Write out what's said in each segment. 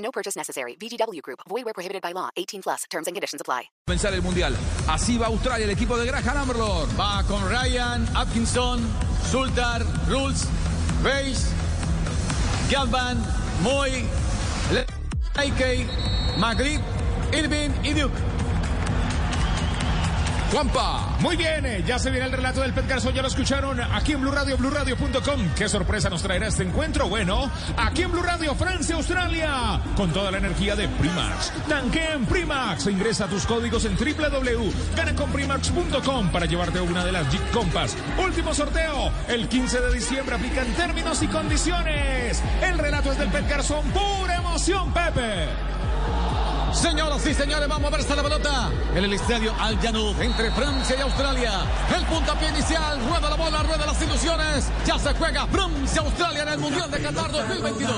No purchase necessary. VGW Group. Void where prohibited by law. 18 plus. Terms and conditions apply. Pensar el mundial. Así va Australia, el equipo de Graham Amberlord. Va con Ryan, Atkinson, Sultar, Rules, Reis, Galvan, Moy, Leikey, Magritte, Irving y Duke. Juanpa. Muy bien, eh, ya se viene el relato del Pet Garzón, ya lo escucharon aquí en Blue Radio, BlueRadio.com. ¿Qué sorpresa nos traerá este encuentro? Bueno, aquí en Blue Radio, Francia, Australia, con toda la energía de Primax. Nanken Primax. Ingresa tus códigos en www.ganaconprimax.com para llevarte una de las Jeep Compass. Último sorteo, el 15 de diciembre, aplican términos y condiciones. El relato es del Pet Garzón, pura emoción, Pepe. Señoras y señores, vamos a ver la pelota en el estadio Al Janud entre Francia y Australia. El puntapié inicial, rueda la bola, rueda las ilusiones. Ya se juega Francia-Australia en el Mundial de Qatar 2022.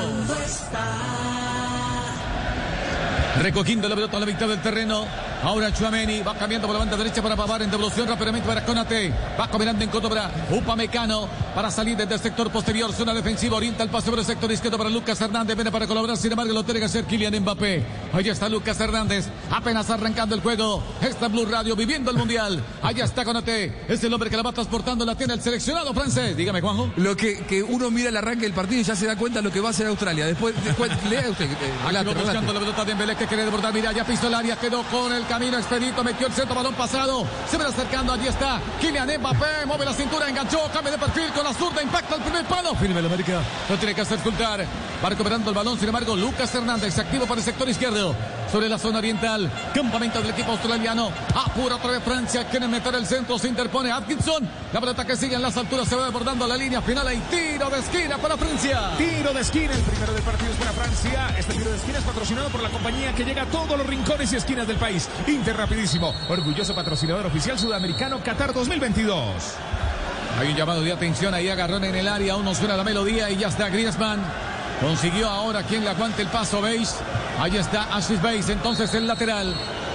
Recogiendo la pelota a la mitad del terreno. Ahora Chuameni va cambiando por la banda derecha para Pavar en devolución rápidamente para Conate. Va combinando en Cotobra. Upa Mecano para salir desde el sector posterior. Zona defensiva. Orienta el pase por el sector izquierdo para Lucas Hernández. Viene para colaborar. Sin embargo, lo tiene que hacer Kylian Mbappé. Ahí está Lucas Hernández. Apenas arrancando el juego. Está Blue Radio viviendo el mundial. Allá está Conate. Es el hombre que la va transportando. La tiene el seleccionado francés. Dígame, Juanjo. Lo que, que uno mira el arranque del partido y ya se da cuenta de lo que va a hacer Australia. Después, después lea usted. eh, Aquí relate, va buscando relate. la pelota de que quiere desbordar. Mira, ya pisó el área, quedó con el camino expedito, metió el centro, balón pasado. Se va acercando, allí está Kylian Mbappé, mueve la cintura, enganchó, cambia de perfil con la zurda, impacta el primer palo. Firme el América, no tiene que hacer ocultar. Va recuperando el balón, sin embargo, Lucas Hernández, activo para el sector izquierdo. Sobre la zona oriental, campamento del equipo australiano. Apura otra vez Francia, quiere meter el centro, se interpone Atkinson. La pelota que sigue en las alturas se va desbordando la línea final. Hay tiro de esquina para Francia. Tiro de esquina, el primero del partido es para Francia. Este tiro de esquina es patrocinado por la compañía que llega a todos los rincones y esquinas del país. Inter Rapidísimo, orgulloso patrocinador oficial sudamericano Qatar 2022. Hay un llamado de atención ahí, agarrón en el área, uno suena la melodía y ya está Griezmann. Consiguió ahora quien le aguante el paso, ¿veis? Ahí está Ashes Base, entonces el lateral.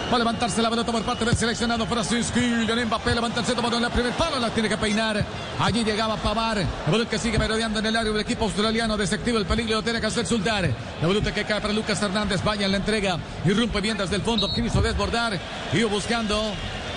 Va a levantarse la pelota por parte del seleccionado Francis Kylian Mbappé levanta el centro en la primer palo, la tiene que peinar. Allí llegaba Pavar. La que sigue merodeando en el área del equipo australiano. Desactiva el peligro, lo tiene que hacer Sultar. La pelota que cae para Lucas Hernández. Vaya en la entrega. Irrumpe bien desde el fondo. Quiso desbordar. Iba buscando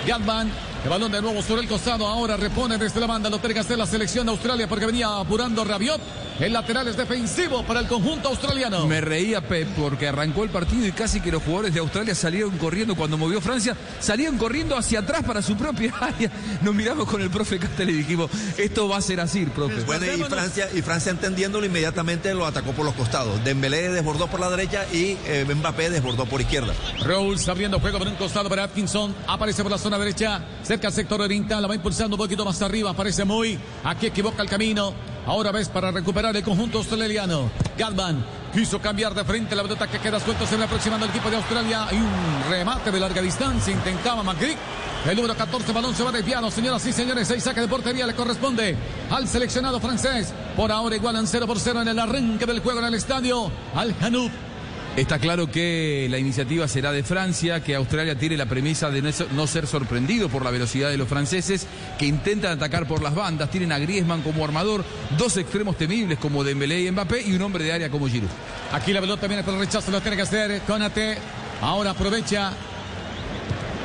Gatman. El balón de nuevo sobre el costado. Ahora repone desde la banda. Lo tiene que hacer la selección de Australia porque venía apurando Rabiot. El lateral es defensivo para el conjunto australiano. Me reía Pep porque arrancó el partido y casi que los jugadores de Australia salieron corriendo cuando movió Francia, salían corriendo hacia atrás para su propia área. Nos miramos con el profe Castel y dijimos, esto va a ser así, profe. Bueno, y Francia, y Francia entendiéndolo inmediatamente lo atacó por los costados. Dembélé desbordó por la derecha y eh, Mbappé desbordó por izquierda. Rolls abriendo juego por un costado para Atkinson. Aparece por la zona derecha, cerca al sector oriental. La va impulsando un poquito más arriba. Aparece muy. Aquí equivoca el camino. Ahora ves para recuperar el conjunto australiano. Gatman quiso cambiar de frente la pelota que queda suelta. Se va aproximando el equipo de Australia. Hay un remate de larga distancia. Intentaba Magritte. El número 14, balón se va desviado. Señoras y señores, seis saque de portería le corresponde al seleccionado francés. Por ahora igualan 0 por 0 en el arranque del juego en el estadio. Al Hanout. Está claro que la iniciativa será de Francia, que Australia tiene la premisa de no ser- sorprendido por la velocidad de los franceses, que intentan atacar por las bandas, tienen a Griezmann como armador, dos extremos temibles como Dembélé y Mbappé y un hombre de área como Giroud. Aquí la pelota viene por el rechazo, lo tiene que hacer Conate. Ahora aprovecha.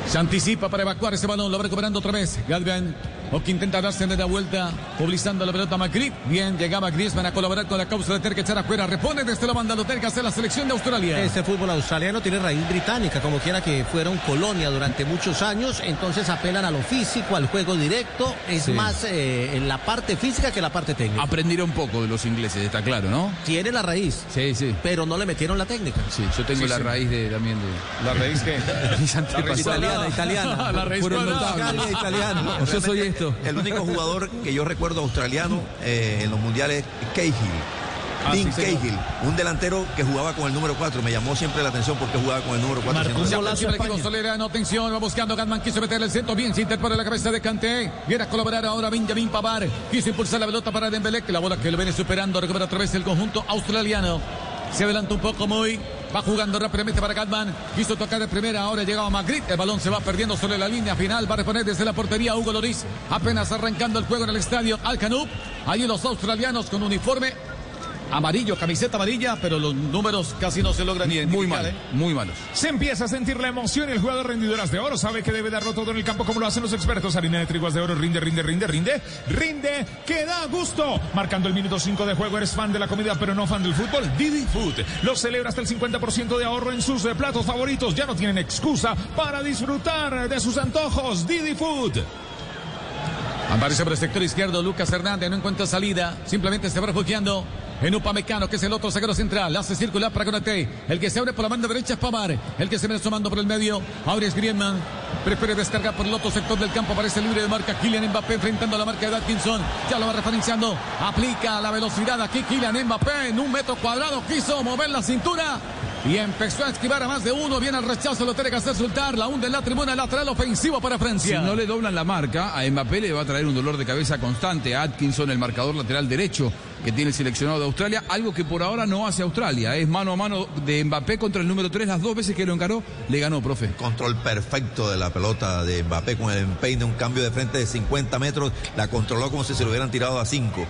Se anticipa para evacuar ese balón, lo va recuperando otra vez. Galván, o que intenta darse de la vuelta, movilizando la pelota a Magritte. Bien, llegaba Griezmann a colaborar con la causa de tener que echar afuera. Repone desde la banda, lo tiene que hacer la selección de Australia. Este fútbol australiano tiene raíz británica, como quiera que fueron colonia durante muchos años, entonces apelan a lo físico, al juego directo, es Sí. más eh, en la parte física que la parte técnica. Aprendieron poco de los ingleses, está claro, ¿no? Tiene la raíz, Sí, sí. pero no le metieron la técnica. Sí, yo tengo Sí, la sí. raíz de también de La raíz que. mis antepasados. Italiana, italiana. La raíz Fueron cuadrada. notables. Italia, italiano. Yo soy Realmente, esto. El único jugador que yo recuerdo australiano eh, en los mundiales es Cahill. Ah, sí. Cahill, un delantero que jugaba con el número 4. Me llamó siempre la atención porque jugaba con el número 4. Marcó un siempre. golazo equipo España. solerano, atención, va buscando Gatman, quiso meter el centro, bien, se interpone la cabeza de Kanté, viene a colaborar ahora Benjamin Pavar, quiso impulsar la pelota para Dembélé, que la bola que lo viene superando, recupera otra vez el conjunto australiano, se adelanta un poco muy, va jugando rápidamente para Gatman, quiso tocar de primera, ahora llegaba Magritte, el balón se va perdiendo sobre la línea final, va a reponer desde la portería Hugo Loris, apenas arrancando el juego en el estadio Al Canoub, allí los australianos con uniforme amarillo, camiseta amarilla, pero los números casi no se logran Muy identificar, mal, ¿eh? muy malos. Se empieza a sentir la emoción y el jugador rendidoras de oro sabe que debe darlo todo en el campo como lo hacen los expertos. Harina de triguas de oro, rinde, rinde, rinde, rinde, rinde, que da gusto. Marcando el minuto 5 de juego, eres fan de la comida pero no fan del fútbol. Didi Food los celebra hasta el 50% de ahorro en sus eh, platos favoritos. Ya no tienen excusa para disfrutar de sus antojos. Didi Food. Aparece por el sector izquierdo Lucas Hernández, no encuentra salida, simplemente se va refugiando en Upamecano, que es el otro zaguero central, hace circular para Conate, el que se abre por la banda derecha es Pamar, el que se viene sumando por el medio, ahora es Griezmann, prefiere descargar por el otro sector del campo, aparece libre de marca Kylian Mbappé enfrentando a la marca de Atkinson, ya lo va referenciando, aplica la velocidad aquí Kylian Mbappé en un metro cuadrado, quiso mover la cintura, y empezó a esquivar a más de uno. Viene el rechazo, lo tiene que hacer soltar. La hunde en la tribuna lateral ofensivo para Si Francia. no le doblan la marca, a Mbappé le va a traer un dolor de cabeza constante. A Atkinson, el marcador lateral derecho que tiene el seleccionado de Australia, algo que por ahora no hace Australia. Es mano a mano de Mbappé contra el número 3. Las dos veces que lo encaró, le ganó, profe. Control perfecto de la pelota de Mbappé con el empeine, un cambio de frente de 50 metros. La controló como si se lo hubieran tirado a 5.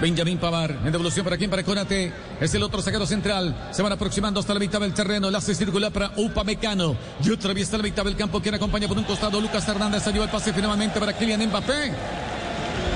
Benjamín Pavar, en devolución para quien, para Conate, es el otro zaguero central, se van aproximando hasta la mitad del terreno, la hace circular para Upamecano, y otra vez está la mitad del campo, quien acompaña por un costado, Lucas Hernández, lleva el pase finalmente para Kylian Mbappé,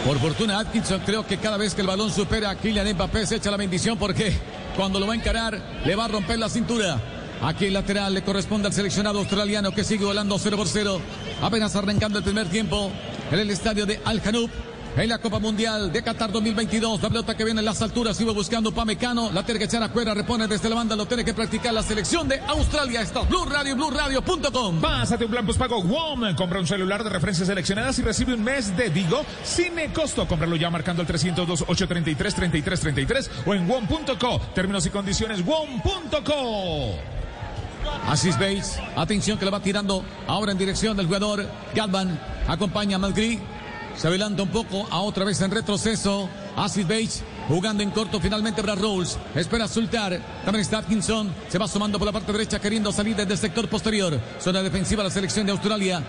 por fortuna Atkinson creo que cada vez que el balón supera a Kylian Mbappé se echa la bendición porque cuando lo va a encarar le va a romper la cintura. Aquí el lateral le corresponde al seleccionado australiano que sigue volando 0 por 0. Apenas arrancando el primer tiempo en el estadio de Al Janoub. En la Copa Mundial de Qatar 2022, la pelota que viene en las alturas, iba buscando Pamecano, la tiene que echar a cuera, repone desde la banda, lo tiene que practicar la selección de Australia. Está Blue Radio, BlueRadio.com. Pásate un plan postpago WOM. Compra un celular de referencias seleccionadas y recibe un mes de Digo sin costo. Cómpralo ya marcando el 302-833-3333 o en WOM.co. Términos y condiciones WOM.co. Asís Bates, atención que le va tirando ahora en dirección del jugador Galvan. Acompaña a Malgrí. Se adelanta un poco, a otra vez en retroceso. Asís Bates jugando en corto finalmente para Rolls. Espera soltar. También está Atkinson. Se va sumando por la parte derecha queriendo salir desde el sector posterior. Zona defensiva la selección de Australia.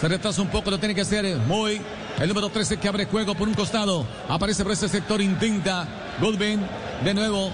Se retrasa un poco, lo tiene que hacer muy. El número 13 que abre juego por un costado. Aparece por ese sector, intenta. Goldbein de nuevo.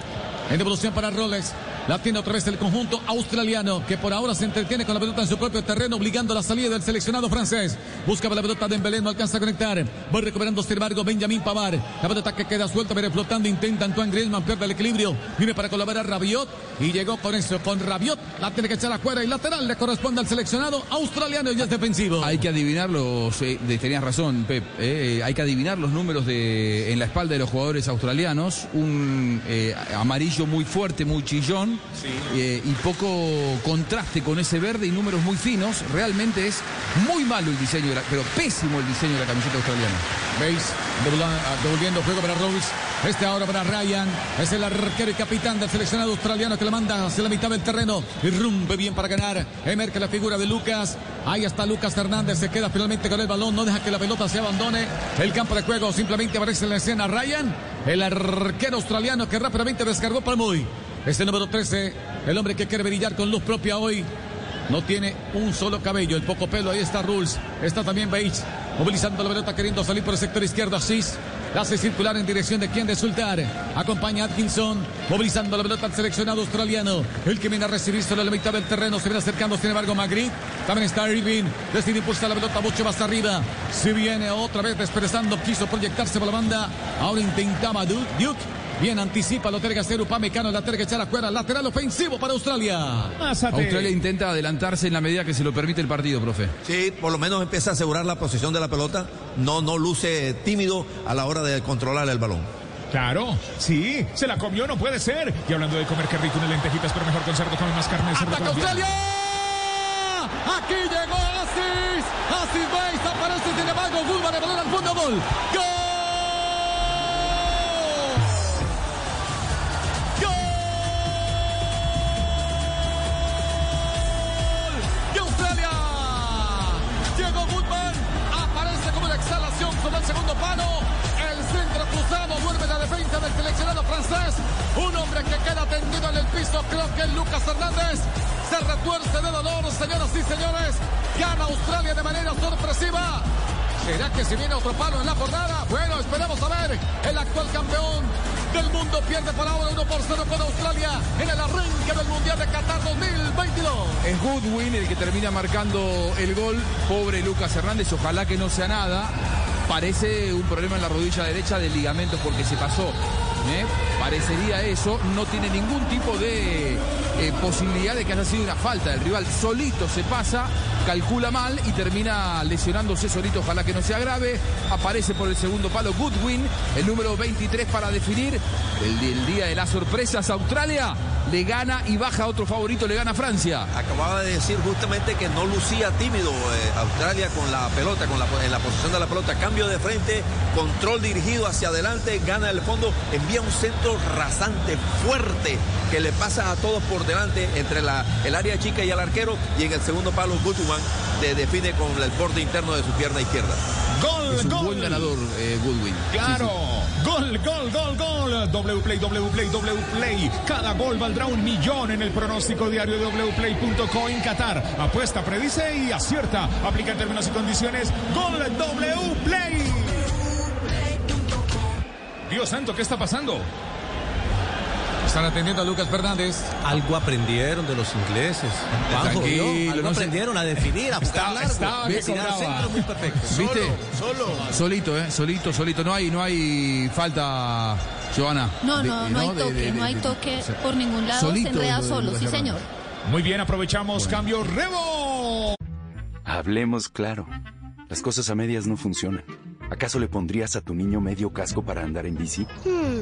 En devolución para Rolex. La tiene otra vez el conjunto australiano que por ahora se entretiene con la pelota en su propio terreno, obligando la salida del seleccionado francés. Buscaba la pelota de Dembélé, no alcanza a conectar. Va recuperando sin embargo Benjamin Pavar. La pelota que queda suelta, viene flotando, intenta Antoine Griezmann, pierde el equilibrio. Viene para colaborar Rabiot y llegó con eso, con Rabiot. La tiene que echar afuera y lateral le corresponde al seleccionado australiano y es defensivo. Hay que adivinar los, eh, tenías razón, Pep, eh, hay que adivinar los números de, en la espalda de los jugadores australianos. Un eh, amarillo muy fuerte, muy chillón eh, y poco contraste con ese verde y números muy finos. Realmente es muy malo el diseño, pero pésimo el diseño de la camiseta australiana. Veis, ah, devolviendo juego para Rose. Este ahora para Ryan. Es el arquero y capitán del seleccionado australiano que la manda hacia la mitad del terreno. Irrumpe bien para ganar. Emerge la figura de Lucas. Ahí está Lucas Hernández. Se queda finalmente con el balón. No deja que la pelota se abandone. El campo de juego simplemente aparece en la escena Ryan. El arquero australiano que rápidamente descargó para Muy. Este número 13. El hombre que quiere brillar con luz propia hoy. No tiene un solo cabello, el poco pelo. Ahí está Rules. Está también Bates. Movilizando la pelota, queriendo salir por el sector izquierdo. Asís. La hace circular en dirección de quien de Sultar. Acompaña a Atkinson. Movilizando la pelota al seleccionado australiano. El que viene a recibir solo la mitad del terreno. Se viene acercando, sin embargo, Magritte. También está Irving. Decide impulsar la pelota mucho más arriba. Si viene otra vez desperezando. Quiso proyectarse por la banda. Ahora intentaba Duke. Duke. Bien anticipa, lo que hacer Upamecano, la que echar afuera, lateral ofensivo para Australia. Pásate. Australia intenta adelantarse en la medida que se lo permite el partido, profe. Sí, por lo menos empieza a asegurar la posición de la pelota. No, no luce tímido a la hora de controlar el balón. Claro, sí, se la comió, no puede ser. Y hablando de comer, qué rico, lentejitas, pero mejor con cerdo, come más carne cerdo ¡Ataca. Australia! Aquí llegó Asís. Asís Bates aparece, sin embargo, Gulman, el balón al fondo, gol. ¡Gol! Hombre que queda tendido en el piso, creo que es Lucas Hernández. Se retuerce de dolor, señoras y señores. Gana Australia de manera sorpresiva. ¿Será que si viene otro palo en la jornada? Bueno, esperemos a ver. El actual campeón del mundo pierde por ahora 1 por 0 con Australia en el arranque del Mundial de Qatar 2022. Es Goodwin el que termina marcando el gol. Pobre Lucas Hernández, ojalá que no sea nada. Parece un problema en la rodilla derecha del ligamento porque se pasó. ¿eh? Parecería eso. No tiene ningún tipo de eh, posibilidad de que haya sido una falta del rival. Solito se pasa, calcula mal y termina lesionándose solito. Ojalá que no sea grave. Aparece por el segundo palo Goodwin, el número 23 para definir el, el día de las sorpresas. Australia le gana y baja otro favorito, le gana Francia. Acababa de decir justamente que no lucía tímido eh, Australia con la pelota, con la, en la posición de la pelota. Cambio de frente, control dirigido hacia adelante, gana el fondo, envía un centro rasante, fuerte, que le pasa a todos por delante entre la, el área chica y el arquero. Y en el segundo palo, Gutman le define con el borde interno de su pierna izquierda. Gol, Es un gol. buen ganador, eh, Goodwin. Claro. Gol, gol, gol, gol. Wplay, Wplay, Wplay. Cada gol valdrá un millón en el pronóstico diario de Wplay.co en Qatar. Apuesta, predice y acierta. Aplica en términos y condiciones. Gol Wplay. Dios santo, ¿qué está pasando? Están atendiendo a Lucas Fernández. Algo aprendieron de los ingleses. ¿vio? Algo no se- aprendieron a definir, a buscar largo. estaba que centros muy perfectos. ¿Viste? Solito, ¿eh? Solito, solito. No hay, no hay falta, Giovanna. No, no, de- no hay de- toque, de- no hay toque o sea, por ningún lado, se solito enreda lo de solo, sí señor. Muy bien, aprovechamos. Cambio, Rebo. Hablemos claro. Las cosas a medias no funcionan. ¿Acaso le pondrías a tu niño medio casco para andar en bici? Hmm,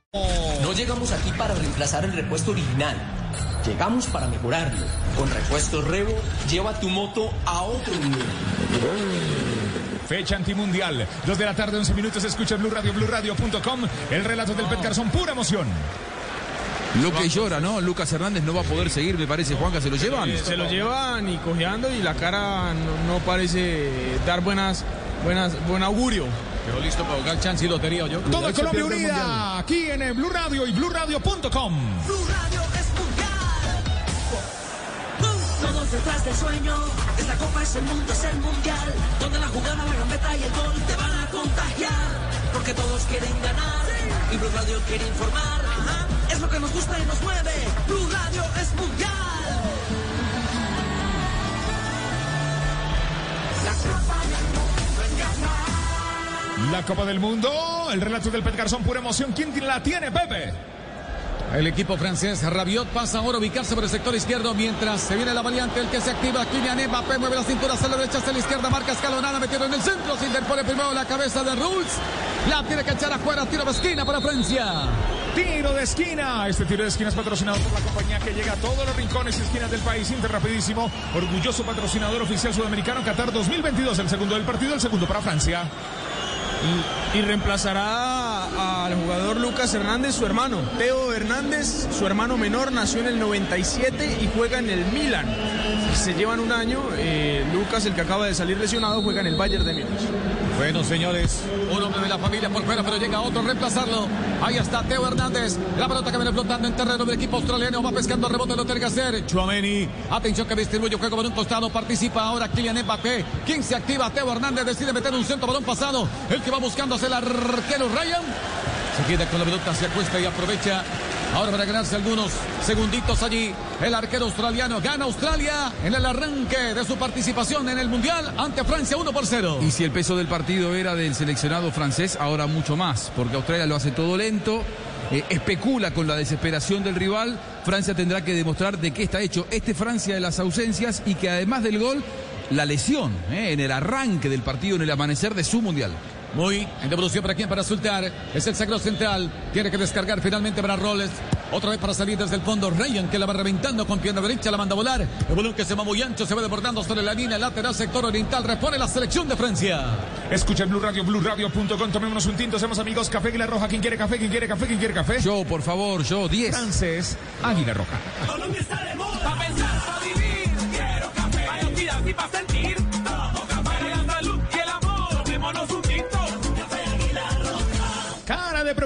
No llegamos aquí para reemplazar el repuesto original. Llegamos para mejorarlo. Con Repuestos Revo, lleva tu moto a otro nivel. Fecha antimundial. Dos de la tarde, 11 minutos. Escucha Blue Radio, BlueRadio.com. El relato del Pet Garzón, pura emoción. Lo que llora, ¿no? Lucas Hernández no va a poder seguir, me parece, Juanca, ¿se lo llevan? Se lo llevan y cojeando y la cara no, no parece dar buenas, buenas, buen augurio. Quedó listo para jugar chance y lotería, yo. Toda Colombia unida Mundial. aquí en el Blue Radio y BlueRadio.com. Todos detrás del sueño, es la copa, es el mundo, es el mundial. Donde la jugada, la gambeta y el gol te van a contagiar. Porque todos quieren ganar y Blue Radio quiere informar. Ajá, Es lo que nos gusta y nos mueve. Blue Radio es mundial. La copa del mundo en Qatar. La Copa del Mundo, el relato del Pet Garzón, pura emoción. ¿Quién la tiene, Pepe? El equipo francés Rabiot pasa ahora a ubicarse por el sector izquierdo mientras se viene la variante, el que se activa. Kylian Mbappé mueve la cintura hacia la derecha, hacia la izquierda, marca escalonada, metido en el centro. Se interpone primero la cabeza de Rules. La tiene que echar afuera, tiro de esquina para Francia. Tiro de esquina. Este tiro de esquina es patrocinado por la compañía que llega a todos los rincones y esquinas del país. Inter rapidísimo. Orgulloso patrocinador oficial sudamericano Qatar 2022. El segundo del partido, el segundo para Francia. Y, reemplazará al jugador Lucas Hernández, su hermano. Teo Hernández, su hermano menor, nació en el 97 y juega en el Milan. Se llevan un año. eh, Lucas, el que acaba de salir lesionado, juega en el Bayern de Múnich. Bueno, señores, un hombre de la familia por fuera, pero llega otro a reemplazarlo. Ahí está Teo Hernández. La pelota que viene flotando en terreno del equipo australiano. Va pescando rebote, lo tiene que hacer. Chuameni. Atención que distribuye juego por un costado. Participa ahora Kylian Mbappé. ¿Quién se activa? Teo Hernández decide meter un centro balón pasado. El que va buscando hacia el arquero Ryan. Se queda con la pelota, se acuesta y aprovecha Ahora para ganarse algunos segunditos allí, el arquero australiano gana Australia en el arranque de su participación en el Mundial ante Francia 1 por 0. Y si el peso del partido era del seleccionado francés, ahora mucho más, porque Australia lo hace todo lento, eh, especula con la desesperación del rival. Francia tendrá que demostrar de qué está hecho este Francia de las ausencias y que además del gol, la lesión eh, en el arranque del partido, en el amanecer de su Mundial. Muy en devolución para quién, para Sultar. Es el sagro central. Tiene que descargar finalmente para Roles. Otra vez para salir desde el fondo. Ryan que la va reventando con pierna derecha, la manda a volar. El balón que se va muy ancho, se va desbordando sobre la línea lateral sector oriental. Repone la selección de Francia. Escucha Blue Radio, BlueRadio.com. Tomémonos un tinto, somos amigos. Café Águila Roja. ¿Quién quiere café? ¿Quién quiere café? ¿Quién quiere café? Yo, por favor, yo, 10. Francés, Águila Roja. Colombia está de moda. Pa' pensar, pa' vivir. Quiero café. Actividad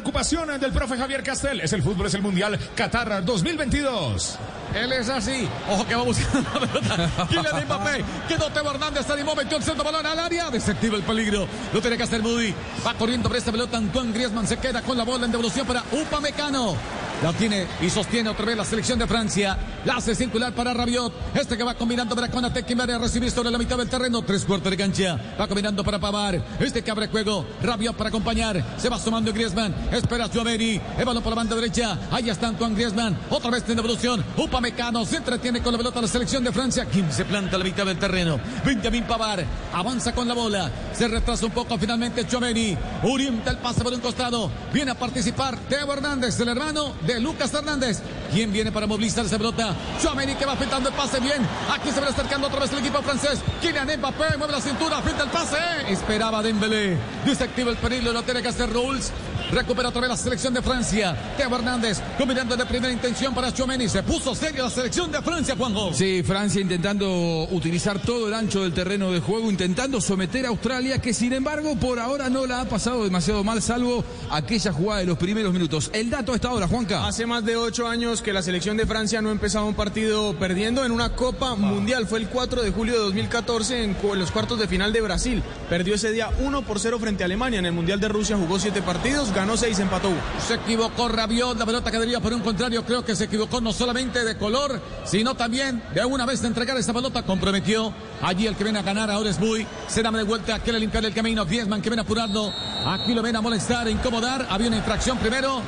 preocupación del profe Javier Castel. Es el fútbol, es el Mundial Qatar 2022. Él es así. Ojo que va buscando la pelota. Kylian Mbappé. Quedó Teo Hernández. Animó, metió el centro balón al área. Desactiva el peligro. Lo tiene que hacer Moody. Va corriendo por esta pelota. Antoine Griezmann se queda con la bola en devolución para Upamecano. La tiene y sostiene otra vez la selección de Francia. La hace circular para Rabiot. Este que va combinando para Conate, que va a recibir sobre la mitad del terreno. Tres cuartos de cancha. Va combinando para Pavar. Este que abre juego. Rabiot para acompañar. Se va sumando Griezmann. Espera Gioveni. El balón por la banda derecha. Ahí está Antoine Griezmann. Otra vez en devolución. Upamecano se entretiene con la pelota la selección de Francia. Kim se planta a la mitad del terreno. Benjamin Pavar avanza con la bola. Se retrasa un poco finalmente Gioveni. Orienta el pase por un costado. Viene a participar Teo Hernández, el hermano de Lucas Hernández. ¿Quién viene para movilizar esa pelota? Gioveni que va afectando el pase bien. Aquí se va acercando otra vez el equipo francés. Kylian Mbappé mueve la cintura, frente el pase. Esperaba Dembélé. Desactiva el peligro, lo tiene que hacer Rules. Recupera otra vez la selección de Francia. Teo Hernández combinando de primera intención para Chomeni. Se puso serio la selección de Francia, Juanjo. Sí, Francia intentando utilizar todo el ancho del terreno de juego, intentando someter a Australia, que sin embargo por ahora no la ha pasado demasiado mal, salvo aquella jugada de los primeros minutos. El dato a esta hora, Juanca. Hace más de ocho años que la selección de Francia no empezaba un partido perdiendo en una Copa Mundial. Fue el 4 de julio de 2014 en los cuartos de final de Brasil. Perdió ese día 1 por 0 frente a Alemania. En el Mundial de Rusia jugó siete partidos, ganó seis, empató. Se equivocó Rabiot, la pelota que debía por un contrario, creo que se equivocó no solamente de color, sino también de una vez de entregar esa pelota, comprometió. Allí el que viene a ganar ahora es Bui, se da de vuelta, quiere limpiar el camino, Griezmann que viene a apurarlo, aquí lo ven a molestar, a incomodar, había una infracción primero.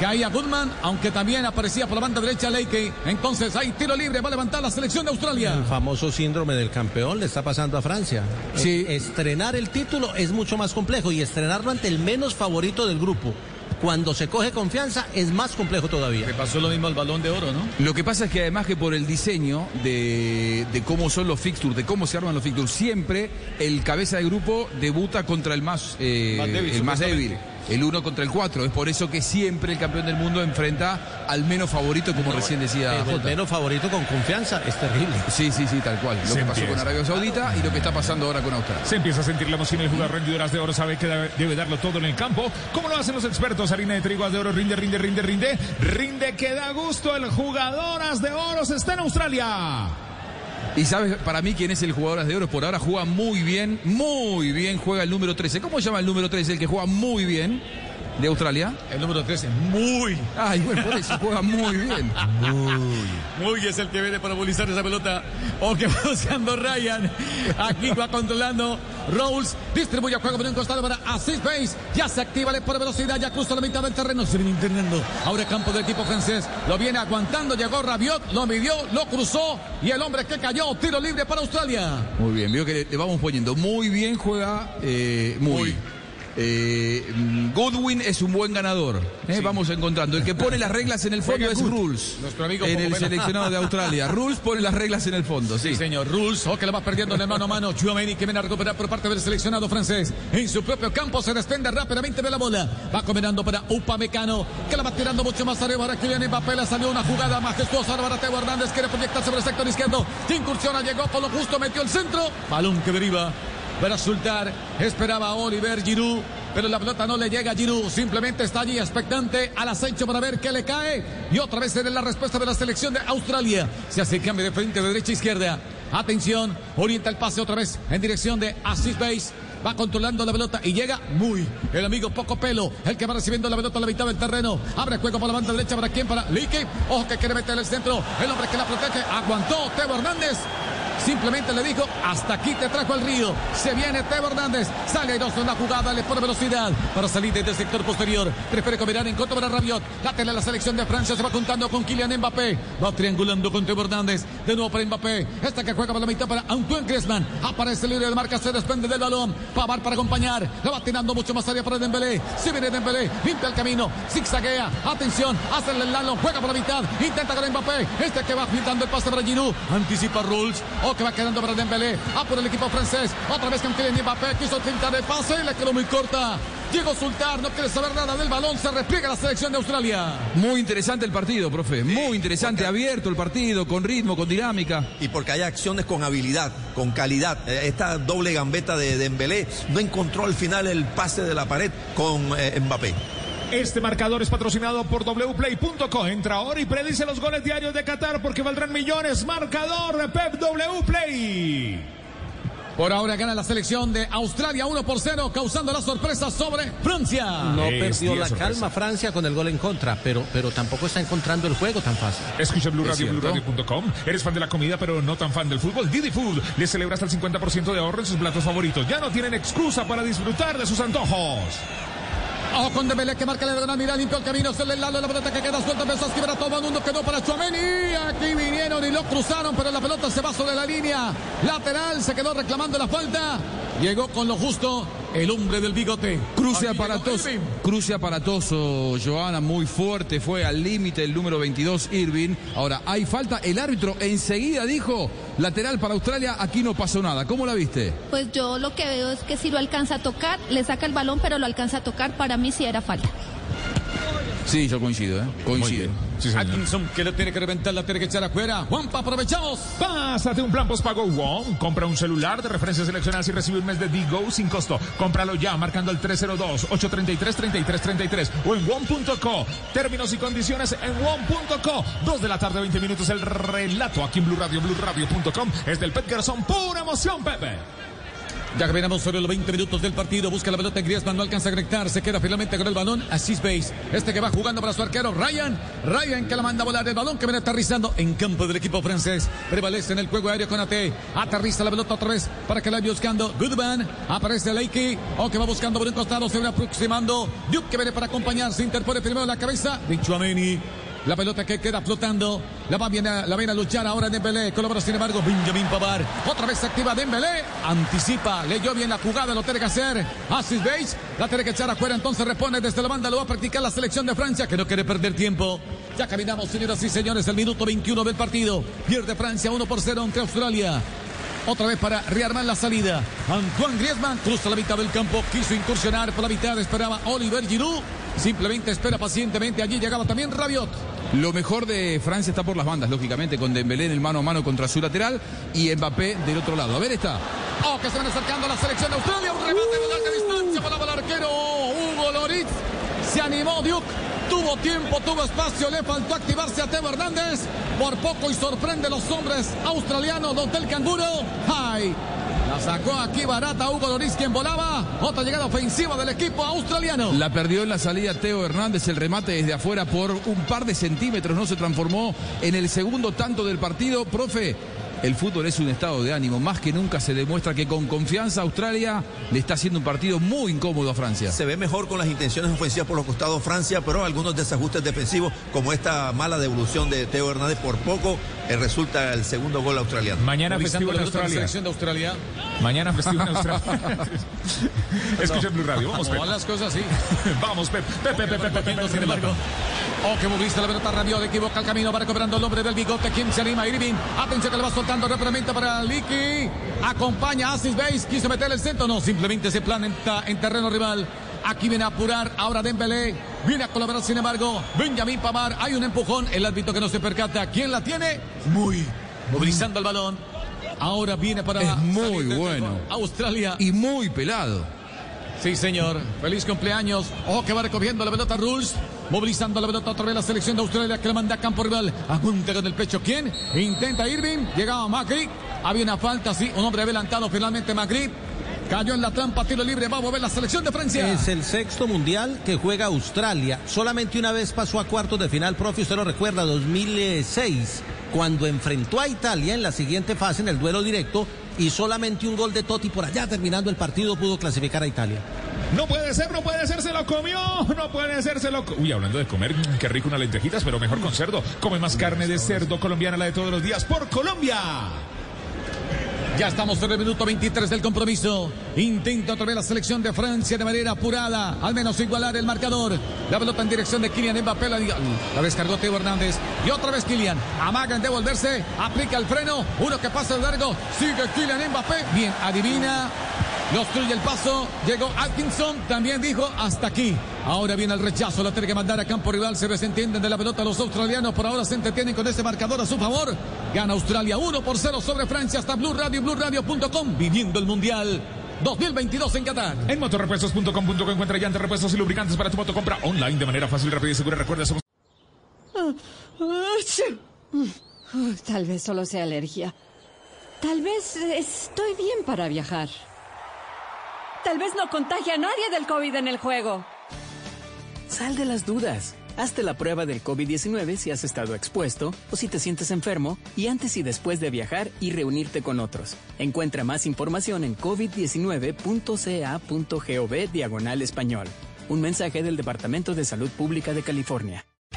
Caía Goodman, aunque también aparecía por la banda derecha Leike. Entonces hay tiro libre, va a levantar la selección de Australia. El famoso síndrome del campeón le está pasando a Francia. Sí. Eh, Estrenar el título es mucho más complejo y estrenarlo ante el menos favorito del grupo. Cuando se coge confianza es más complejo todavía. Le pasó lo mismo al balón de oro, ¿no? Lo que pasa es que además que por el diseño de, de cómo son los fixtures, de cómo se arman los fixtures, siempre el cabeza de grupo debuta contra el más, eh, Más débil, el más débil. El uno contra el cuatro. Es por eso que siempre el campeón del mundo enfrenta al menos favorito, como recién decía El Jota. menos favorito con confianza es terrible. Sí, sí, sí, tal cual. Lo Se que pasó empieza. con Arabia Saudita y lo que está pasando ahora con Australia. Se empieza a sentir la emoción. El jugador rendidoras de oro sabe que debe, darlo todo en el campo. ¿Cómo lo hacen los expertos? Harina de trigo, de oro, rinde, rinde, rinde, rinde. Rinde que da gusto. El jugador haz de oro está en Australia. Y sabes para mí quién es el jugador de oro. Por ahora juega muy bien, muy bien. Juega el número 13. ¿Cómo se llama el número 13? El que juega muy bien de Australia. El número 13, muy. Ay, bueno, por eso juega muy bien. Muy es el que viene para movilizar esa pelota. O que va buscando Ryan. Aquí va controlando Rolls. Distribuye el juego por un costado para Assist Base. Ya se activa le por velocidad. Ya cruza la mitad del terreno. Se viene internando. Ahora campo del equipo francés. Lo viene aguantando. Llegó Rabiot. Lo midió. Lo cruzó. Y el hombre que cayó. Tiro libre para Australia. Muy bien, veo que le, le vamos poniendo. Muy bien juega eh, muy. Eh, Goodwin es un buen ganador. eh, Vamos encontrando. El que pone las reglas en el fondo es. Rules. Nuestro amigo en el seleccionado de Australia. Rules pone las reglas en el fondo, sí. Sí, señor. Rules, o que la va perdiendo en el mano a mano. Chouameni que viene a recuperar por parte del seleccionado francés. En su propio campo se desprende rápidamente de la bola. Va combinando para Upamecano, que la va tirando mucho más arriba. Ahora Kylian Mbappé le salió una jugada majestuosa. Ahora Teo Hernández quiere proyectar sobre el sector izquierdo. Incursiona, llegó con lo justo, metió el centro. Balón que deriva. Para Sultar, esperaba Oliver Giroud, pero la pelota no le llega a Giroud. Simplemente está allí expectante al acecho para ver qué le cae. Y otra vez será la respuesta de la selección de Australia. Se hace el cambio de frente de derecha a izquierda. Atención, orienta el pase otra vez en dirección de Assist Base. Va controlando la pelota y llega muy el amigo Poco Pelo, el que va recibiendo la pelota a la mitad del terreno. Abre juego por la banda derecha para quién? Para Lique. Ojo que quiere meter el centro. El hombre que la protege. Aguantó Teo Hernández. Simplemente le dijo, hasta aquí te trajo el río. Se viene Teo Hernández. Sale airoso en la jugada, le pone velocidad para salir desde el sector posterior. Prefiere combinar en contra para Rabiot. Dátela la selección de Francia. Se va juntando con Kylian Mbappé. Va triangulando con Teo Hernández. De nuevo para Mbappé. Esta que juega por la mitad para Antoine Griezmann. Aparece libre de marca, se desprende del balón. Pavar para acompañar. La va tirando mucho más área para Dembélé. Se viene Dembélé. Limpia el camino. Zigzaguea. Atención. Hace el lalo. Juega por la mitad. Intenta con Mbappé. Este que va pintando el pase para Giroud. Anticipa Rules. O que va quedando para Dembélé. A por el equipo francés. Otra vez con Kylian Mbappé. Quiso pintar el pase. Le quedó muy corta. Diego Sultar no quiere saber nada del balón. Se repliega la selección de Australia. Muy interesante el partido, profe. Muy interesante, abierto el partido, con ritmo, con dinámica. Y porque hay acciones con habilidad, con calidad. Eh, Esta doble gambeta de Dembélé no encontró al final el pase de la pared con eh, Mbappé. Este marcador es patrocinado por wplay.co. Entra ahora y predice los goles diarios de Qatar porque valdrán millones. Marcador de Pep W Play. Por ahora gana la selección de Australia 1 por 0, causando la sorpresa sobre Francia. No perdió la calma Francia con el gol en contra, pero, pero tampoco está encontrando el juego tan fácil. Escucha Blue Radio. BlueRadio.com. Eres fan de la comida, pero no tan fan del fútbol. Didi Food le celebra hasta el 50% de ahorro en sus platos favoritos. Ya no tienen excusa para disfrutar de sus antojos. Ojo con Dembélé que marca la diagonal, mira, limpio el camino, se le lado la pelota que queda suelta, empezó a esquivar a todo el mundo, quedó para Chuameni, aquí vinieron y lo cruzaron, pero la pelota se va sobre la línea lateral, se quedó reclamando la falta, llegó con lo justo el hombre del bigote. Cruce Aquí aparatoso, cruce aparatoso, Joana, muy fuerte, fue al límite el número 22, Irving. Ahora, hay falta, el árbitro enseguida dijo, lateral para Australia, aquí no pasó nada. ¿Cómo la viste? Pues yo lo que veo es que si lo alcanza a tocar, le saca el balón, pero lo alcanza a tocar, para mí sí era falta. Sí, yo coincido, ¿eh? Coincido. Atkinson que lo tiene que reventar, la tiene que echar afuera. Juanpa, aprovechamos. Pásate un plan postpago WOM. Compra un celular de referencia seleccionada y recibe un mes de Digo sin costo. Cómpralo ya marcando el 302-833-3333 o en WOM.co. Términos y condiciones en WOM.co. Dos de la tarde, 20 minutos. El relato aquí en Blue Radio, BlueRadio.com. Es del Pet Garzón. Pura emoción, Pepe. Ya caminamos sobre los 20 minutos del partido. Busca la pelota en Griezmann, no alcanza a conectar. Se queda finalmente con el balón. Asís Base. Este que va jugando para su arquero, Ryan. Ryan que la manda a volar el balón que viene aterrizando en campo del equipo francés. Prevalece en el juego aéreo con AT. Aterriza la pelota otra vez para que la vaya buscando. Goodman. Aparece Leiki. O que va buscando por un costado. Se viene aproximando. Duke que viene para acompañar. Se interpone primero la cabeza de Chouameni. La pelota que queda flotando. La va a, la viene a luchar ahora Dembélé. Colabora sin embargo Benjamin Pavar. Otra vez se activa Dembélé. Anticipa. Leyó bien la jugada. Lo tiene que hacer. Assis Bates. La tiene que echar afuera. Entonces responde desde la banda. Lo va a practicar la selección de Francia que no quiere perder tiempo. Ya caminamos, señoras y señores. El minuto 21 del partido. Pierde Francia 1 por 0 ante Australia. Otra vez para rearmar la salida. Antoine Griezmann cruza la mitad del campo. Quiso incursionar por la mitad. Esperaba Oliver Giroud. Simplemente espera pacientemente. Allí llegaba también Rabiot. Lo mejor de Francia está por las bandas, lógicamente, con Dembélé en el mano a mano contra su lateral y Mbappé del otro lado. A ver, está. Oh, que se van acercando a la selección de Australia. Un remate de larga distancia. Volaba el arquero Hugo Loritz. Se animó Duke. Tuvo tiempo, tuvo espacio. Le faltó activarse a Teo Hernández. Por poco y sorprende a los hombres australianos del Hotel Canguro. ¡Ay! La sacó aquí barata Hugo Loris quien volaba. Otra llegada ofensiva del equipo australiano. La perdió en la salida Teo Hernández, el remate desde afuera por un par de centímetros, no se transformó en el segundo tanto del partido. Profe, el fútbol es un estado de ánimo, más que nunca se demuestra que con confianza Australia le está haciendo un partido muy incómodo a Francia. Se ve mejor con las intenciones ofensivas por los costados Francia, pero algunos desajustes defensivos, como esta mala devolución de Teo Hernández, por poco eh, resulta el segundo gol australiano. Mañana festivo en de la Australia. selección de Australia. Mañana festivo en Australia. Escucha Blue Radio. Vamos, ¿Cómo Pep. las cosas? Sí. Vamos, Pep. Pep, Pep, Pep, Pep, Pep. Oh, que moviste la pelota Rabiot, equivoca el camino, va recuperando el hombre del bigote. ¿Quién se anima? Irving. Atención que le va soltando rápidamente para Licky. Acompaña a Asis Base. Quiso meter el centro. No, simplemente se planeta en terreno rival. Aquí viene a apurar ahora Dembélé. Viene a colaborar, sin embargo, Benjamín Pamar. Hay un empujón. El árbitro que no se percata. ¿Quién la tiene? Muy. Movilizando el balón. Ahora viene para. Es muy bueno. Australia. Y muy pelado. Sí, señor. Feliz cumpleaños. Ojo que va recogiendo la pelota Rules. Movilizando la pelota otra vez la selección de Australia que la manda a campo rival. Apunta con el pecho. ¿Quién? Intenta Irving. Llegaba Macri. Había una falta, sí. Un hombre adelantado finalmente Macri. Cayó en la trampa, tiro libre. Va a mover la selección de Francia. Es el sexto mundial que juega Australia. Solamente una vez pasó a cuartos de final, profe. Usted lo recuerda, 2006, cuando enfrentó a Italia en la siguiente fase, en el duelo directo, y solamente un gol de Totti por allá terminando el partido pudo clasificar a Italia. No puede ser, no puede ser, se lo comió. No puede ser, se lo Uy, hablando de comer, qué rico unas lentejitas, pero mejor con cerdo. Come más carne de cerdo colombiana, la de todos los días, por Colombia. Ya estamos en el minuto 23 del compromiso. Intenta otra vez la selección de Francia de manera apurada, al menos igualar el marcador. La pelota en dirección de Kylian Mbappé. La, la descargó Teo Hernández. Y otra vez Kylian. Amaga en devolverse. Aplica el freno. Uno que pasa de largo. Sigue Kylian Mbappé. Bien, adivina. Lo obstruye el paso. Llegó Atkinson. También dijo hasta aquí. Ahora viene el rechazo. Lo tiene que mandar a campo rival. Se desentienden de la pelota los australianos. Por ahora se entretienen con ese marcador a su favor. Gana Australia 1 por 0 sobre Francia hasta Blue Radio, BlueRadio.com. Viviendo el Mundial 2022 en Qatar. En motorrepuestos.com.co encuentra llantas, repuestos y lubricantes para tu moto. Compra online de manera fácil, rápida y segura. Recuerda, somos Tal vez solo sea alergia. Tal vez estoy bien para viajar. Tal vez no contagie a nadie del COVID en el juego. Sal de las dudas. Hazte la prueba del COVID-19 si has estado expuesto o si te sientes enfermo y antes y después de viajar y reunirte con otros. Encuentra más información en covid19.ca.gov diagonal español. Un mensaje del Departamento de Salud Pública de California.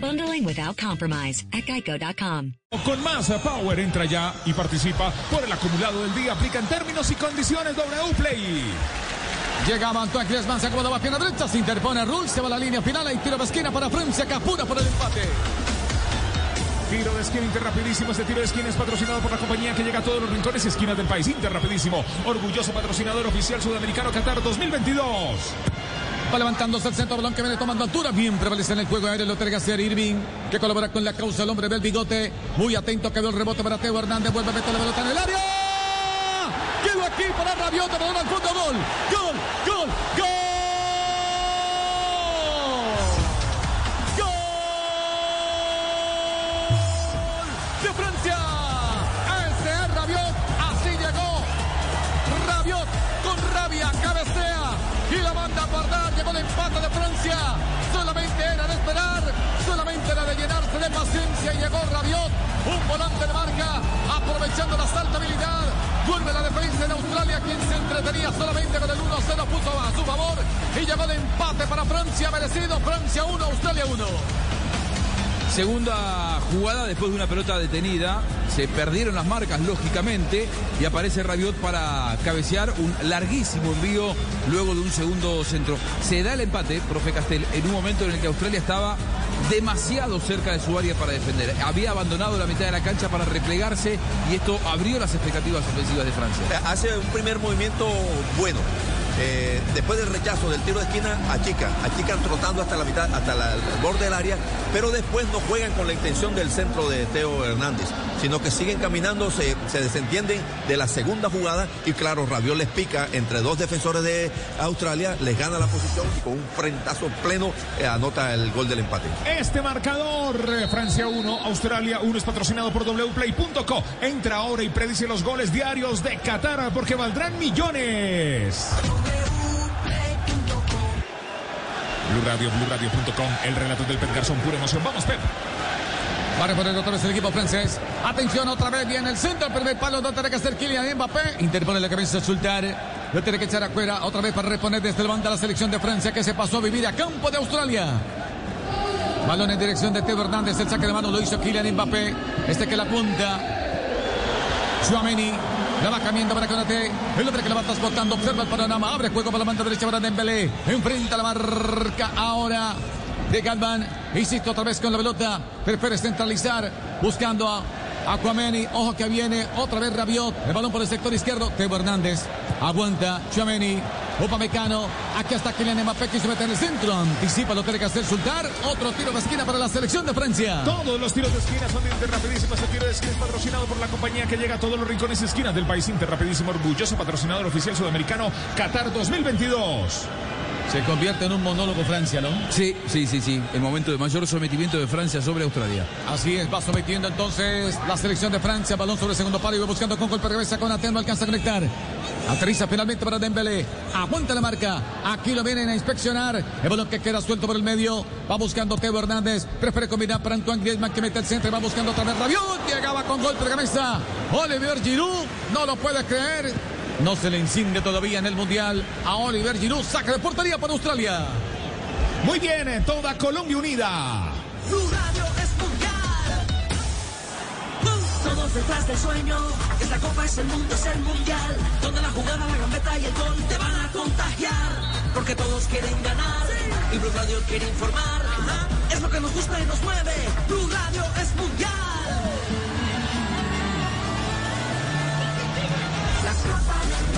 Bundling without compromise at geico.com. Con más power entra ya y participa por el acumulado del día. Aplican términos y condiciones W Play. Llega Antoine Griezmann, se acomoda la pierna derecha, se interpone Rull, se va a la línea final, hay tiro de esquina para Francia, que apura por el empate. Tiro de esquina Inter rapidísimo. Este tiro de esquina es patrocinado por la compañía que llega a todos los rincones y esquinas del país. Inter rapidísimo. Orgulloso patrocinador oficial sudamericano Qatar 2022. Va levantándose el centro, balón que viene tomando altura. Bien prevalece en el juego aéreo. Lo que hacer Irving, que colabora con la causa. El hombre del bigote. Muy atento, quedó el rebote para Teo Hernández. Vuelve a meter la pelota en el área. Quedó aquí para Rabiota. Balón al fondo. Gol. Gol. Gol. Gol Solamente era de esperar. Solamente era de llenarse de paciencia. Y llegó Rabiot. Un volante de marca. Aprovechando la saltabilidad. Vuelve la defensa de Australia. Quien se entretenía solamente con el 1-0 puso a su favor. Y llegó el empate para Francia. Merecido. Francia 1, Australia 1. Segunda jugada después de una pelota detenida. Se perdieron las marcas, lógicamente, y aparece Rabiot para cabecear un larguísimo envío luego de un segundo centro. Se da el empate, profe Castel, en un momento en el que Australia estaba demasiado cerca de su área para defender. Había abandonado la mitad de la cancha para replegarse y esto abrió las expectativas ofensivas de Francia. Hace un primer movimiento bueno. Eh, después del rechazo del tiro de esquina, achican, achican trotando hasta la mitad, hasta la- el borde del área, pero después no juegan con la intención del centro de Teo Hernández, sino que siguen caminando, se, se desentienden de la segunda jugada y claro, Rabiot les pica entre dos defensores de Australia, les gana la posición y con un frentazo pleno eh, anota el gol del empate. Este marcador, eh, Francia 1, Australia 1, es patrocinado por wplay.co. Entra ahora y predice los goles diarios de Qatar porque valdrán millones. Blue Radio, BlueRadio.com, el relato del Pep Garzón, pura emoción. Vamos, Pep. Va a reponer otra vez el equipo francés. Atención, otra vez viene el centro. El primer palo no tiene que hacer Kylian Mbappé. Interpone la cabeza a Sultar. Lo tiene que echar afuera. Otra vez para reponer desde el banda la selección de Francia que se pasó a vivir a campo de Australia. Balón en dirección de Teo Hernández. El saque de mano lo hizo Kylian Mbappé. Este que la punta. Chouameni. La va cambiando para Conate. El hombre que la va transportando. Observa el panorama. Abre juego para la banda derecha para Dembélé. Enfrenta la marca ahora de Galvan. Insisto otra vez con la pelota. Prefiere centralizar. Buscando a Aquameni. Ojo que viene. Otra vez Rabiot. El balón por el sector izquierdo. Teo Hernández. Aguanta. Chouameni. Upamecano. Aquí está Kylian Mbappé que se mete en el centro. Anticipa, lo tiene que hacer Sultar. Otro tiro de esquina para la selección de Francia. Todos los tiros de esquina son de Inter Rapidísimo. Este tiro de esquina es patrocinado por la compañía que llega a todos los rincones y esquinas del país. Inter Rapidísimo, orgulloso patrocinador oficial sudamericano Qatar 2022. Se convierte en un monólogo Francia, ¿no? Sí, sí, sí, sí. El momento de mayor sometimiento de Francia sobre Australia. Así es, va sometiendo entonces la selección de Francia. Balón sobre el segundo palo y va buscando con golpe de cabeza con Atén, no alcanza a conectar. Aterriza finalmente para Dembélé. Aguanta la marca. Aquí lo vienen a inspeccionar. El balón que queda suelto por el medio. Va buscando Teo Hernández. Prefiere combinar para Antoine Griezmann que mete el centro y va buscando otra vez Rabiot. Llegaba con golpe de cabeza. Oliver Giroud. No lo puede creer. No se le enciende todavía en el Mundial a Oliver Giroud. Saca de portería para Australia. Muy bien, en toda Colombia unida. Blue Radio es mundial. Todos detrás del sueño. Esta copa es el mundo, es el mundial. Donde la jugada, la gambeta y el gol te van a contagiar. Porque todos quieren ganar. Y Blue Radio quiere informar. Es lo que nos gusta y nos mueve. Blue Radio es mundial. La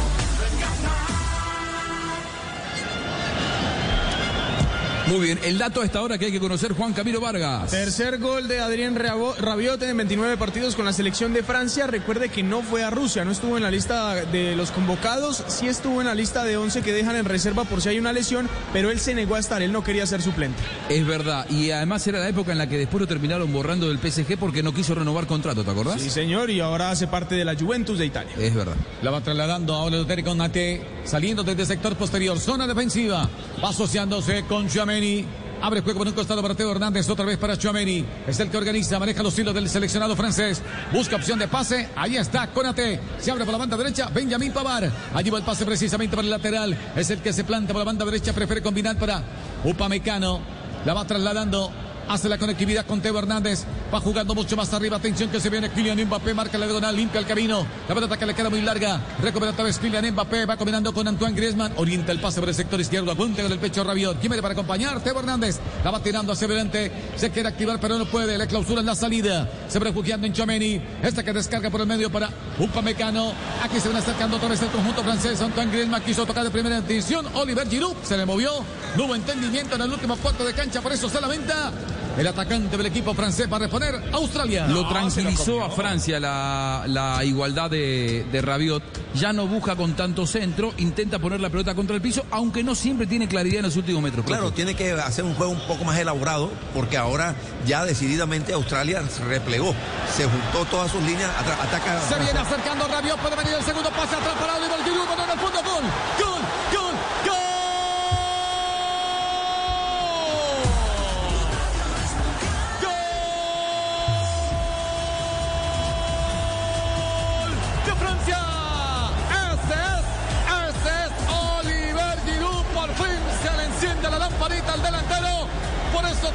Muy bien, el dato a esta hora que hay que conocer Juan Camilo Vargas. Tercer gol de Adrián Rabiot en 29 partidos con la selección de Francia. Recuerde que no fue a Rusia, no estuvo en la lista de los convocados, sí estuvo en la lista de 11 que dejan en reserva por si hay una lesión, pero él se negó a estar, él no quería ser suplente. Es verdad, y además era la época en la que después lo terminaron borrando del PSG porque no quiso renovar contrato, ¿te acordás? Sí, señor, y ahora hace parte de la Juventus de Italia. Es verdad. La va trasladando ahora Luteri con Nate, saliendo desde el sector posterior, zona defensiva, va asociándose con Chuameni. Abre juego por un costado para Teo Hernández, otra vez para Chuameni. Es el que organiza, maneja los hilos del seleccionado francés. Busca opción de pase, ahí está, Conate. Se abre por la banda derecha, Benjamín Pavar. Allí va el pase precisamente para el lateral. Es el que se planta por la banda derecha, prefiere combinar para Upamecano. La va trasladando. Hace la conectividad con Teo Hernández. Va jugando mucho más arriba. Atención que se viene Kylian Mbappé. Marca la diagonal. Limpia el camino. La pelota que le queda muy larga. Recupera otra vez Kylian Mbappé. Va combinando con Antoine Griezmann. Orienta el pase por el sector izquierdo. Apunta con el pecho Rabiot. ¿Quién viene para acompañar? Teo Hernández. La va tirando hacia adelante. Se quiere activar pero no puede. Le clausura en la salida. Se va refugiando en Chomeni. Esta que descarga por el medio para Upamecano. Aquí se van acercando otra vez el conjunto francés. Antoine Griezmann quiso tocar de primera intención. Oliver Giroud se le movió. No hubo entendimiento en el último cuarto de cancha. Por eso se lamenta. El atacante del equipo francés va a reponer Australia. Lo tranquilizó a Francia la, la igualdad de, de Rabiot. Ya no busca con tanto centro, intenta poner la pelota contra el piso, aunque no siempre tiene claridad en los últimos metros. Claro, profe. tiene que hacer un juego un poco más elaborado porque ahora ya decididamente Australia se replegó, se juntó todas sus líneas, ataca. Se viene acercando Rabiot, puede venir el segundo pase atrás para Oliver Giroud, con el fondo, gol, gol,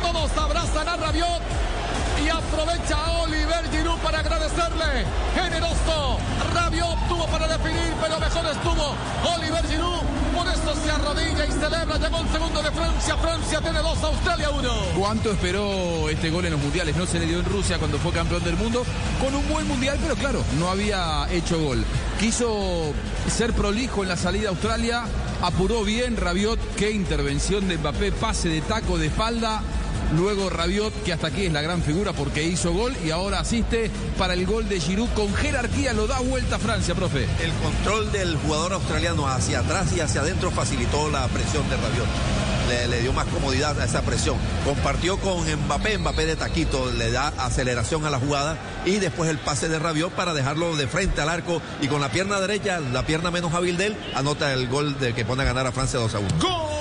todos abrazan a Rabiot. Y aprovecha a Oliver Giroud para agradecerle. Generoso. Rabiot tuvo para definir, pero mejor estuvo Oliver Giroud. Por eso se arrodilla y celebra. Llegó el segundo de Francia. Francia tiene dos, Australia uno. ¿Cuánto esperó este gol en los mundiales? No se le dio en Rusia cuando fue campeón del mundo, con un buen mundial, pero claro, no había hecho gol. Quiso ser prolijo en la salida a Australia, apuró bien Rabiot, qué intervención de Mbappé, pase de taco de espalda. Luego Rabiot, que hasta aquí es la gran figura porque hizo gol y ahora asiste para el gol de Giroud con jerarquía, lo da vuelta a Francia, profe. El control del jugador australiano hacia atrás y hacia adentro facilitó la presión de Rabiot. Le, le dio más comodidad a esa presión. Compartió con Mbappé, Mbappé de taquito, le da aceleración a la jugada y después el pase de Rabiot para dejarlo de frente al arco y con la pierna derecha, la pierna menos hábil de él, anota el gol de que pone a ganar a Francia 2 a 1. Gol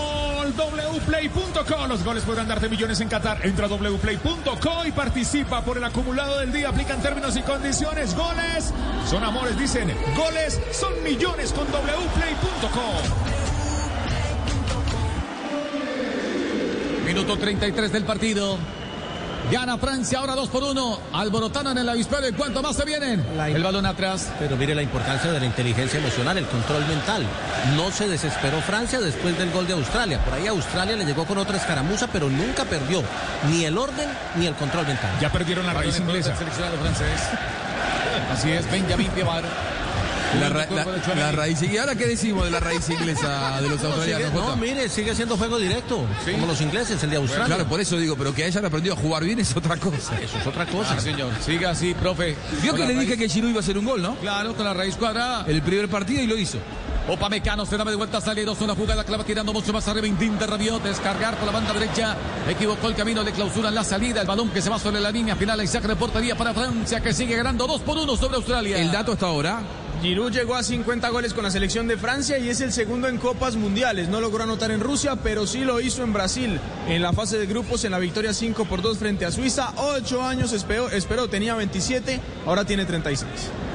wplay.co. Los goles podrán darte millones en Qatar. Entra a wplay.co y participa por el acumulado del día. Aplican términos y condiciones. Goles son amores, dicen. Goles son millones con wplay.co. Minuto 33 del partido. Gana Francia ahora 2 por 1. Alborotaron en el avispero y cuanto más se vienen. El balón atrás. Pero mire la importancia de la inteligencia emocional, el control mental. No se desesperó Francia después del gol de Australia. Por ahí Australia le llegó con otra escaramuza, pero nunca perdió ni el orden ni el control mental. Ya perdieron la raíz inglesa. del seleccionado francés. Así es, Benjamin Pavard. La, ra- la- la raíz. ¿Y ahora qué decimos de la raíz inglesa de los No, sigue- australianos? no, mire, sigue siendo juego directo, como los ingleses, el de Australia. Claro, por eso digo, pero que hayan aprendido a jugar bien es otra cosa. Eso es otra cosa. Sí, señor. Siga así, profe. Vio que le dije que Giroud iba a hacer un gol, ¿no? Claro, con la raíz cuadrada. El primer partido y lo hizo. Opamecano se da de vuelta, sale dos, una jugada clava tirando mucho más arriba, intenta Rabiot, descargar por la banda derecha, equivocó el camino, le clausuran la salida, el balón que se va sobre la línea final, saca de portería para Francia, que sigue ganando 2 por 1 sobre Australia. El dato hasta ahora. Giroud llegó a 50 goles con la selección de Francia y es el segundo en Copas Mundiales. No logró anotar en Rusia, pero sí lo hizo en Brasil. En la fase de grupos, en la victoria 5 por 2 frente a Suiza. 8 años esperó, esperó, tenía 27, ahora tiene 36.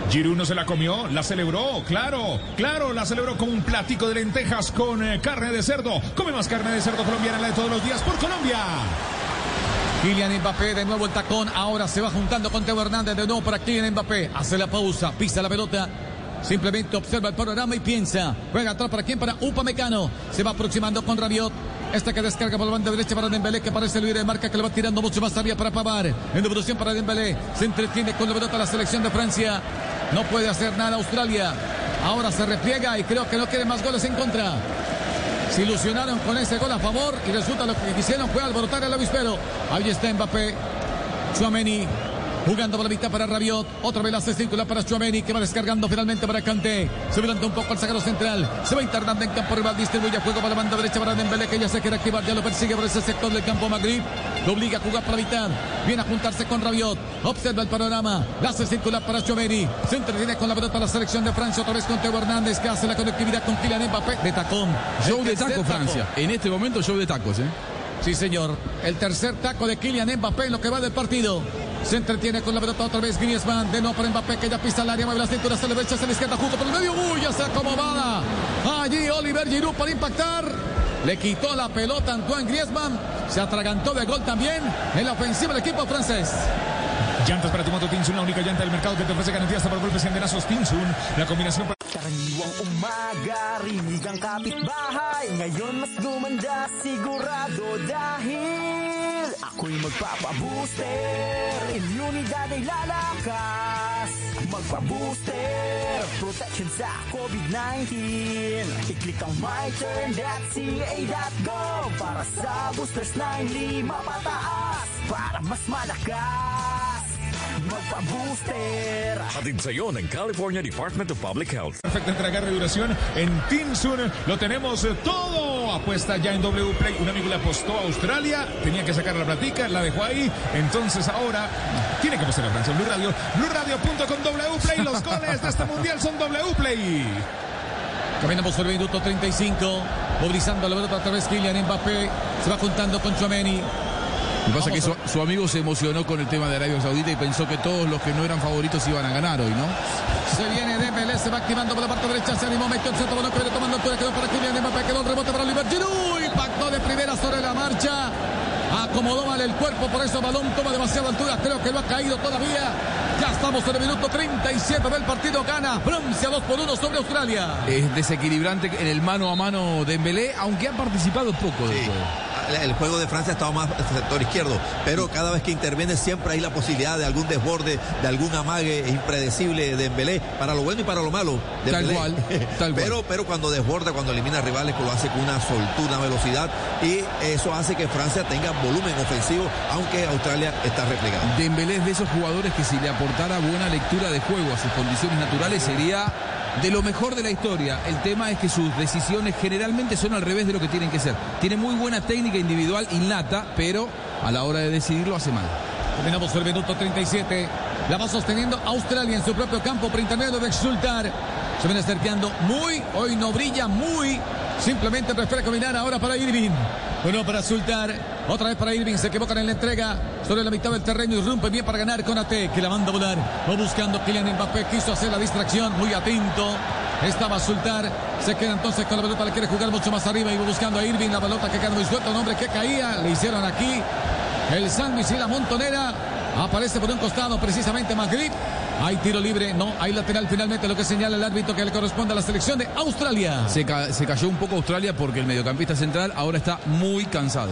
Giroud no se la comió, la celebró, claro, claro, la celebró con un platico de lentejas con eh, carne de cerdo. Come más carne de cerdo colombiana, la de todos los días por Colombia. Kylian Mbappé, de nuevo el tacón, ahora se va juntando con Teo Hernández, de nuevo para Kylian Mbappé, hace la pausa, pisa la pelota, simplemente observa el panorama y piensa, juega atrás para quién, para Upamecano, se va aproximando con Rabiot, esta que descarga por la banda derecha para Dembélé, que parece líder de marca, que le va tirando mucho más arriba para Pavar, en devolución para Dembélé, se entretiene con la pelota la selección de Francia, no puede hacer nada Australia, ahora se repliega y creo que no quiere más goles en contra. Se ilusionaron con ese gol a favor y resulta lo que quisieron fue alborotar el avispero. Ahí está Mbappé. Chouameni jugando por la mitad para Rabiot. Otra vez la hace circular para Chouameni que va descargando finalmente para Kanté. Se adelanta un poco al zaguero central. Se va internando en campo rival. Distribuye juego para la banda derecha para Dembélé que ya se quiere activar. Ya lo persigue por ese sector del campo Maghrib. Lo obliga a jugar por la mitad. Viene a juntarse con Rabiot. Observa el panorama. La hace circular para Chouameni. Se entretiene con la pelota la selección de Francia. Otra vez con Teo Hernández que hace la conectividad con Kylian Mbappé. De tacón. Show de taco, Francia. En este momento, show de tacos, ¿eh? Sí, señor. El tercer taco de Kylian Mbappé en lo que va del partido. Se entretiene con la pelota otra vez Griezmann. De nuevo para Mbappé que ya pisa el área. Mueve la cintura hacia la derecha, hacia la izquierda, justo por el medio. Uy, ya se acomodada. Allí Oliver Giroud para impactar. Le quitó la pelota a Antoine Griezmann. Se atragantó de gol también en la ofensiva del equipo francés. Llantas para tu moto Tinsun, la única llanta del mercado que te ofrece garantía hasta por golpes y andenazos Tinsun. La combinación para... Karaniwang umaga, rinig ang kapitbahay Ngayon mas gumanda sigurado dahil Ako'y magpapabooster. Immunidad ay lalakas. Magpabooster. Protection sa COVID-19 I-click ang myturn.ca.gov Para sa boosters na hindi mapataas Para mas malakas Magpabooster Hatid sa iyo ng California Department of Public Health. Perfecta entrega de duración en Tinsun. Lo tenemos eh, todo. Apuesta ya en W Play. Un amigo le apostó a Australia. Tenía que sacar la platica. La dejó ahí. Entonces ahora tiene que apostar a Francia. Blue Radio. BlueRadio.com W Play. Los goles de este mundial son W Play. Caminamos por el minuto 35, movilizando la pelota otra vez Kylian Mbappé. Se va juntando con Chouameni. Lo que pasa es que su, su amigo se emocionó con el tema de Arabia Saudita y pensó que todos los que no eran favoritos iban a ganar hoy, ¿no? Se viene Dembélé, se va activando por la parte derecha, se animó, metió el centro, balón que viene tomando altura, quedó para Kylian Mbappé, quedó el rebote para Oliver Giroud, impactó de primera sobre la marcha, acomodó mal el cuerpo, por eso balón toma demasiada altura, creo que no ha caído todavía, ya estamos en el minuto 37 del partido, gana Francia 2 por 1 sobre Australia. Es desequilibrante en el mano a mano de Embelé, aunque ha participado poco del juego. El juego de Francia estaba más en el sector izquierdo, pero cada vez que interviene siempre hay la posibilidad de algún desborde, de algún amague impredecible de Dembélé, para lo bueno y para lo malo. Tal cual, tal cual. pero, pero cuando desborda, cuando elimina rivales, lo hace con una soltura, velocidad, y eso hace que Francia tenga volumen ofensivo, aunque Australia está replegada. Dembélé es de esos jugadores que si le aportara buena lectura de juego a sus condiciones naturales sería de lo mejor de la historia. El tema es que sus decisiones generalmente son al revés de lo que tienen que ser. Tiene muy buena técnica individual innata, pero a la hora de decidirlo hace mal. Terminamos el minuto 37. La va sosteniendo Australia en su propio campo por intermedio de Exultar. Se viene acercando muy, hoy no brilla muy. Simplemente prefiere combinar ahora para Irving. Bueno, para Sultar. Otra vez para Irving. Se equivocan en la entrega. Sobre la mitad del terreno y rompe bien para ganar con AT. Que la manda a volar. Va buscando Kylian Mbappé. Quiso hacer la distracción. Muy atento. Estaba Sultar. Se queda entonces con la pelota. Le quiere jugar mucho más arriba. Va buscando a Irving. La pelota que queda muy suelta. Un hombre que caía. Le hicieron aquí. El sándwich y la montonera. Aparece por un costado precisamente Maghrib. Hay tiro libre, no, hay lateral finalmente, lo que señala el árbitro que le corresponde a la selección de Australia. Se, se cayó un poco Australia porque el mediocampista central ahora está muy cansado.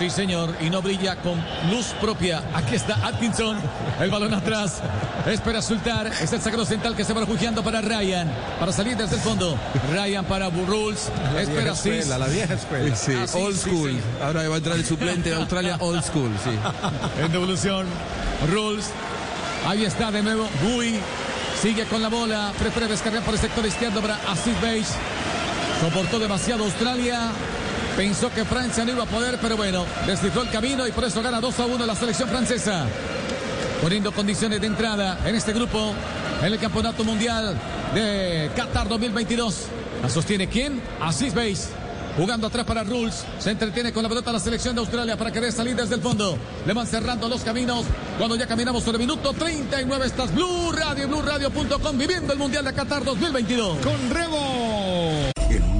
Sí, señor, y no brilla con luz propia. Aquí está Atkinson, el balón atrás. Espera Sultar, es el sacro central que se va refugiando para Ryan, para salir desde el fondo. Ryan para Burruls, espera escuela, la vieja escuela. Sí, Ah, sí, old sí, school. sí. Ahora va a entrar el suplente de Australia, old school, sí. En devolución, Rules. Ahí está de nuevo Gui. Sigue con la bola. Prefiere descargar por el sector izquierdo para Assis Base. Soportó demasiado Australia. Pensó que Francia no iba a poder, pero bueno, descifró el camino y por eso gana 2 a 1 la selección francesa. Poniendo condiciones de entrada en este grupo en el Campeonato Mundial de Qatar 2022. ¿La sostiene quién? Assis Base. Jugando atrás para Rules. Se entretiene con la pelota la selección de Australia para querer salir desde el fondo. Le van cerrando los caminos. Cuando ya caminamos sobre el minuto 39 estás Blue Radio y BlueRadio.com viviendo el Mundial de Qatar 2022. Con Rebo.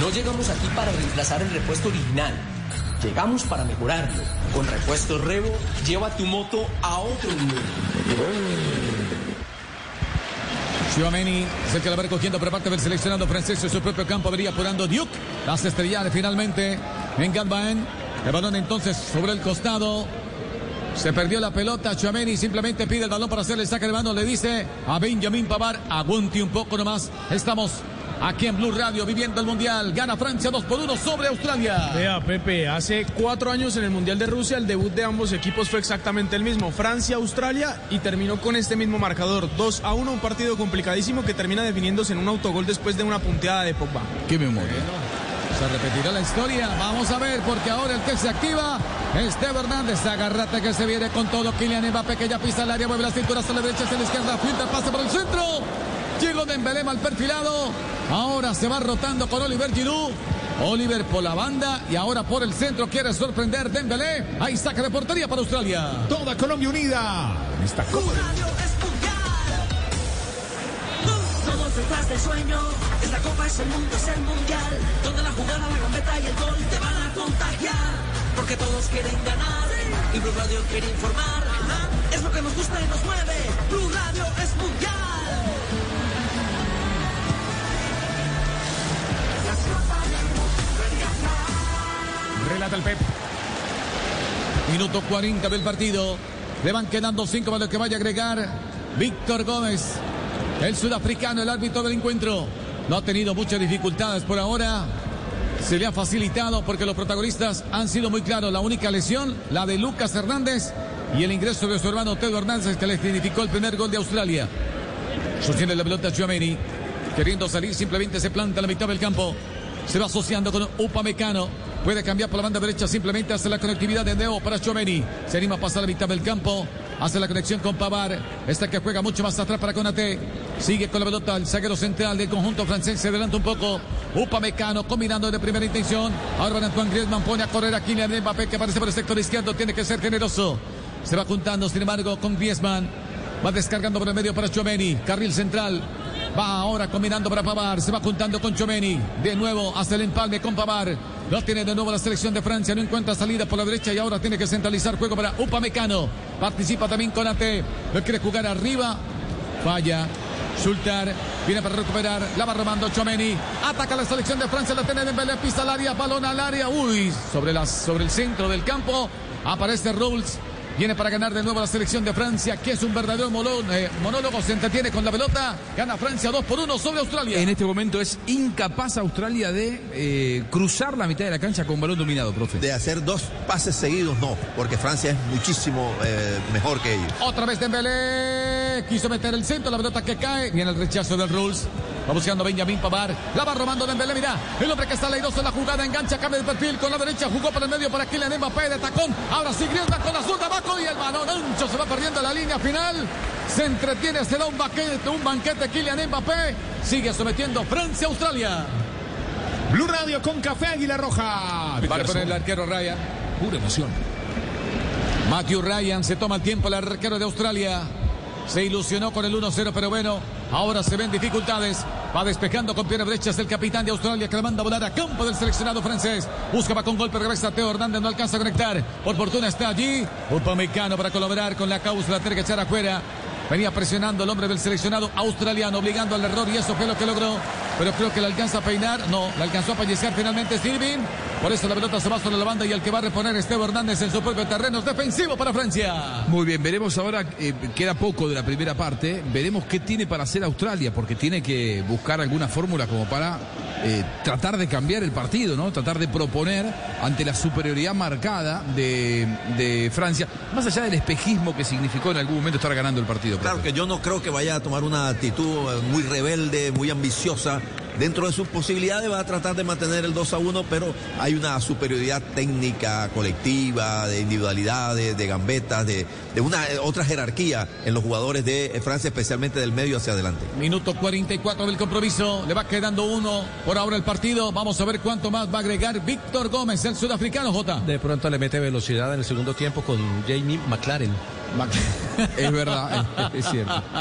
No llegamos aquí para reemplazar el repuesto original. Llegamos para mejorarlo. Con repuesto Revo, lleva tu moto a otro nivel. Chouameni es el que la va recogiendo por parte del seleccionado francés en su propio campo. Vería apurando Duke. Las estrellas finalmente en. El balón entonces sobre el costado. Se perdió la pelota. Chouameni simplemente pide el balón para hacerle el saque de mano. Le dice a Benjamin Pavar, aguante un poco nomás. Estamos aquí en Blue Radio viviendo el Mundial. Gana Francia 2 por 1 sobre Australia. Vea, Pepe, hace cuatro años en el Mundial de Rusia el debut de ambos equipos fue exactamente el mismo, Francia-Australia, y terminó con este mismo marcador, 2 a 1, un partido complicadísimo que termina definiéndose en un autogol después de una punteada de Pogba. Qué memoria. Se repetirá la historia. Vamos a ver, porque ahora el que se activa es Teo Hernández. Agarrate que se viene con todo. Kylian Mbappé que ya pisa el área, mueve la cintura hacia la derecha, hacia la izquierda. Filtra, pasa por el centro. Llegó Dembélé mal perfilado. Ahora se va rotando con Oliver Giroud. Oliver por la banda y ahora por el centro quiere sorprender Dembélé. Ahí saca de portería para Australia. Toda Colombia unida. En esta Copa Todos detrás del sueño. Esta copa es el mundo, es el mundial. Donde la jugada, la gambeta y el gol te van a contagiar. Porque todos quieren ganar. Y Blue Radio quiere informar. Es lo que nos gusta y nos mueve. Blue Radio es mundial. Relata el Pep. Minuto 40 del partido. Le van quedando 5 para lo que vaya a agregar Víctor Gómez, el sudafricano, el árbitro del encuentro. No ha tenido muchas dificultades por ahora. Se le ha facilitado porque los protagonistas han sido muy claros. La única lesión, la de Lucas Hernández y el ingreso de su hermano Teo Hernández que le significó el primer gol de Australia. Sostiene la pelota Chuameni. Queriendo salir, simplemente se planta a la mitad del campo. Se va asociando con Upamecano. Puede cambiar por la banda derecha, simplemente hace la conectividad de Neo para Chomeni. Se anima a pasar a la mitad del campo. Hace la conexión con Pavar. Esta que juega mucho más atrás para Conate. Sigue con la pelota el zaguero central del conjunto francés. Se adelanta un poco. Upamecano combinando de primera intención. Ahora Antoine Griezmann pone a correr a Kylian Mbappé que aparece por el sector izquierdo. Tiene que ser generoso. Se va juntando, sin embargo, con Griezmann. Va descargando por el medio para Chomeni. Carril central. Va ahora combinando para Pavar. Se va juntando con Chomeni. De nuevo hace el empalme con Pavar. Lo tiene de nuevo la selección de Francia. No encuentra salida por la derecha y ahora tiene que centralizar juego para Upamecano. Participa también Conate. Lo quiere jugar arriba. Falla. Sultar viene para recuperar. La va robando Chomeni. Ataca la selección de Francia. La tiene Dembélé. Pisa al área. Balón al área. Uy. Sobre, sobre el centro del campo. Aparece Rules. Viene para ganar de nuevo la selección de Francia, que es un verdadero molón, eh, monólogo. Se entretiene con la pelota. Gana Francia 2 por 1 sobre Australia. En este momento es incapaz Australia de eh, cruzar la mitad de la cancha con balón dominado, profe. De hacer dos pases seguidos, no, porque Francia es muchísimo eh, mejor que ellos. Otra vez Dembélé. Quiso meter el centro, la pelota que cae. Viene el rechazo del Rules. Va buscando Benjamín Pavar. La va robando Dembélé, mira. El hombre que está leidoso en la jugada. Engancha, cambia de perfil con la derecha. Jugó por el medio para Kylian Mbappé de tacón. Ahora sí Griezmann con la zurda abajo y el balón ancho se va perdiendo la línea final. Se entretiene, se da un banquete, un banquete Kylian Mbappé. Sigue sometiendo Francia Australia. Blue Radio con Café Águila Roja. Va a poner el arquero Ryan. Pura emoción. Matthew Ryan se toma el tiempo el arquero de Australia. Se ilusionó con el 1-0, pero bueno, ahora se ven dificultades. Va despejando con pierna derecha el capitán de Australia que la manda a volar a campo del seleccionado francés. Busca va con golpe, regresa Teo Hernández, no alcanza a conectar. Por fortuna está allí. Upamecano para colaborar con la causa, la tiene que echar afuera. Venía presionando el hombre del seleccionado australiano, obligando al error y eso fue lo que logró. Pero creo que le alcanza a peinar. No, le alcanzó a fallecer finalmente Sirvin. Por eso la pelota se va sobre la banda y el que va a reponer es Teo Hernández en su propio terreno es defensivo para Francia. Muy bien, veremos ahora, eh, queda poco de la primera parte, veremos qué tiene para hacer Australia, porque tiene que buscar alguna fórmula como para eh, tratar de cambiar el partido, ¿no? Tratar de proponer ante la superioridad marcada de, de Francia, más allá del espejismo que significó en algún momento estar ganando el partido. Claro que yo no creo que vaya a tomar una actitud eh, muy rebelde, muy ambiciosa. Dentro de sus posibilidades va a tratar de mantener el 2 a 1, pero hay una superioridad técnica, colectiva, de individualidades, de gambetas, de, de una eh, otra jerarquía en los jugadores de eh, Francia, especialmente del medio hacia adelante. Minuto 44 del compromiso. Le va quedando uno por ahora el partido. Vamos a ver cuánto más va a agregar Víctor Gómez, el sudafricano J. De pronto le mete velocidad en el segundo tiempo con Jamie McLaren. Es verdad, es, es cierto.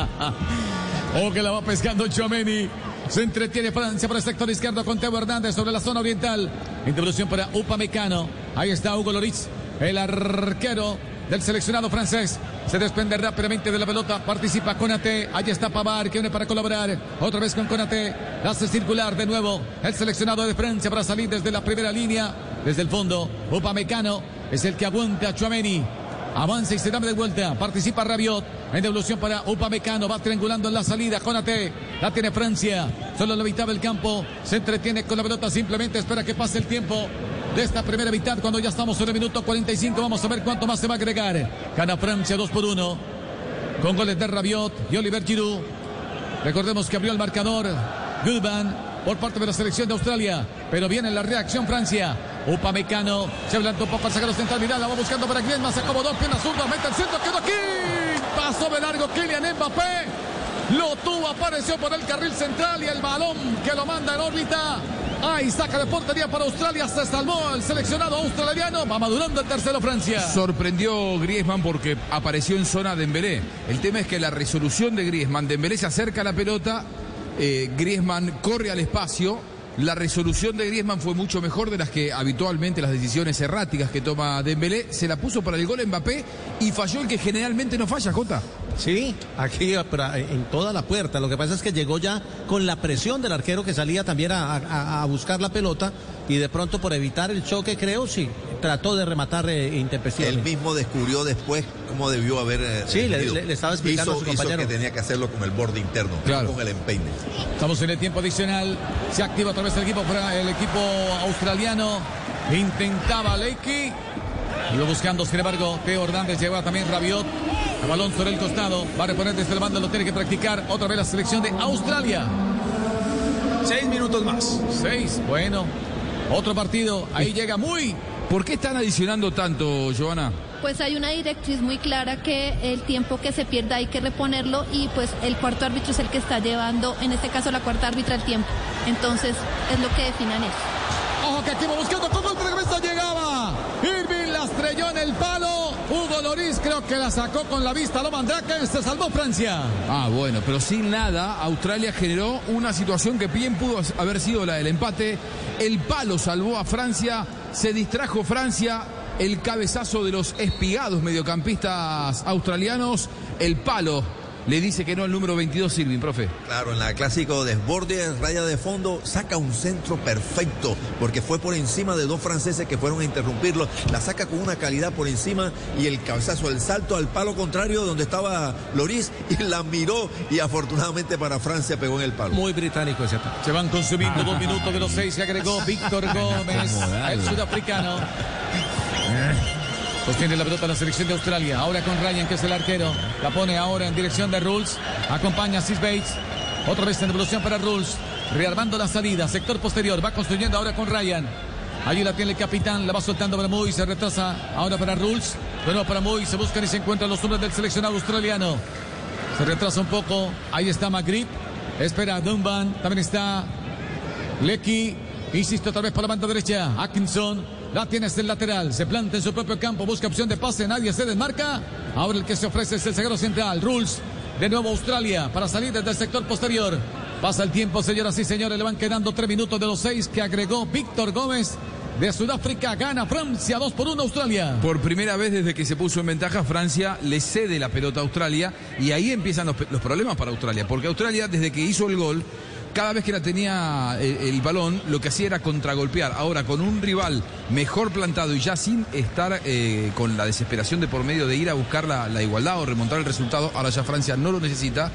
O que la va pescando Chomeni. Se entretiene Francia por el sector izquierdo con Teo Hernández sobre la zona oriental. Intervolución para Upamecano. Ahí está Hugo Loritz, el arquero del seleccionado francés. Se desprende rápidamente de la pelota. Participa Conate. Allí está Pavar que viene para colaborar. Otra vez con Conate. Hace circular de nuevo el seleccionado de Francia para salir desde la primera línea. Desde el fondo. Upamecano es el que aguanta a Chouameni. Avanza y se da de vuelta. Participa Rabiot. En devolución para Upamecano. Va triangulando en la salida. Conate. La tiene Francia. Solo la mitad del campo. Se entretiene con la pelota. Simplemente espera que pase el tiempo de esta primera mitad. Cuando ya estamos en el minuto 45. Vamos a ver cuánto más se va a agregar. Gana Francia 2 por 1. Con goles de Rabiot y Oliver Giroud. Recordemos que abrió el marcador. Goodman por parte de la selección de Australia. Pero viene la reacción Francia. Upamecano se adelantó un poco al sacar central. Vidal la va buscando para Griezmann. Se acomodó, pierna zurda, mete el centro, quedó aquí. Pasó de largo Kylian Mbappé. Lo tuvo, apareció por el carril central y el balón que lo manda en órbita. Ahí saca de portería para Australia. Se salvó el seleccionado australiano. Va madurando el tercero Francia. Sorprendió Griezmann porque apareció en zona de Dembélé. El tema es que la resolución de Griezmann, Dembélé se acerca a la pelota, eh, Griezmann corre al espacio. La resolución de Griezmann fue mucho mejor de las que habitualmente las decisiones erráticas que toma Dembélé. Se la puso para el gol Mbappé y falló el que generalmente no falla, Jota. Sí, aquí en toda la puerta. Lo que pasa es que llegó ya con la presión del arquero que salía también a, a- a buscar la pelota y de pronto por evitar el choque, creo, sí, trató de rematar eh, Él intempestivamente. mismo descubrió después cómo debió haber. eh, Sí, le- le- le estaba explicando hizo, a su hizo compañero. que tenía que hacerlo con el borde interno, Claro. con el empeine. Estamos en el tiempo adicional. Se activa otra vez el equipo, el equipo australiano. Intentaba Leiki. Iba buscando, sin embargo, Teo Hernández lleva también Rabiot. El balón sobre el costado. Va a reponer desde el bando, lo tiene que practicar otra vez la selección de Australia. Seis minutos más. Seis, bueno. Otro partido. Ahí llega muy. ¿Por qué están adicionando tanto, Joana? Pues hay una directriz muy clara que el tiempo que se pierda hay que reponerlo y pues el cuarto árbitro es el que está llevando, en este caso la cuarta árbitra, el tiempo. Entonces es lo que definan ellos. Ojo que aquí va buscando con de cabeza llegaba. Irving la estrelló en el palo. Hugo Loris creo que la sacó con la vista. Lo Mandrake se salvó Francia. Ah, bueno, pero sin nada, Australia generó una situación que bien pudo haber sido la del empate. El palo salvó a Francia, se distrajo Francia, el cabezazo de los espigados mediocampistas australianos, el palo le dice que no al número 22 Silvin, profe. Claro, en la clásico desborde, raya de fondo, saca un centro perfecto, porque fue por encima de dos franceses que fueron a interrumpirlo. La saca con una calidad por encima y el cabezazo, el salto al palo contrario donde estaba Loris y la miró y afortunadamente para Francia pegó en el palo. Muy británico ese ataque. Se van consumiendo dos minutos de los seis que agregó Víctor Gómez, el sudafricano. Sostiene la pelota la selección de Australia. Ahora con Ryan, que es el arquero. La pone ahora en dirección de Rules. Acompaña a Sis Bates. Otra vez en devolución para Rules. Rearmando la salida. Sector posterior. Va construyendo ahora con Ryan. Allí la tiene el capitán. La va soltando para Muy. Se retrasa ahora para Rules. De nuevo para Muy. Se buscan y se encuentran los hombres del seleccionado australiano. Se retrasa un poco. Ahí está Magrib. Espera Dunban. También está Lecky. Insisto otra vez por la banda derecha. Atkinson. La tiene el lateral. Se planta en su propio campo. Busca opción de pase. Nadie se desmarca. Ahora el que se ofrece es el zaguero central. Rules. De nuevo Australia para salir desde el sector posterior. Pasa el tiempo, señoras y señores. Le van quedando tres minutos de los seis que agregó Víctor Gómez. De Sudáfrica gana Francia 2 por 1 Australia. Por primera vez desde que se puso en ventaja, Francia le cede la pelota a Australia y ahí empiezan los problemas para Australia. Porque Australia, desde que hizo el gol, cada vez que la tenía el, el, balón, lo que hacía era contragolpear. Ahora, con un rival mejor plantado y ya sin estar eh, con la desesperación de por medio de ir a buscar la, la, igualdad o remontar el resultado, ahora ya Francia no lo necesita.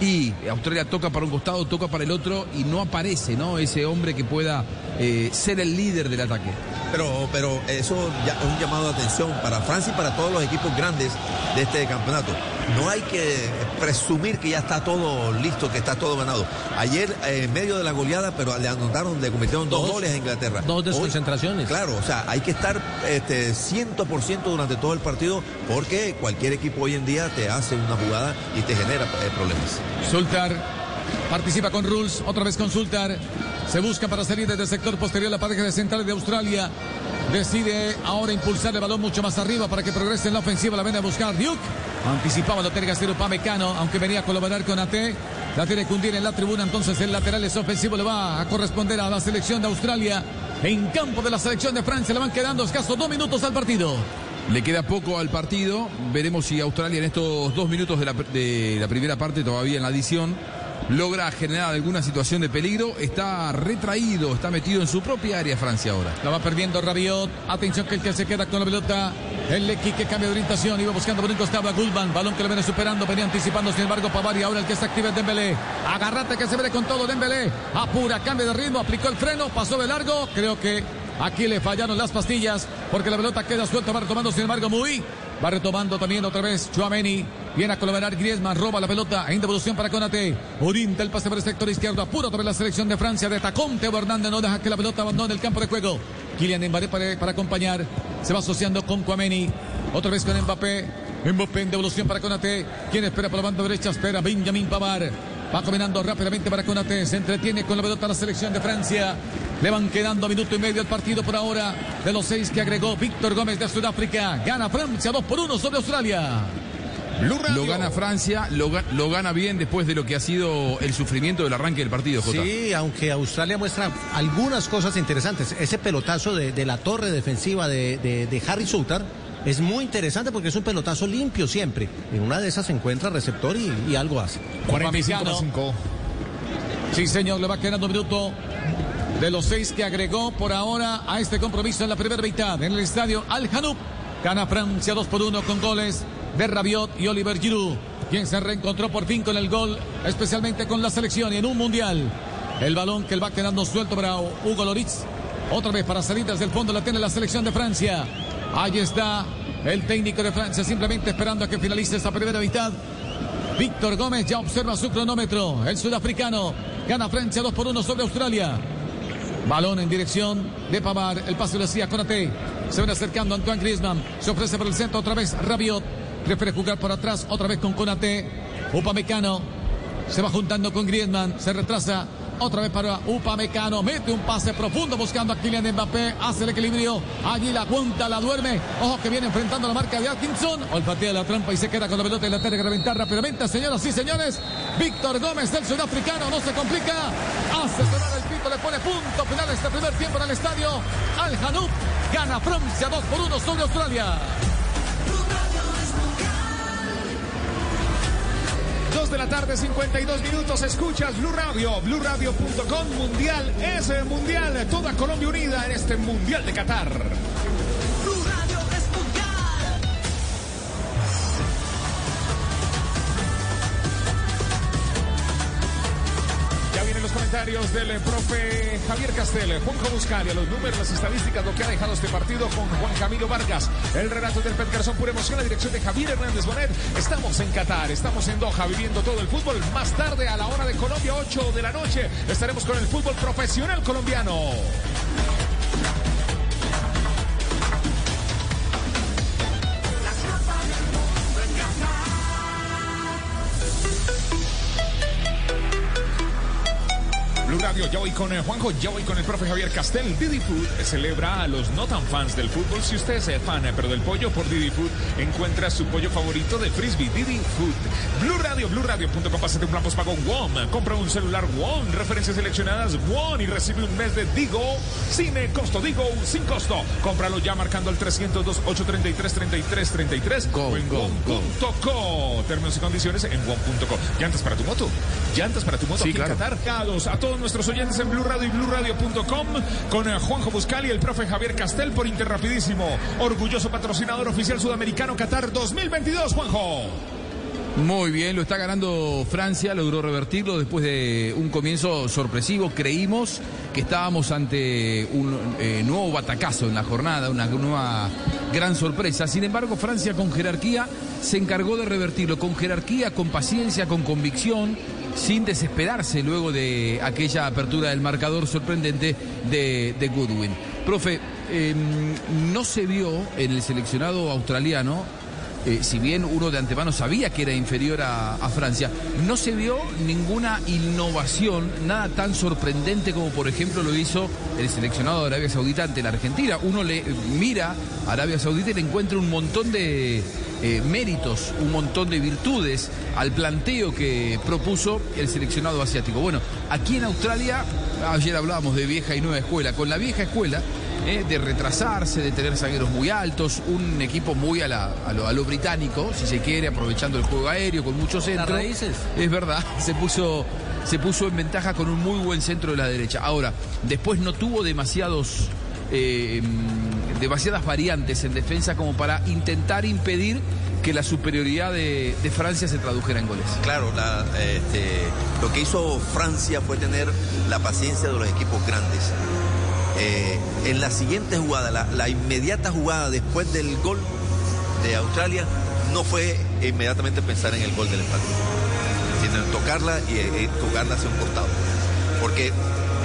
Y Australia toca para un costado, toca para el otro y no aparece, ¿no? Ese hombre que pueda eh, ser el líder del ataque. Pero, pero eso ya es un llamado de atención para Francia y para todos los equipos grandes de este campeonato. No hay que presumir que ya está todo listo, que está todo ganado. Ayer, eh, en medio de la goleada, pero le anotaron, le cometieron dos, dos goles a Inglaterra. Dos desconcentraciones. Hoy, claro, o sea, hay que estar este, 100% durante todo el partido porque cualquier equipo hoy en día te hace una jugada y te genera eh, problemas. Sultar participa con Rules, otra vez con Sultar. Se busca para salir desde el sector posterior la pareja de centrales de Australia. Decide ahora impulsar el balón mucho más arriba para que progrese en la ofensiva. La viene a buscar Duke. Anticipaba lo tiene que hacer Upamecano, aunque venía a colaborar con AT. La tiene que hundir en la tribuna, entonces el lateral es ofensivo. Le va a corresponder a la selección de Australia. En campo de la selección de Francia le van quedando escasos dos minutos al partido. Le queda poco al partido. Veremos si Australia en estos dos minutos de la, de la primera parte, todavía en la adición, logra generar alguna situación de peligro. Está retraído, está metido en su propia área Francia ahora. La va perdiendo Rabiot. Atención que el que se queda con la pelota. El Lecky que cambia de orientación. Iba buscando por un costado a. Balón que lo viene superando. Venía anticipando, sin embargo, Pavari. Ahora el que se activa es Dembélé. Agarrate que se ve con todo Dembélé. Apura, cambio de ritmo. Aplicó el freno. Pasó de largo. Creo que aquí le fallaron las pastillas. Porque la pelota queda suelta. Va retomando, sin embargo, muy. Va retomando también otra vez Chuameni. Viene a colaborar Griezmann. Roba la pelota. En devolución para Conate. Orienta el pase por el sector izquierdo. Apura otra vez la selección de Francia. De Tacón. Teo Hernández no deja que la pelota abandone el campo de juego. Kylian Mbappé para, acompañar. Se va asociando con Cuameni. Otra vez con Mbappé. Mbappé en devolución para Conate. Quien espera por la banda derecha. Espera Benjamin Pavar. Va combinando rápidamente para Conate. Se entretiene con la pelota la selección de Francia. Le van quedando minuto y medio al partido por ahora. De los seis que agregó Víctor Gómez de Sudáfrica. Gana Francia 2 por 1 sobre Australia. Lo gana Francia, lo, lo, gana bien después de lo que ha sido el sufrimiento del arranque del partido, Jota. Sí, aunque Australia muestra algunas cosas interesantes. Ese pelotazo de, de la torre defensiva de, de, de Harry Sultar es muy interesante porque es un pelotazo limpio siempre. En una de esas se encuentra receptor y, y algo hace. 45 Sí, señor, le va quedando un minuto de los seis que agregó por ahora a este compromiso en la primera mitad en el estadio Al Hanoub. Gana Francia 2 por 1 con goles de Rabiot y Oliver Giroud, quien se reencontró por fin con el gol, especialmente con la selección y en un mundial. El balón que va quedando suelto para Hugo Loritz. Otra vez para salir desde el fondo la tiene la selección de Francia. Ahí está el técnico de Francia simplemente esperando a que finalice esta primera mitad. Víctor Gómez ya observa su cronómetro. El sudafricano gana Francia 2 por 1 sobre Australia. Balón en dirección de Pavar. El pase lo hacía Conate. Se ven acercando Antoine Griezmann. Se ofrece por el centro otra vez Rabiot. Prefiere jugar por atrás otra vez con Conate. Upamecano. Se va juntando con Griezmann. Se retrasa. Otra vez para Upamecano. Mete un pase profundo buscando a Kylian Mbappé. Hace el equilibrio. Allí la cuenta, la duerme. Ojo que viene enfrentando la marca de Atkinson. Olfatea la trampa y se queda con la pelota y la tiene que reventar rápidamente. Señoras y señores. Víctor Gómez, el sudafricano. No se complica. Pone punto final este primer tiempo en el estadio. Al Hanoub. Gana Francia 2 por 1 sobre Australia. la tarde, 52 minutos. Escuchas Blue Radio, BlueRadio.com. Mundial es el mundial. Toda Colombia unida en este mundial de Qatar. Comentarios del eh, profe Javier Castel, Juanjo Buscalia, los números, las estadísticas, lo que ha dejado este partido con Juan Camilo Vargas. El relato del Pet Garzón, pura emoción, la dirección de Javier Hernández Bonet. Estamos en Qatar, estamos en Doha, viviendo todo el fútbol. Más tarde, a la hora de Colombia, 8 de la noche, estaremos con el fútbol profesional colombiano. Radio, ya voy con eh, Juanjo, ya voy con el profe Javier Castel. Didi Food celebra a los no tan fans del fútbol. Si usted es fan, eh, pero del pollo, por Didi Food encuentra su pollo favorito de frisbee, Didi Food. Blue Radio, BlueRadio.com, pásate un plan pago WOM. Compra un celular WOM, referencias seleccionadas WOM y recibe un mes de Digo sin costo. Digo sin costo. Cómpralo ya marcando al 302 833 3333 o en WOM.co. Términos y condiciones en WOM.co. Llantas para tu moto. Llantas para tu moto Sí, aquí claro. en Qatar. Saludos A todos nuestros oyentes en Blue Radio y BlueRadio.com con eh, Juanjo Buscali y el profe Javier Castel por Interrapidísimo. Orgulloso patrocinador oficial sudamericano Qatar 2022, Juanjo. Muy bien, lo está ganando Francia, logró revertirlo después de un comienzo sorpresivo. Creímos que estábamos ante un eh, nuevo batacazo en la jornada, una nueva gran sorpresa. Sin embargo, Francia con jerarquía se encargó de revertirlo, con jerarquía, con paciencia, con convicción, sin desesperarse luego de aquella apertura del marcador sorprendente de, Goodwin. Profe, eh, no se vio en el seleccionado australiano eh, si bien uno de antemano sabía que era inferior a, Francia, no se vio ninguna innovación, nada tan sorprendente como por ejemplo lo hizo el seleccionado de Arabia Saudita ante la Argentina. Uno le mira a Arabia Saudita y le encuentra un montón de eh, méritos, un montón de virtudes al planteo que propuso el seleccionado asiático. Bueno, aquí en Australia, ayer hablábamos de vieja y nueva escuela, con la vieja escuela eh, de retrasarse, de tener zagueros muy altos, un equipo muy a, la- a lo, a lo británico, si se quiere, aprovechando el juego aéreo con muchos centros. raíces. Es verdad, se puso, se puso en ventaja con un muy buen centro de la derecha. Ahora, después no tuvo demasiados, eh, mm, demasiadas variantes en defensa como para intentar impedir que la superioridad de, de Francia se tradujera en goles. Claro, la, este, lo que hizo Francia fue tener la paciencia de los equipos grandes. Eh, en la siguiente jugada, la, inmediata jugada después del gol de Australia, no fue inmediatamente pensar en el gol del empate, sino en tocarla y eh, tocarla hacia un costado. Porque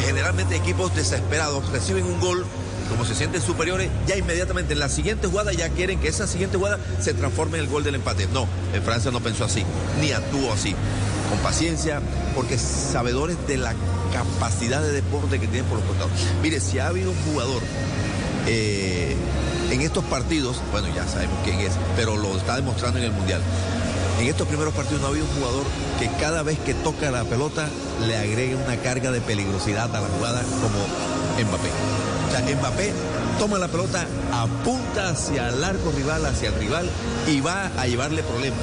generalmente equipos desesperados reciben un gol, como se sienten superiores, ya inmediatamente en la siguiente jugada ya quieren que esa siguiente jugada se transforme en el gol del empate. No, en Francia no pensó así, ni actuó así. Con paciencia, porque sabedores de la capacidad de deporte que tienen por los costados. Mire, si ha habido un jugador eh, en estos partidos, bueno, ya sabemos quién es, pero lo está demostrando en el Mundial. En estos primeros partidos no ha habido un jugador que cada vez que toca la pelota le agregue una carga de peligrosidad a la jugada como Mbappé. O sea, Mbappé toma la pelota, apunta hacia el arco rival, hacia el rival y va a llevarle problemas.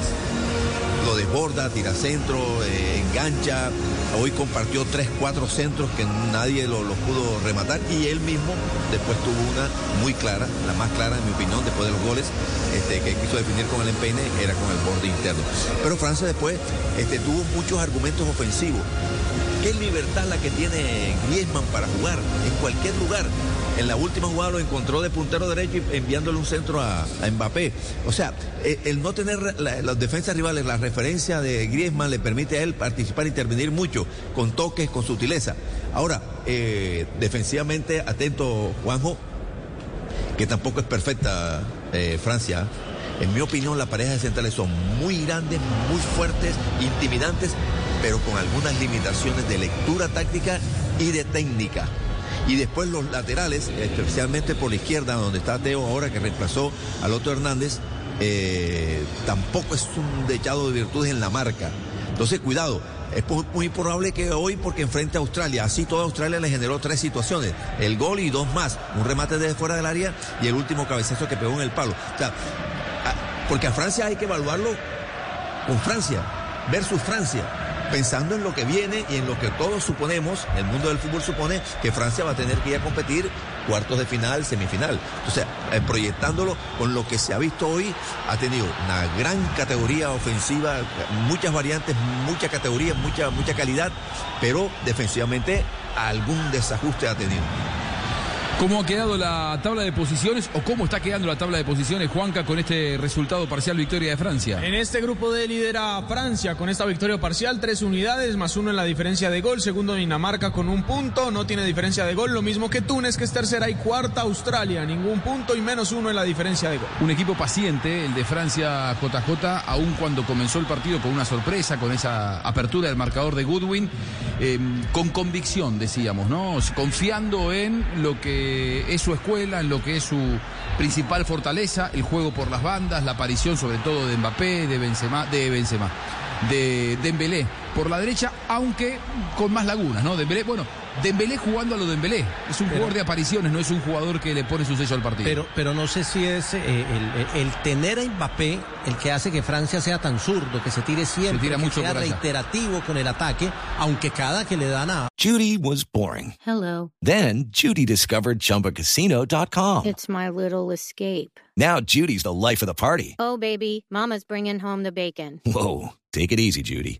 Lo desborda, tira centro, eh, engancha. Hoy compartió tres, cuatro centros que nadie lo, lo pudo rematar y él mismo después tuvo una muy clara, la más clara en mi opinión, después de los goles este, que quiso definir con el empeine, era con el borde interno. Pero Francia después este, tuvo muchos argumentos ofensivos. Qué libertad la que tiene Griezmann para jugar en cualquier lugar. En la última jugada lo encontró de puntero derecho y enviándole un centro a, Mbappé. O sea, eh, el no tener la- las defensas rivales, la referencia de Griezmann le permite a él participar e intervenir mucho, con toques, con sutileza. Ahora, eh, defensivamente, atento Juanjo, que tampoco es perfecta eh, Francia. En mi opinión, la pareja de centrales son muy grandes, muy fuertes, intimidantes, pero con algunas limitaciones de lectura táctica y de técnica. Y después los laterales, especialmente por la izquierda, donde está Teo ahora, que reemplazó al otro Hernández, eh, tampoco es un dechado de virtudes en la marca. Entonces, cuidado. Es muy probable que hoy, porque enfrente a Australia, así toda Australia le generó tres situaciones: el gol y dos más, un remate desde fuera del área y el último cabezazo que pegó en el palo. O sea, a- porque a Francia hay que evaluarlo con Francia. versus Francia pensando en lo que viene y en lo que todos suponemos, el mundo del fútbol supone que Francia va a tener que ir a competir cuartos de final, semifinal. Sea, eh, proyectándolo con lo que se ha visto hoy, ha tenido una gran categoría ofensiva, muchas variantes, mucha categoría, mucha, mucha calidad, pero defensivamente algún desajuste ha tenido. ¿Cómo ha quedado la tabla de posiciones o cómo está quedando la tabla de posiciones, Juanca, con este resultado parcial victoria de Francia? En este grupo de lidera Francia con esta victoria parcial, tres unidades más uno en la diferencia de gol. Segundo Dinamarca con un punto, no tiene diferencia de gol. Lo mismo que Túnez, que es tercera y cuarta Australia, ningún punto y menos uno en la diferencia de gol. Un equipo paciente, el de Francia JJ, aun cuando comenzó el partido con una sorpresa, con esa apertura del marcador de Goodwin, eh, con convicción, decíamos, ¿no? Confiando en lo que es su escuela, en lo que es su principal fortaleza, el juego por las bandas, la aparición sobre todo de Mbappé, de Benzema, de Benzema, de Dembélé por la derecha, aunque con más lagunas, ¿no? Dembélé, bueno, Dembélé jugando a lo Dembélé. Es un Pero- jugador de apariciones, no es un jugador que le pone su sello al partido. Pero, pero no sé si es eh, el, el- el tener a Mbappé el que hace que Francia sea tan zurdo, que se tire siempre, tira que mucho sea allá. reiterativo con el ataque, aunque cada que le dan a Judy was boring. Hello. Then Judy discovered ChumbaCasino.com. It's my little escape. Now Judy's the life of the party. Oh, baby, Mama's bringing home the bacon. Whoa, take it easy, Judy.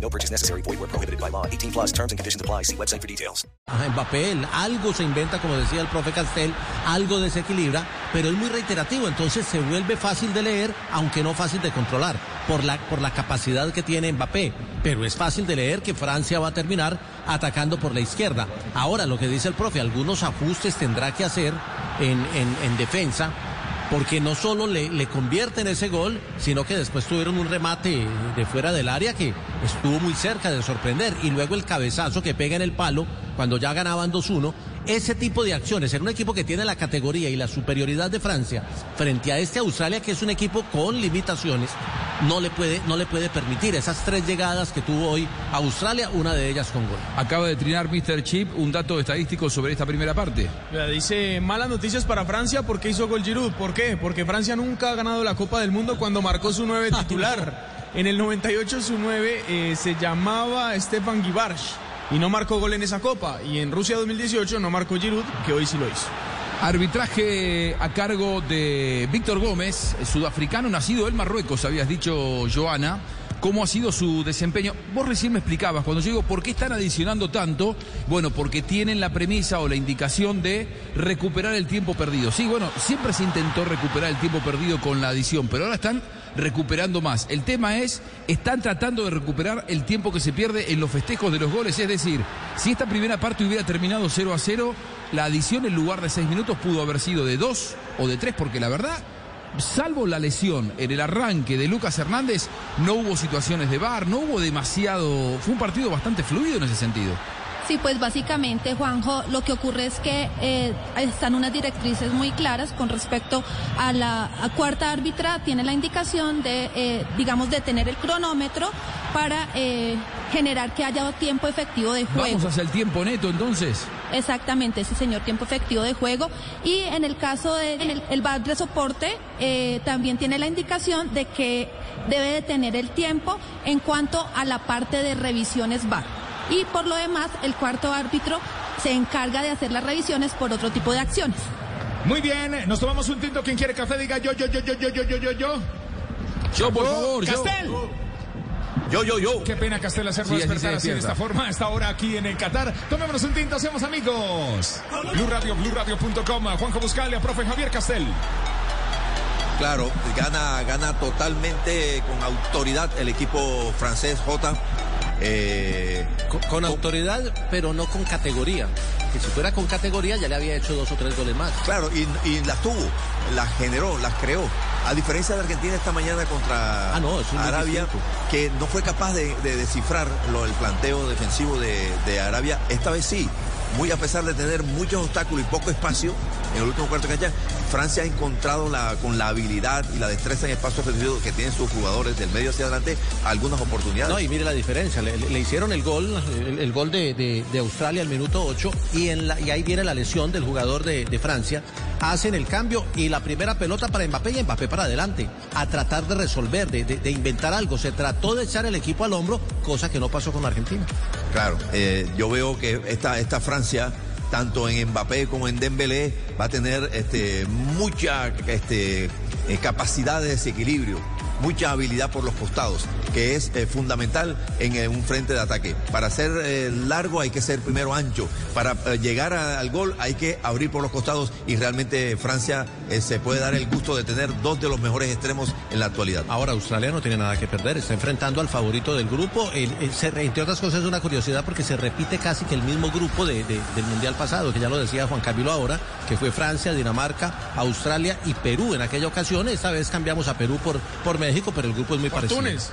No purchase necessary. Void where prohibited by law. 18 plus terms and conditions apply. See website for details. a Mbappé, él algo se inventa, como decía el profe Castel, algo desequilibra, pero es muy reiterativo, entonces se vuelve fácil de leer, aunque no fácil de controlar, por la, por la capacidad que tiene Mbappé. Pero es fácil de leer que Francia va a terminar atacando por la izquierda. Ahora, lo que dice el profe, algunos ajustes tendrá que hacer en, en- en defensa. Porque no solo le, le convierten ese gol, sino que después tuvieron un remate de fuera del área que estuvo muy cerca de sorprender. Y luego el cabezazo que pega en el palo cuando ya ganaban 2-1. Ese tipo de acciones en un equipo que tiene la categoría y la superioridad de Francia frente a este Australia que es un equipo con limitaciones, no le puede, no le puede permitir esas tres llegadas que tuvo hoy Australia, una de ellas con gol. Acaba de trinar Mr. Chip un dato estadístico sobre esta primera parte. Dice malas noticias para Francia porque hizo gol Giroud. ¿Por qué? Porque Francia nunca ha ganado la Copa del Mundo cuando marcó su nueve titular. En el 98 su nueve eh, se llamaba Stefan Givarch y no marcó gol en esa Copa. Y en Rusia 2018 no marcó Giroud, que hoy sí lo hizo. Arbitraje a cargo de Víctor Gómez, sudafricano nacido en Marruecos, habías dicho Joana. ¿Cómo ha sido su desempeño? Vos recién me explicabas, cuando yo digo por qué están adicionando tanto, bueno, porque tienen la premisa o la indicación de recuperar el tiempo perdido. Sí, bueno, siempre se intentó recuperar el tiempo perdido con la adición, pero ahora están recuperando más. El tema es, están tratando de recuperar el tiempo que se pierde en los festejos de los goles, es decir, si esta primera parte hubiera terminado 0 a 0, la adición en lugar de 6 minutos pudo haber sido de 2 o de 3, porque la verdad, salvo la lesión en el arranque de Lucas Hernández, no hubo situaciones de bar, no hubo demasiado, fue un partido bastante fluido en ese sentido. Sí, pues básicamente, Juanjo, lo que ocurre es que eh, están unas directrices muy claras con respecto a la a cuarta árbitra, tiene la indicación de, eh, digamos, detener el cronómetro para eh, generar que haya tiempo efectivo de juego. Vamos hacia el tiempo neto entonces. Exactamente, ese señor tiempo efectivo de juego. Y en el caso del el, el VAR de soporte, eh, también tiene la indicación de que debe de tener el tiempo en cuanto a la parte de revisiones VAR. Y por lo demás, el cuarto árbitro se encarga de hacer las revisiones por otro tipo de acciones. Muy bien, nos tomamos un tinto. Quien quiere café, diga yo, yo, yo, yo, yo, yo, yo, yo, yo. Yo, por favor, yo. Castel. Yo, yo, yo. Qué pena, Castel, hacernos Sí, despertar así de esta forma, a esta hora aquí en el Qatar. Tomémonos un tinto, hacemos amigos. Blue Radio, BlueRadio.com. Juanjo Buscalia, profe Javier Castel. Claro, gana, gana totalmente con autoridad el equipo francés J. Eh, Con, con autoridad, pero no con categoría. Que si fuera con categoría ya le había hecho dos o tres goles más. Claro, y, y las tuvo, las generó, las creó. A diferencia de Argentina esta mañana contra Ah, no, Arabia, que no fue capaz de, de descifrar lo, el planteo defensivo de, de Arabia, esta vez sí. Muy a pesar de tener muchos obstáculos y poco espacio en el último cuarto de cancha, Francia ha encontrado con la habilidad y la destreza en espacio reducido que tienen sus jugadores del medio hacia adelante algunas oportunidades. No, y mire la diferencia. Le, hicieron el gol, el, gol de, Australia al minuto 8 y, ahí viene la lesión del jugador de, Francia. Hacen el cambio y la primera pelota para Mbappé y Mbappé para adelante. A tratar de resolver, de, inventar algo. Se trató de echar el equipo al hombro, cosa que no pasó con Argentina. Claro, eh, yo veo que esta, esta Francia tanto en Mbappé como en Dembélé, va a tener este, mucha este, eh, capacidad de desequilibrio mucha habilidad por los costados, que es eh, fundamental en eh, un frente de ataque. Para ser eh, largo hay que ser primero ancho. Para llegar al gol hay que abrir por los costados y realmente Francia se puede dar el gusto de tener dos de los mejores extremos en la actualidad. Ahora Australia no tiene nada que perder, está enfrentando al favorito del grupo. Entre otras cosas es una curiosidad porque se repite casi que el mismo grupo de, de, del Mundial pasado, que ya lo decía Juan Camilo ahora, que fue Francia, Dinamarca, Australia y Perú en aquella ocasión. Esta vez cambiamos a Perú por, por México, pero el grupo es muy parecido. Túnez.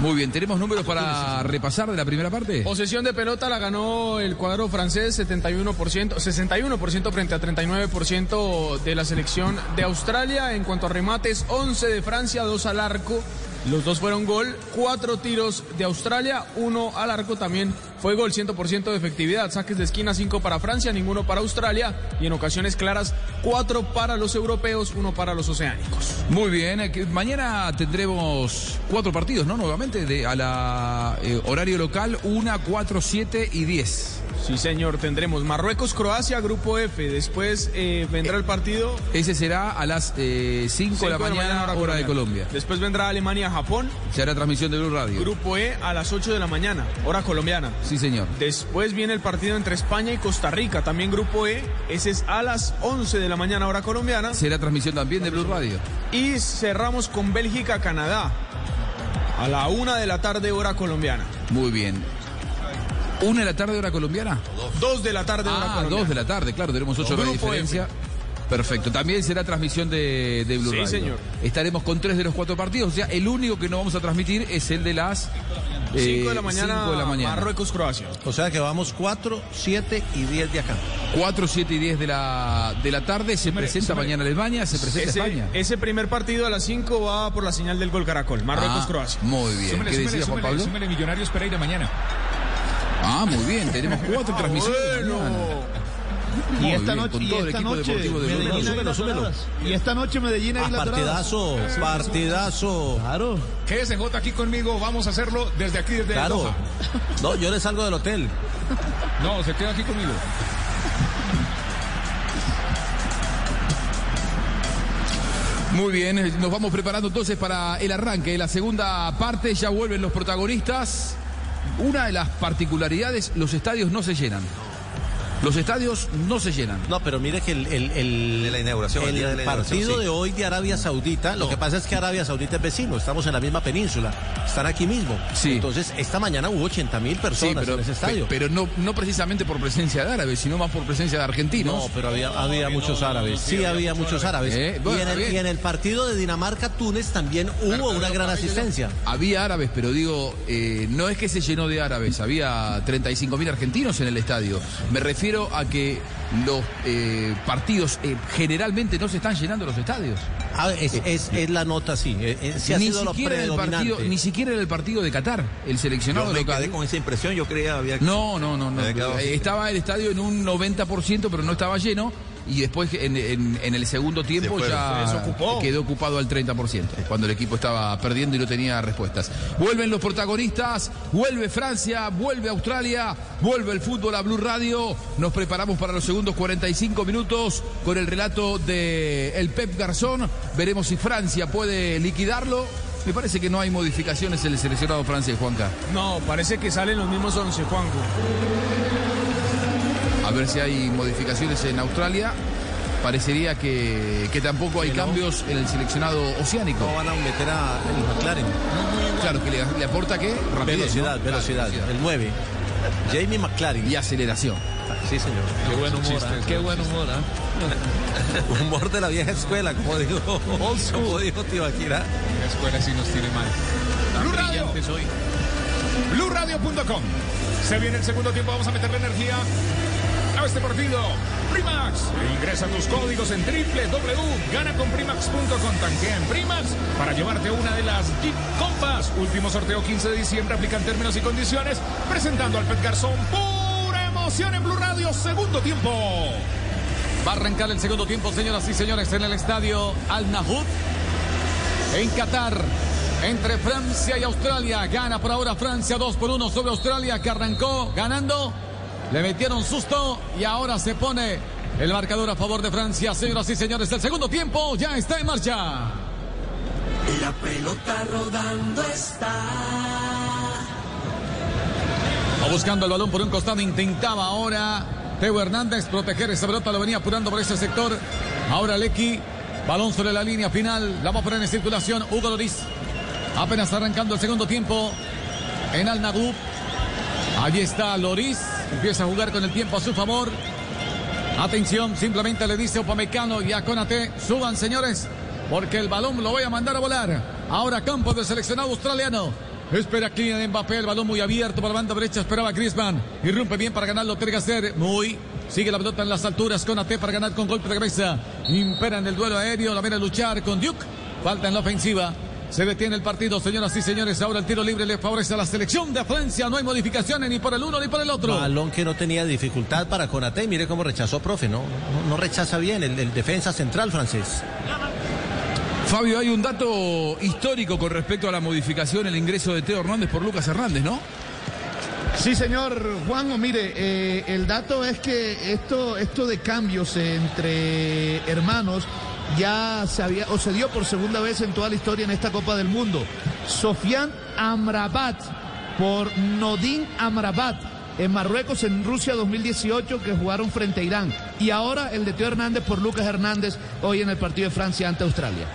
Muy bien, ¿tenemos números para repasar de la primera parte? Posesión de pelota la ganó el cuadro francés 71%, 61% frente a 39% de la selección de Australia. En cuanto a remates, 11 de Francia, 2 al arco. Los dos fueron gol, cuatro tiros de Australia, uno al arco también fue gol, 100% de efectividad. Saques de esquina, cinco para Francia, ninguno para Australia y en ocasiones claras, cuatro para los europeos, uno para los oceánicos. Muy bien, mañana tendremos cuatro partidos, ¿no? Nuevamente, de, a la eh, horario local, una, cuatro, siete y diez. Sí, señor, tendremos Marruecos-Croacia, grupo F. Después eh, vendrá el partido. Ese será a las 5 eh, de la mañana, hora, hora de Colombia. Después vendrá Alemania-Japón. Se hará transmisión de Blue Radio. Grupo E a las 8 de la mañana, hora colombiana. Sí, señor. Después viene el partido entre España y Costa Rica, también grupo E. Ese es a las 11 de la mañana, hora colombiana. Será transmisión también de Blue Radio. Y cerramos con Bélgica-Canadá. A la 1 de la tarde, hora colombiana. Muy bien. ¿Una de la tarde hora colombiana? Dos, dos de la tarde hora ah, colombiana. dos de la tarde, claro, tenemos ocho horas de diferencia. F. Perfecto, también será transmisión de, de Blue sí, Radio. señor. Estaremos con tres de los cuatro partidos, o sea, el único que no vamos a transmitir es el de las 5 eh, de la mañana, de la mañana. Marruecos-Croacia. O sea que vamos 4, 7 y 10 de acá. 4, 7 y 10 de la, de la tarde. Se presenta mañana Alemania, se presenta ese, España. Ese primer partido a las 5 va por la señal del gol Caracol. Marruecos-Croacia. Ah, muy bien. Súmele, ¿Qué súmele, decía Juan súmele, Pablo? súmele Millonarios Pereira mañana. Ah, muy bien. Tenemos cuatro Ah, transmisiones. bueno. mañana. Y Muy esta bien, noche, con y todo el esta equipo noche deportivo de Blue Medellín. Y esta noche Medellín Ah, partidazo, partidazo. Claro. Quédese J aquí conmigo, vamos a hacerlo desde aquí, desde Claro. Doha. No, yo le salgo del hotel. No, se queda aquí conmigo. Muy bien, eh, nos vamos preparando entonces para el arranque de la segunda parte. Ya vuelven los protagonistas. Una de las particularidades, los estadios no se llenan. Los estadios no se llenan. No, pero mire que el, el, el, De la inauguración, el el día de la inauguración, partido sí. de hoy de Arabia Saudita, lo que pasa es que Arabia Saudita es vecino, estamos en la misma península, están aquí mismo. Sí. Entonces, esta mañana hubo 80 mil Sí, personas pero, en ese estadio. pe- pero no, no precisamente por presencia de árabes, sino más por presencia de argentinos. No, pero había, había muchos árabes. Sí, había muchos árabes. Eh, bueno, y, en el, y en el partido de Dinamarca-Túnez también hubo una gran asistencia. Había árabes, pero digo, eh, no es que se llenó de árabes, había 35 mil argentinos en el estadio. Me refiero a que los eh, partidos eh, generalmente no se están llenando los estadios. Ah, es, es, es la nota, sí. eh, eh, ni, siquiera en el partido, ni siquiera en el partido de Qatar, el seleccionado Yo me local. quedé con esa impresión, yo creía había No, no, no, no. Así. Estaba el estadio en un 90%, pero no estaba lleno. Y después en, en- en el segundo tiempo ya quedó ocupado al 30%, cuando el equipo estaba perdiendo y no tenía respuestas. Vuelven los protagonistas, vuelve Francia, vuelve Australia, vuelve el fútbol a Blue Radio. Nos preparamos para los segundos 45 minutos con el relato de el Pep Garzón. Veremos si Francia puede liquidarlo. Me parece que no hay modificaciones en el seleccionado francés, Juanca. No, parece que salen los mismos 11, Juanjo. A ver si hay modificaciones en Australia. Parecería que, que tampoco hay no. cambios en el seleccionado oceánico. No van a meter a el McLaren. Claro, que le, le aporta qué? Rapidez, Velocidad, ¿no? velocidad, Claro, el 9. Jamie McLaren. Y aceleración. Sí, señor. Qué buen humor, ¿ah? Qué buen humor, ¿ah? Humor de la vieja escuela, como dijo, como dijo Tibaquira. La escuela sí nos tiene mal. Blue Radio. BlueRadio.com. Se viene el segundo tiempo, vamos a meterle energía. Este partido. Primax, ingresa tus códigos en www.ganaconprimax.com. Tanquea en Primax para llevarte una de las Jeep Compass. Último sorteo 15 de diciembre, aplican términos y condiciones. Presentando al Pet Garzón, pura emoción en Blue Radio, segundo tiempo. Va a arrancar el segundo tiempo, señoras y señores, en el estadio Al Nahud, en Qatar. Entre Francia y Australia. Gana por ahora Francia 2 por 1 sobre Australia, que arrancó ganando. Le metieron susto y ahora se pone el marcador a favor de Francia. Señoras y señores, el segundo tiempo ya está en marcha. La pelota rodando está. Va buscando el balón por un costado. Intentaba ahora Teo Hernández proteger esa pelota. Lo venía apurando por ese sector. Ahora Lecky. Balón sobre la línea final. La va a poner en circulación. Hugo Loris. Apenas arrancando el segundo tiempo en Al Nagub. Allí está Loris. Empieza a jugar con el tiempo a su favor. Atención, simplemente le dice Opamecano y a Conate, suban señores, porque el balón lo voy a mandar a volar. Ahora campo del seleccionado australiano. Espera Kylian Mbappé, el balón muy abierto para la banda derecha, esperaba Griezmann. Irrumpe bien para ganarlo Tergacer, muy. Sigue la pelota en las alturas, Conate para ganar con golpe de cabeza. Impera en el duelo aéreo, la viene a luchar con Duke. Falta en la ofensiva. Se detiene el partido, señoras y señores. Ahora el tiro libre le favorece a la selección de Francia. No hay modificaciones ni por el uno ni por el otro. Balón que no tenía dificultad para Conate. Mire cómo rechazó, profe. No, no, no rechaza bien el, el defensa central francés. Fabio, hay un dato histórico con respecto a la modificación, el ingreso de Teo Hernández por Lucas Hernández, ¿no? Sí, señor Juan, mire, eh, el dato es que esto, esto de cambios entre hermanos ya se había o se dio por segunda vez en toda la historia en esta Copa del Mundo. Sofian Amrabat por Nodin Amrabat en Marruecos en Rusia 2018 que jugaron frente a Irán. Y ahora el de Teo Hernández por Lucas Hernández hoy en el partido de Francia ante Australia.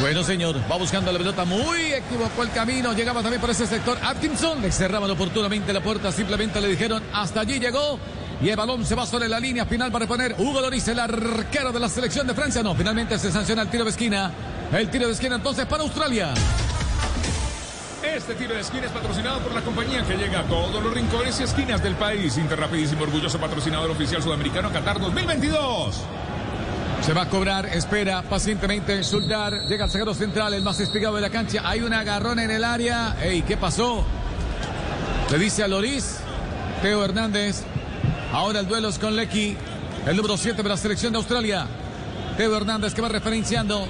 Bueno, señor, va buscando la pelota, muy equivocó el camino, llegaba también por ese sector Atkinson, le cerraban oportunamente la puerta, simplemente le dijeron hasta allí llegó y el balón se va sobre la línea final para poner Hugo Loris, el arquero de la selección de Francia. No, finalmente se sanciona el tiro de esquina. El tiro de esquina entonces para Australia. Este tiro de esquina es patrocinado por la compañía que llega a todos los rincones y esquinas del país. Interrapidísimo, orgulloso patrocinador oficial sudamericano Qatar 2022. Se va a cobrar, espera pacientemente Soldar. Llega al zaguero central, el más espigado de la cancha. Hay un agarrón en el área. Ey, ¿qué pasó? Le dice a Loris, Teo Hernández. Ahora el duelo es con Lecky, el número 7 de la selección de Australia. Teo Hernández que va referenciando.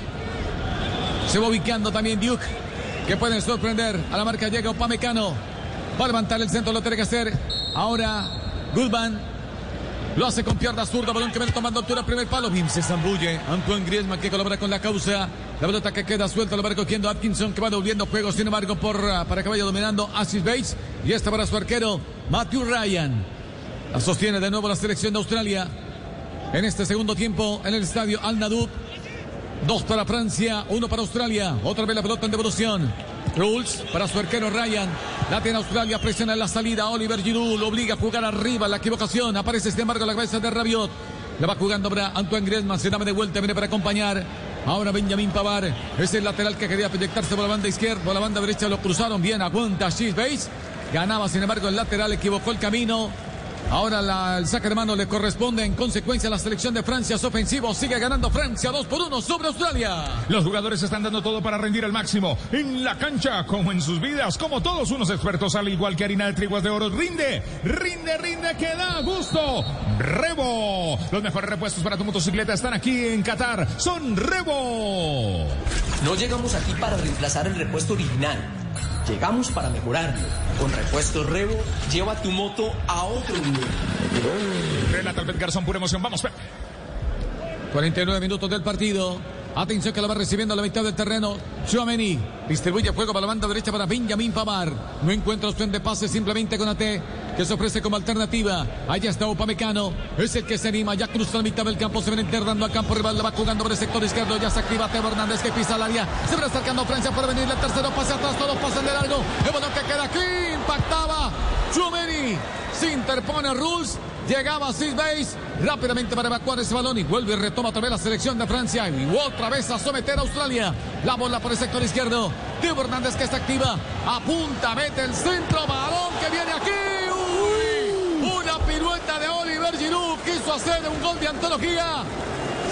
Se va ubicando también Duke, que pueden sorprender. A la marca llega Opamecano. Va a levantar el centro, lo tiene que hacer. Ahora Goodman. Lo hace con pierna zurda, balón que viene tomando altura, primer palo. Bim se zambulle. Antoine Griezmann que colabora con la causa. La pelota que queda suelta, lo va recogiendo Atkinson que va devolviendo juego, sin embargo, por, uh, para que dominando Assis Bates. Y esta para su arquero, Matthew Ryan. La sostiene de nuevo la selección de Australia. En este segundo tiempo en el estadio Al Nadoub. Dos para Francia, uno para Australia. Otra vez la pelota en devolución. Rules para su arquero Ryan. La tiene Australia, presiona en la salida. Oliver Giroud lo obliga a jugar arriba. La equivocación. Aparece sin embargo la cabeza de Rabiot. La va jugando para Antoine Griezmann. Se dame de vuelta, viene para acompañar. Ahora Benjamin Pavar. Es el lateral que quería proyectarse por la banda izquierda. Por la banda derecha lo cruzaron bien. Aguanta Shees Base. Ganaba sin embargo el lateral. Equivocó el camino. Ahora la, el saque de mano le corresponde en consecuencia a la selección de Francia. Es ofensivo. Sigue ganando Francia 2 por 1 sobre Australia. Los jugadores están dando todo para rendir al máximo. En la cancha, como en sus vidas, como todos unos expertos, al igual que harina de triguas de oro. Rinde, rinde, rinde, que da gusto. Rebo. Los mejores repuestos para tu motocicleta están aquí en Qatar. Son Rebo. No llegamos aquí para reemplazar el repuesto original. Llegamos para mejorarlo. Con repuestos Revo, lleva tu moto a otro nivel. Relata el Garzón, pura emoción. Vamos, Pep. 49 minutos del partido. Atención que la va recibiendo a la mitad del terreno. Chouameni distribuye juego para la banda derecha para Benjamin Pavard. No encuentra opción de pase simplemente con AT que se ofrece como alternativa. Allá está Upamecano. Es el que se anima. Ya cruza la mitad del campo. Se ven dando al campo rival. La va jugando por el sector izquierdo. Ya se activa Teo Hernández que pisa el área. Se va acercando Francia para venir el tercero pase atrás. Todos pasan de largo. El balón que queda aquí. Impactaba. Chouameni. Se interpone Rules. Llegaba Sid Base rápidamente para evacuar ese balón y vuelve y retoma otra vez la selección de Francia y otra vez a someter a Australia. La bola por el sector izquierdo. Teo Hernández que está activa. Apunta, mete el centro. Balón que viene aquí. Una pirueta de Oliver Giroud. Quiso hacer un gol de antología.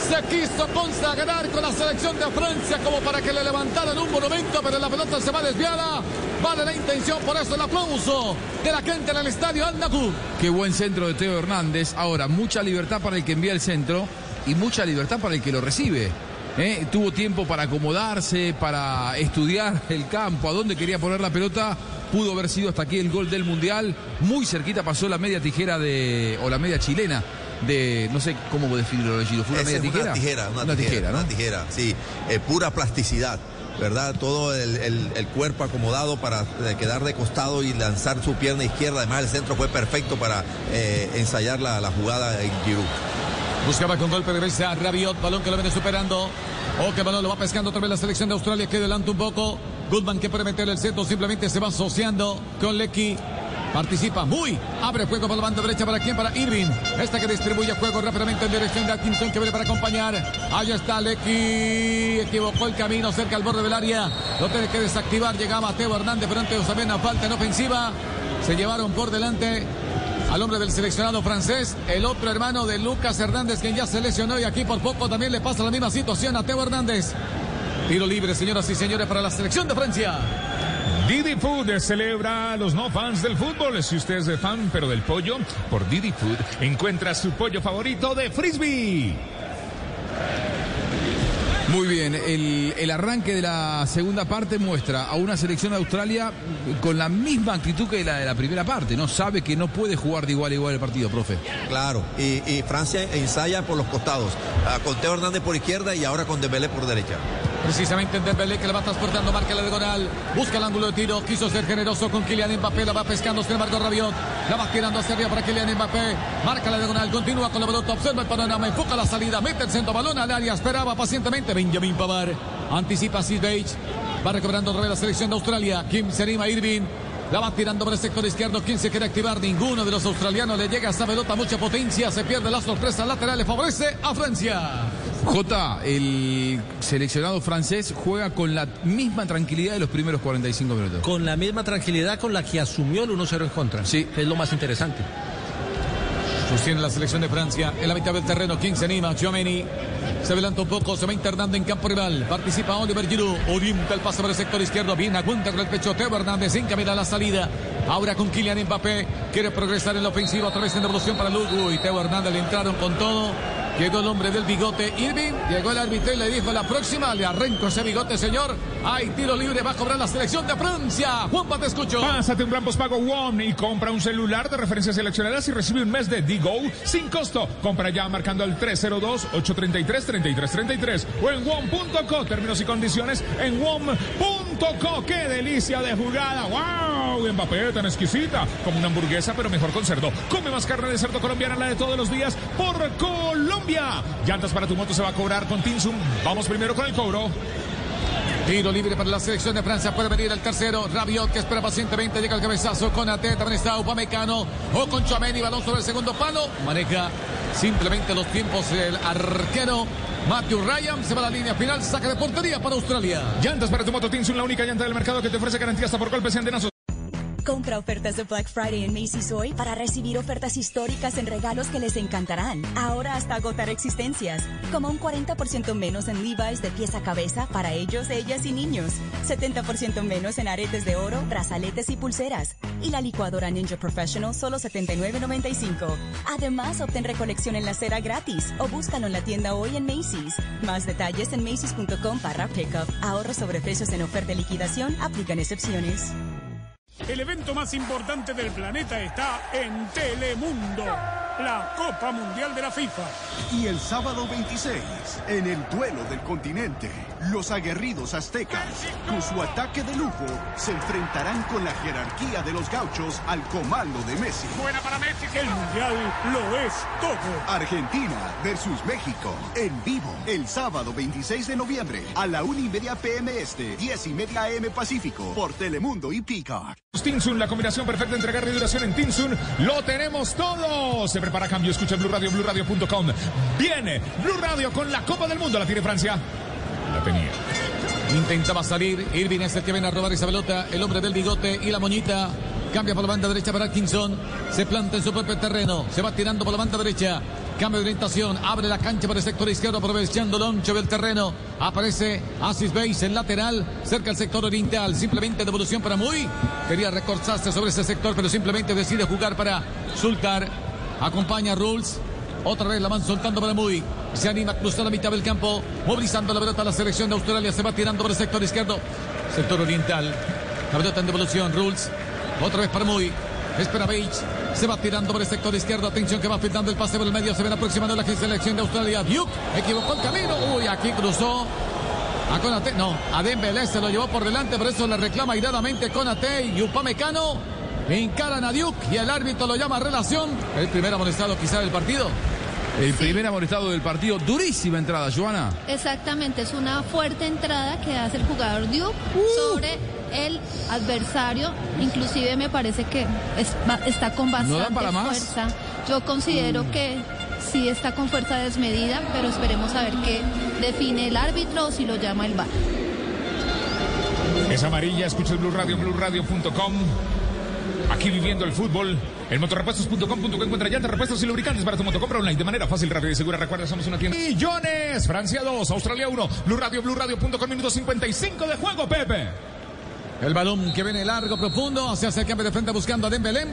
Se quiso consagrar con la selección de Francia como para que le levantaran un monumento, pero la pelota se va desviada. Vale la intención, por eso el aplauso de la gente en el estadio Andacú. Qué buen centro de Teo Hernández. Ahora, mucha libertad para el que envía el centro y mucha libertad para el que lo recibe. ¿eh? Tuvo tiempo para acomodarse, para estudiar el campo, a dónde quería poner la pelota. Pudo haber sido hasta aquí el gol del Mundial. Muy cerquita pasó la media tijera de. o la media chilena de. no sé cómo definirlo, Giro. ¿Fue una media es tijera? Una tijera, una, Una tijera, tijera, ¿no? una tijera, sí. Eh, pura plasticidad, ¿verdad? Todo el, el- el cuerpo acomodado para eh, quedar de costado y lanzar su pierna izquierda. Además, el centro fue perfecto para eh, ensayar la, la jugada en Giroud. Buscaba con golpe de cabeza Rabiot, balón que lo viene superando. O que balón lo va pescando otra vez la selección de Australia que adelanta un poco. Goodman que puede meter el centro, simplemente se va asociando con Lecky. Participa muy, abre juego por la banda derecha para quién, para Irving. Esta que distribuye juego rápidamente en dirección de Atkinson que viene para acompañar. Ahí está Lecky, equivocó el camino cerca al borde del área. Lo tiene que desactivar, llegaba Teo Hernández, pero antes Osamena falta en ofensiva. Se llevaron por delante al hombre del seleccionado francés, el otro hermano de Lucas Hernández, quien ya se lesionó y aquí por poco también le pasa la misma situación a Teo Hernández. Tiro libre, señoras y señores, para la selección de Francia. Didi Food celebra a los no fans del fútbol. Si usted es fan, pero del pollo, por Didi Food encuentra su pollo favorito de frisbee. Muy bien, el, el arranque de la segunda parte muestra a una selección de Australia con la misma actitud que la de la primera parte, ¿no? Sabe que no puede jugar de igual a igual el partido, profe. Claro, y, y Francia ensaya por los costados, ah, con Teo Hernández por izquierda y ahora con Dembélé por derecha. Precisamente en Dembélé que la va transportando, marca la diagonal, busca el ángulo de tiro, quiso ser generoso con Kylian Mbappé, la va pescando, sin embargo Rabiot, la va tirando hacia arriba para Kylian Mbappé, marca la diagonal, continúa con la pelota, observa el panorama, enfoca la salida, mete el centro, balón al área, esperaba pacientemente Benjamin Pavard, anticipa a Sid Bates, va recobrando otra vez la selección de Australia, Kim se anima Irving, la va tirando por el sector izquierdo. ¿Quién se quiere activar? Ninguno de los australianos le llega a esa pelota. Mucha potencia. Se pierde la sorpresa lateral. Le favorece a Francia. J, el seleccionado francés juega con la misma tranquilidad de los primeros 45 minutos. Con la misma tranquilidad con la que asumió el 1-0 en contra. Sí. Es lo más interesante. Sostiene la selección de Francia en la mitad del terreno. ¿Quién se anima? Giomeni. Se adelanta un poco, se va internando en campo rival. Participa Oliver Giroud. Orienta el pase por el sector izquierdo. Bien, aguanta con el pecho. Teo Hernández encamina la salida. Ahora con Kylian Mbappé. Quiere progresar en la ofensiva. Otra vez en devolución para Lugo. Y Teo Hernández le entraron con todo. Llegó el hombre del bigote. Irving. Llegó el árbitro y le dijo la próxima. Le arranco ese bigote, señor. Hay tiro libre. Va a cobrar la selección de Francia. Juanpa, te escucho. Pásate un gran pospago One y compra un celular de referencias seleccionadas y recibe un mes de Digo sin costo. Compra ya marcando el 302-833-3333 o en WOM.co. Términos y condiciones en WOM.co. ¡Qué delicia de jugada! ¡Wow! Mbappé tan exquisita como una hamburguesa, pero mejor con cerdo. Come más carne de cerdo colombiana, la de todos los días, por Colombia. Llantas para tu moto se va a cobrar con Tinsum. Vamos primero con el cobro. Tiro libre para la selección de Francia. Puede venir el tercero. Rabiot que espera pacientemente. Llega el cabezazo con Ate. También está Upamecano. O con Chouameni. Balón sobre el segundo palo. Maneja simplemente los tiempos el arquero. Matthew Ryan se va a la línea final. Saca de portería para Australia. Llantas para tu moto Tinsum, la única llanta del mercado que te ofrece garantía hasta por golpes y. Compra ofertas de Black Friday en Macy's hoy para recibir ofertas históricas en regalos que les encantarán. Ahora hasta agotar existencias. Como un 40% menos en Levi's de pieza a cabeza para ellos, ellas y niños. 70% menos en aretes de oro, brazaletes y pulseras. Y la licuadora Ninja Professional solo $79.95. Además, obtén recolección en la cera gratis o búscalo en la tienda hoy en Macy's. Más detalles en macy's.com para pickup. Ahorro sobre precios en oferta y liquidación. Aplican excepciones. El evento más importante del planeta está en Telemundo, la Copa Mundial de la FIFA. Y el sábado 26, en el duelo del continente, los aguerridos aztecas, con su ataque de lujo, se enfrentarán con la jerarquía de los gauchos al comando de Messi. Buena para Messi, el Mundial lo es todo. Argentina versus México, en vivo, el sábado 26 de noviembre, a la 1 y media pm este, 10 y media am Pacífico, por Telemundo y Peacock. Tinsun, la combinación perfecta entre garra y duración en Tinsun. Lo tenemos todo. Se prepara cambio. Escucha Blue Radio, BlueRadio.com. Viene Blue Radio con la Copa del Mundo. La tiene Francia. La tenía. Intentaba salir. Irving es el que viene a robar esa pelota. El hombre del bigote y la moñita. Cambia por la banda derecha para Atkinson. Se planta en su propio terreno. Se va tirando por la banda derecha. Cambio de orientación. Abre la cancha para el sector izquierdo. Aprovechando Loncho del terreno. Aparece Asis Base en lateral. Cerca al sector oriental. Simplemente devolución para Muy. Quería recortarse sobre ese sector, pero simplemente decide jugar para Sultar. Acompaña Rules. Otra vez la van soltando para Muy. Se anima a cruzar la mitad del campo. Movilizando la pelota a la selección de Australia. Se va tirando por el sector izquierdo. Sector oriental. La pelota en devolución. Rules. Otra vez para Muy. Espera Beach. Se va tirando por el sector izquierdo. Atención que va filtrando el pase por el medio. Se ven aproximando la selección de Australia. Duke equivocó el camino. Uy, aquí cruzó. A Conate, no, a Dembélé se lo llevó por delante, por eso le reclama airadamente Conate y Upamecano. Encaran a Duke y el árbitro lo llama a relación. El primer amonestado quizá del partido. El primer amonestado del partido. Durísima entrada, Joana. Exactamente, es una fuerte entrada que hace el jugador Duke sobre el adversario. Inclusive me parece que es- está con bastante da para más? fuerza. Yo considero que sí está con fuerza desmedida, pero esperemos a ver qué define el árbitro o si lo llama el VAR. Es amarilla, escucha el Blue Radio, BlueRadio.com. Aquí viviendo el fútbol. En motorrepuestos.com.co encuentra llantas, repuestos y lubricantes para tu moto. Compra online de manera fácil, rápida y segura. Recuerda, somos una tienda. Millones. Francia 2, Australia 1. Blue Radio, BlueRadio.com. Minuto 55 de juego, Pepe. El balón que viene largo, profundo, se hace el cambio de frente buscando a Dembélé.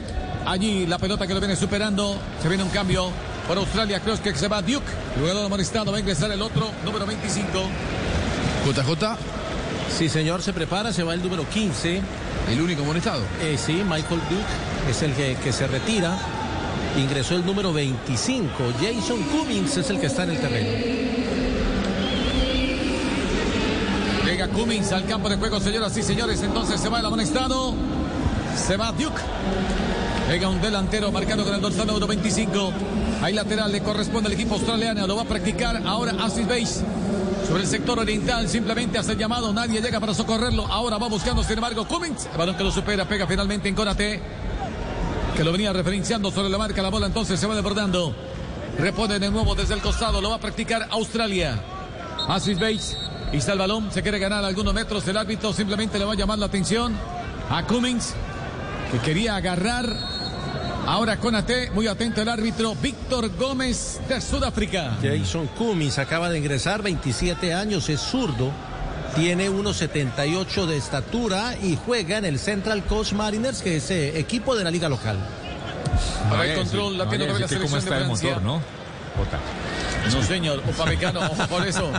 Allí la pelota que lo viene superando. Se viene un cambio por Australia. Creo que se va Duke. Luego amonestado va a ingresar el otro, número 25. JJ. Sí, señor, se prepara, se va el número 15. El único amonestado. Eh, sí, Michael Duke es el que, que se retira. Ingresó el número 25. Jason Cummings es el que está en el terreno. Llega Cummings al campo de juego, señoras y señores. Entonces se va el amonestado. Se va Duke. Llega un delantero marcado con el dorsal número 25. Ahí lateral le corresponde al equipo australiano. Lo va a practicar ahora Asis Base. Sobre el sector oriental, simplemente hace el llamado. Nadie llega para socorrerlo. Ahora va buscando, sin embargo, Cummings. El balón que lo supera, pega finalmente en Conate. Que lo venía referenciando sobre la marca. La bola entonces se va desbordando. Repone de nuevo desde el costado. Lo va a practicar Australia. Asis Bates. Y está el balón. Se quiere ganar algunos metros. El árbitro simplemente le va a llamar la atención a Cummings. Que quería agarrar. Ahora Conate. Muy atento el árbitro. Víctor Gómez de Sudáfrica. Jason Cummings acaba de ingresar, 27 años, es zurdo. Tiene 1,78 de estatura y juega en el Central Coast Mariners, que es eh, equipo de la liga local. Para el control, la tiene vez la cómo selección de está el Francia. motor, ¿no? Jota. No, señor. Upamecano, ojo por eso.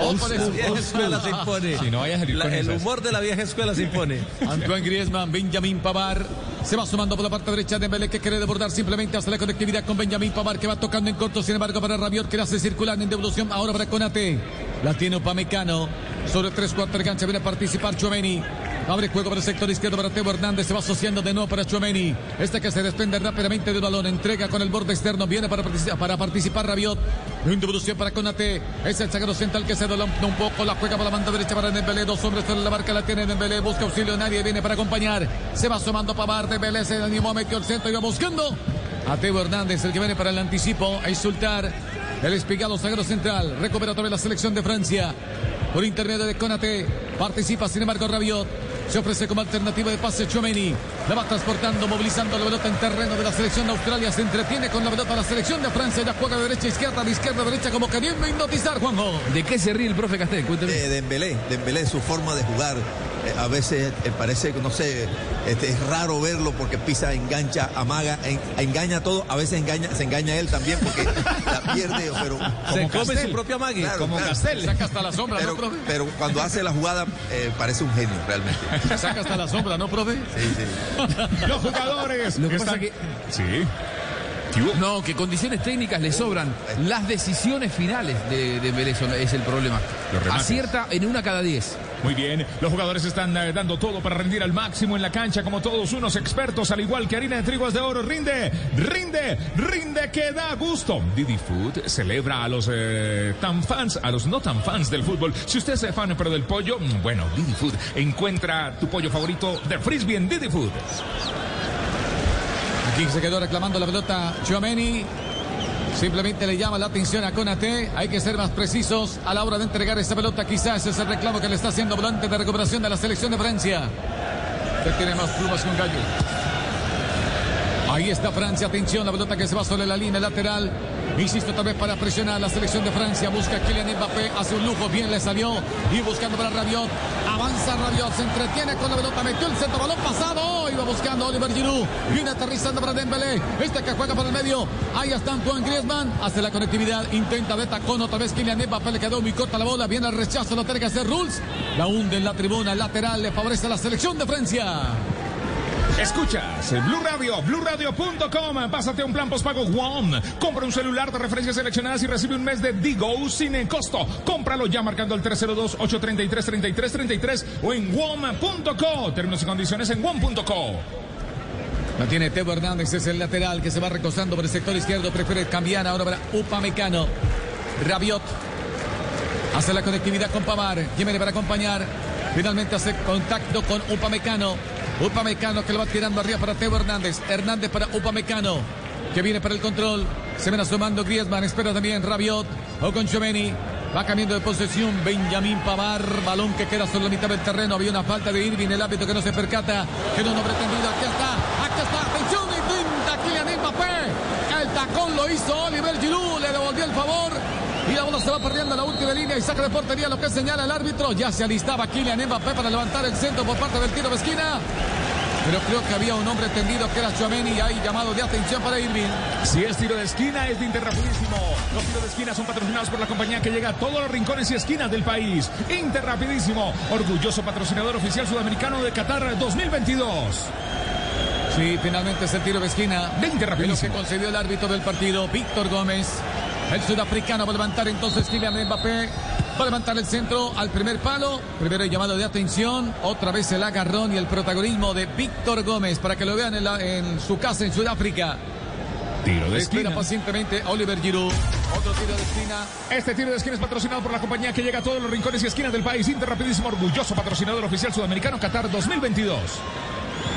Ojo por eso. La vieja escuela se impone. Si no vaya a salir La- con el esas. humor de la vieja escuela se impone. Antoine Griezmann, Benjamín Pavar. Se va sumando por la parte derecha de Mbele que quiere desbordar simplemente hasta la conectividad con Benjamín Pavar que va tocando en corto, sin embargo para Rabiot que la hace circular en devolución ahora para Conate. La tiene Upamecano. Sobre 3-4 de cancha viene a participar Chuameni. Abre juego para el sector izquierdo para Teo Hernández. Se va asociando de nuevo para Chuameni. Este que se desprende rápidamente del balón. Entrega con el borde externo. Viene para, partici- para participar Rabiot. En devolución para Conate. Es el zaguero central que se adelanta un poco. La juega por la banda derecha para Dembélé. Dos hombres sobre la marca. La tiene Dembélé. Busca auxilio. Nadie viene para acompañar. Se va asomando Pavar. Dembélé se animó. Metió el centro va buscando. A Teo Hernández. El que viene para el anticipo. A insultar. El espigado zaguero central. Recupera otra la selección de Francia. Por intermedio de Conate. Participa sin embargo Rabiot. Se ofrece como alternativa de pase Chomeni. La va transportando, movilizando la pelota en terreno de la selección de Australia. Se entretiene con la pelota la selección de Francia. Ya juega de derecha a izquierda, de izquierda a derecha, como queriendo hipnotizar, Juanjo. ¿De qué se ríe el profe Castel? Cuénteme. De Dembélé, Dembélé, su forma de jugar. Eh, a veces eh, parece, no sé, este, es raro verlo porque pisa, engancha, amaga, en- engaña todo. A veces engaña, se engaña él también porque la pierde, pero... Se come Castel. su propia mague. Claro, Como claro. Castel. Saca hasta la sombra, Pero, ¿no, profe? pero cuando hace la jugada eh, parece un genio realmente. Saca hasta la sombra, ¿no, profe? Sí, sí. Los jugadores. Lo que están- pasa que- Sí. No, que condiciones técnicas le sobran. Las decisiones finales de, de es el problema. Acierta en una cada diez. Muy bien, los jugadores están eh, dando todo para rendir al máximo en la cancha, como todos unos expertos, al igual que harina de trigo es de oro. Rinde, rinde, rinde, que da gusto. Didi Food celebra a los eh, tan fans, a los no tan fans del fútbol. Si usted es fan pero del pollo, mm, bueno, Didi Food encuentra tu pollo favorito de frisbee en Didi Food. Aquí se quedó reclamando la pelota Chouameni. Simplemente le llama la atención a Conate. Hay que ser más precisos a la hora de entregar esta pelota. Quizás es el reclamo que le está haciendo volante de recuperación de la selección de Francia. Que tiene más plumas que un gallo. Ahí está Francia, atención, la pelota que se va sobre la línea lateral. Insisto, vez para presionar la selección de Francia. Busca a Kylian Mbappé, hace un lujo, bien le salió. Y buscando para Rabiot. Avanza Rabiot, se entretiene con la pelota, metió el centro, balón pasado. Iba buscando Oliver Giroud. Viene aterrizando para Dembélé. Este que juega por el medio. Ahí está Antoine Griezmann. Hace la conectividad, intenta de tacón otra vez Kylian Mbappé. Le quedó muy corta la bola. Viene el rechazo, lo tiene que hacer Rules. La hunde en la tribuna lateral, le favorece a la selección de Francia. Escuchas Blue Radio, BlueRadio.com. Pásate un plan postpago One. Compra un celular de referencias seleccionadas y recibe un mes de Digo sin costo. Cómpralo ya marcando el 302-833-3333 o en WOM.co. Términos y condiciones en WOM.co. La tiene Teo Hernández, es el lateral que se va recostando por el sector izquierdo. Prefiere cambiar ahora para Upamecano. Rabiot. Hace la conectividad con Pamar. viene para acompañar. Finalmente hace contacto con Upamecano. Upamecano que lo va tirando arriba para Teo Hernández. Hernández para Upamecano que viene para el control. Se ven asomando Griezmann. Espera también Rabiot o con Chomeni. Va cambiando de posesión Benjamín Pavar. Balón que queda sobre la mitad del terreno. Había una falta de Irving. El árbitro que no se percata. Que no nombre tendido. Aquí está. Aquí está. Atención. Intenta Kylian Mbappé. El tacón lo hizo Oliver Giroud. Le devolvió el favor. Y la bola se va perdiendo en la última línea y saca de portería lo que señala el árbitro. Ya se alistaba Kylian Mbappé para levantar el centro por parte del tiro de esquina. Pero creo que había un hombre tendido que era Chouameni y hay llamado de atención para Irving. Si es tiro de esquina, es de Interrapidísimo. Los tiros de esquina son patrocinados por la compañía que llega a todos los rincones y esquinas del país. Interrapidísimo, orgulloso patrocinador oficial sudamericano de Qatar 2022. Sí, finalmente es el tiro de esquina. De Interrapidísimo. Lo que concedió el árbitro del partido, Víctor Gómez. El sudafricano va a levantar entonces Kylian Mbappé. Va a levantar el centro al primer palo. Primero el llamado de atención. Otra vez el agarrón y el protagonismo de Víctor Gómez para que lo vean en, en su casa en Sudáfrica. Tiro de Espera esquina. pacientemente Oliver Giroud. Otro tiro de esquina. Este tiro de esquina es patrocinado por la compañía que llega a todos los rincones y esquinas del país. Interrapidísimo, orgulloso patrocinador oficial sudamericano Qatar 2022.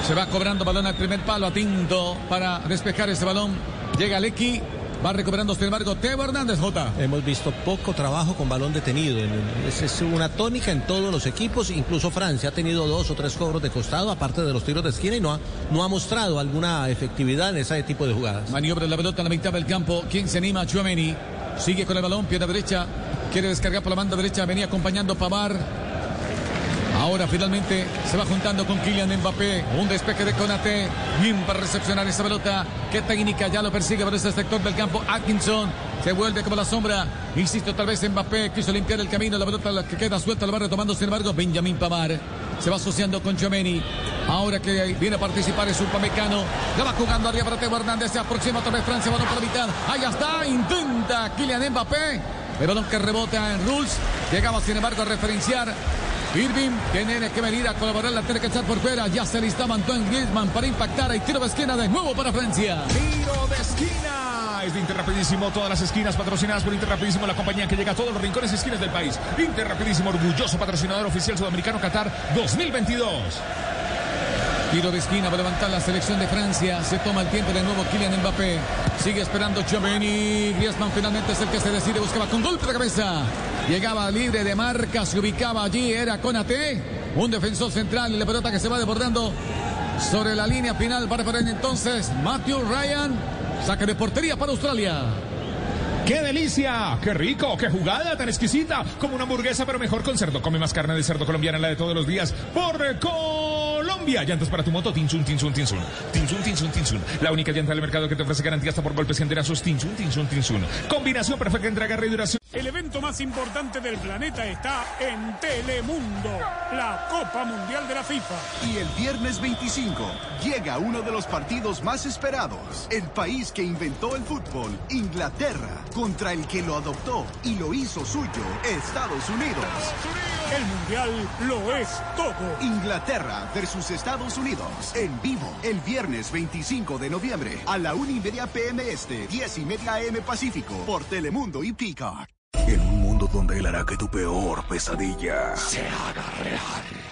Se va cobrando balón al primer palo a Tinto para despejar ese balón. Llega Lecky. Va recuperando, sin embargo, Teo Hernández J. Hemos visto poco trabajo con balón detenido. Es, es una tónica en todos los equipos. Incluso Francia ha tenido dos o tres cobros de costado, aparte de los tiros de esquina, y no ha, no ha mostrado alguna efectividad en ese tipo de jugadas. Maniobra la pelota en la mitad del campo. ¿Quién se anima? Chouameni. Sigue con el balón, pierna derecha. Quiere descargar por la banda derecha. Venía acompañando Pavar. Ahora finalmente se va juntando con Kylian Mbappé. Un despeje de Conate. Bien para recepcionar esa pelota. Qué técnica ya lo persigue por ese sector del campo. Atkinson se vuelve como la sombra. Insisto, tal vez Mbappé quiso limpiar el camino. La pelota que queda suelta la va retomando, sin embargo, Benjamín Pamar. Se va asociando con Chomeni. Ahora que viene a participar es un pamecano. La va jugando arriba para Teo Hernández. Se aproxima otra vez Francia. Balón por la mitad. Ahí está. Intenta Kylian Mbappé. El balón que rebota en Rules. Llegaba, sin embargo, a referenciar Irving tiene que venir a colaborar, la tiene que echar por fuera. Ya se listaba Antoine Griezmann para impactar. Hay tiro de esquina de nuevo para Francia. Tiro de esquina. Es de Interrapidísimo. Todas las esquinas patrocinadas por Interrapidísimo, la compañía que llega a todos los rincones y esquinas del país. Interrapidísimo, orgulloso patrocinador oficial sudamericano Qatar 2022. Tiro de esquina para levantar la selección de Francia. Se toma el tiempo de nuevo Kylian Mbappé. Sigue esperando Chomeni. Griezmann finalmente es el que se decide. Buscaba con golpe de cabeza. Llegaba libre de marca. Se ubicaba allí. Era Conate. Un defensor central. La pelota que se va desbordando sobre la línea final. Para entonces Matthew Ryan. Saque de portería para Australia. ¡Qué delicia! ¡Qué rico! ¡Qué jugada tan exquisita! Como una hamburguesa, pero mejor con cerdo. Come más carne de cerdo colombiana, la de todos los días. Por Colombia. Llantas para tu moto. Tinsun, Tinsun, Tinsun. Tinsun, Tinsun, Tinsun. La única llanta del mercado que te ofrece garantía hasta por golpes y enterazos. Tinsun, Tinsun, Tinsun. Combinación perfecta entre agarre y duración. El evento más importante del planeta está en Telemundo, la Copa Mundial de la FIFA. Y el viernes 25 llega uno de los partidos más esperados. El país que inventó el fútbol, Inglaterra, contra el que lo adoptó y lo hizo suyo, Estados Unidos. El Mundial lo es todo. Inglaterra versus Estados Unidos. En vivo, el viernes 25 de noviembre, a la 1 y media PM Este, 10 y media AM Pacífico, por Telemundo y Peacock. En un mundo donde él hará que tu peor pesadilla se haga real.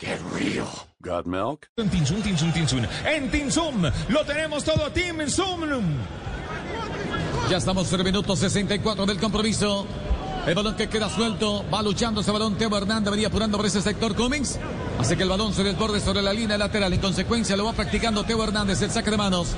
¡Qué río! Got milk? En Tinsum, Tinsum, Tinsum. En Tinsum lo tenemos todo, Team Zoom. Ya estamos en el minuto 64 del compromiso. El balón que queda suelto. Va luchando ese balón. Teo Hernández venía apurando por ese sector Cummings. Hace que el balón se desborde sobre la línea lateral. En consecuencia lo va practicando Teo Hernández. El saque de manos.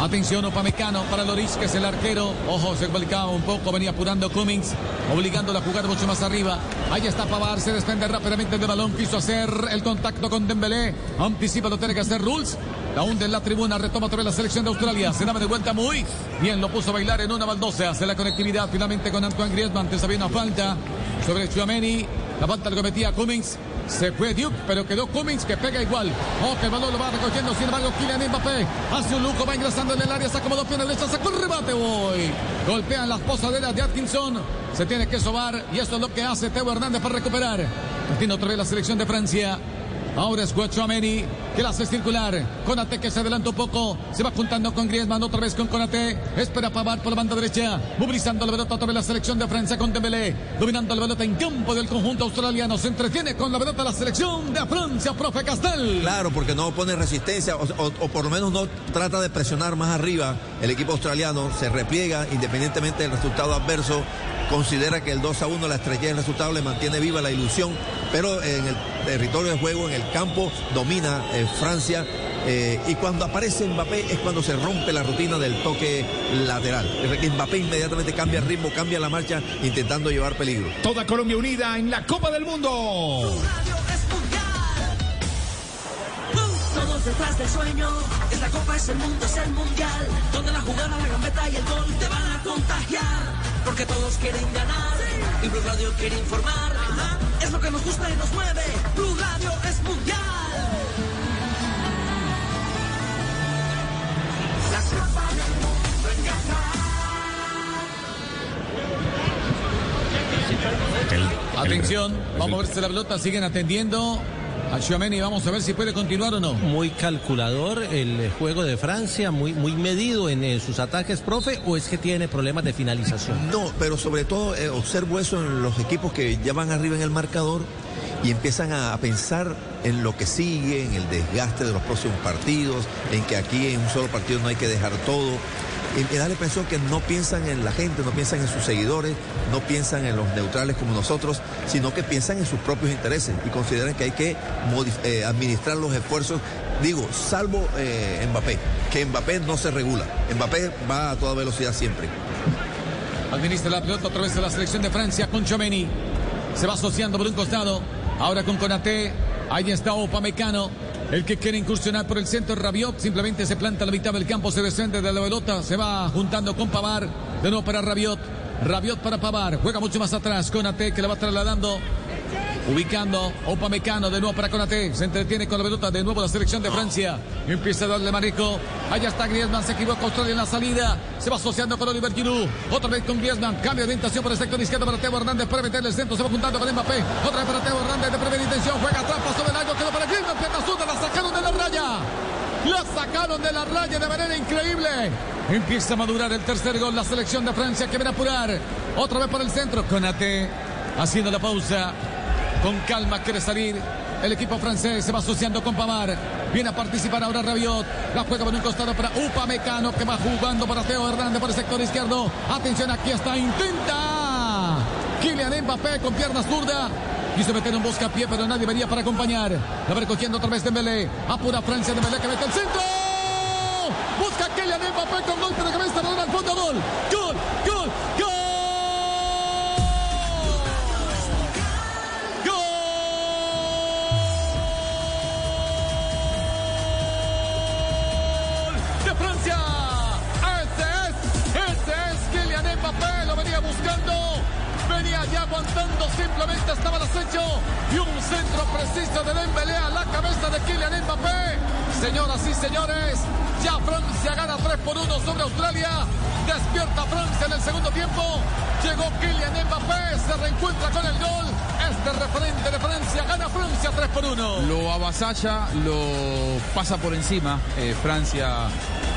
Atención, Opamecano para Loris, que es el arquero. Ojo, se complicaba un poco. Venía apurando Cummings. Obligándolo a jugar mucho más arriba. Ahí está Pavar. Se desprende rápidamente del balón. Quiso hacer el contacto con Dembélé. Anticipa lo tiene que hacer Rules. La hunde en la tribuna, retoma otra vez la selección de Australia. Se daba de vuelta muy bien, lo puso a bailar en una baldosa. Hace la conectividad finalmente con Antoine Griezmann. Antes había una falta sobre Chuameni. La falta lo cometía Cummings. Se fue Duke, pero quedó Cummings que pega igual. Oh, que el balón lo va recogiendo. Sin embargo, Kylian Mbappé hace un lujo, va ingresando en el área, saca dos piernas derechas, sacó el rebate hoy. Golpean las posaderas de Atkinson. Se tiene que sobar y esto es lo que hace Teo Hernández para recuperar. Tiene otra vez la selección de Francia. Ahora es Guachuameni que la hace circular. Conate que se adelanta un poco. Se va juntando con Griezmann otra vez con Conate. Espera Pavard por la banda derecha. Movilizando la pelota otra vez la selección de Francia con Dembélé. Dominando la pelota en campo del conjunto australiano. Se entretiene con la pelota la selección de Francia, profe Castel. Claro, porque no pone resistencia o por lo menos no trata de presionar más arriba. El equipo australiano se repliega independientemente del resultado adverso. Considera que el 2 a 1, la estrella del resultado, le mantiene viva la ilusión. Pero en el territorio de juego, en el campo, domina eh, Francia. eh, y cuando aparece Mbappé es cuando se rompe la rutina del toque lateral. Mbappé inmediatamente cambia el ritmo, cambia la marcha, intentando llevar peligro. Toda Colombia unida en la Copa del Mundo. Detrás del sueño, es la copa, es el mundo, es el mundial. Donde la jugada, la gambeta y el gol te van a contagiar. Porque todos quieren ganar y Blue Radio quiere informar. Ajá, Es lo que nos gusta y nos mueve. Blue Radio es mundial. La copa del mundo en Atención, vamos a ver si la pelota siguen atendiendo a Chuameni. Vamos a ver si puede continuar o no. Muy calculador el juego de Francia, muy, muy medido en, eh, sus ataques, profe, o es que tiene problemas de finalización. No, pero sobre todo eh, observo eso en los equipos que ya van arriba en el marcador y empiezan a, a pensar en lo que sigue, en el desgaste de los próximos partidos, en que aquí en un solo partido no hay que dejar todo. Y me da que no piensan en la gente, no piensan en sus seguidores, no piensan en los neutrales como nosotros, sino que piensan en sus propios intereses y consideran que hay que eh, administrar los esfuerzos, digo, salvo eh, Mbappé, que Mbappé no se regula, Mbappé va a toda velocidad siempre. Administra la pelota otra vez de la selección de Francia con Chomeni. Se va asociando por un costado. Ahora con Conate. Ahí está Opamecano. El que quiere incursionar por el centro, Rabiot, simplemente se planta a la mitad del campo, se desciende de la pelota, se va juntando con Pavar. De nuevo para Rabiot. Rabiot para Pavar. Juega mucho más atrás. Conate que la va trasladando. Ubicando Opamecano de nuevo para Conate. Se entretiene con la pelota de nuevo la selección de Francia. Empieza a darle Marico. Allá está Griezmann. Se equivoca Australia en la salida. Se va asociando con Oliver Giroud. Otra vez con Griezmann. Cambio de orientación por el sector izquierdo para Teo Hernández. Para meterle el centro. Se va juntando con Mbappé. Otra vez para Teo Hernández de primera intención. Juega atrás. Pasó del año. Quedó para Griezmann. Pierna zurda. La sacaron de la raya. La sacaron de la raya de manera increíble. Empieza a madurar el tercer gol. La selección de Francia que viene a apurar. Otra vez por el centro. Conate haciendo la pausa. Con calma quiere salir. El equipo francés se va asociando con Pamar. Viene a participar ahora Rabiot. La juega por un costado para Upamecano que va jugando para Teo Hernández por el sector izquierdo. Atención, aquí está. Intenta. Kylian Mbappé con pierna zurda. Quiso meter un buscapié, pero nadie venía para acompañar. La va recogiendo otra vez Dembélé. Apura Francia Dembélé que mete el centro. Busca Kylian Mbappé con golpe de cabeza. Al fondo. Gol. Gol. Gol. Gol. Aguantando, simplemente estaba al acecho. Y un centro preciso de Dembélé a la cabeza de Kylian Mbappé. Señoras y señores, ya Francia gana 3 por 1 sobre Australia. Despierta Francia en el segundo tiempo. Llegó Kylian Mbappé, se reencuentra con el gol. Este referente de Francia gana Francia 3 por 1. Lo avasalla, lo pasa por encima eh, Francia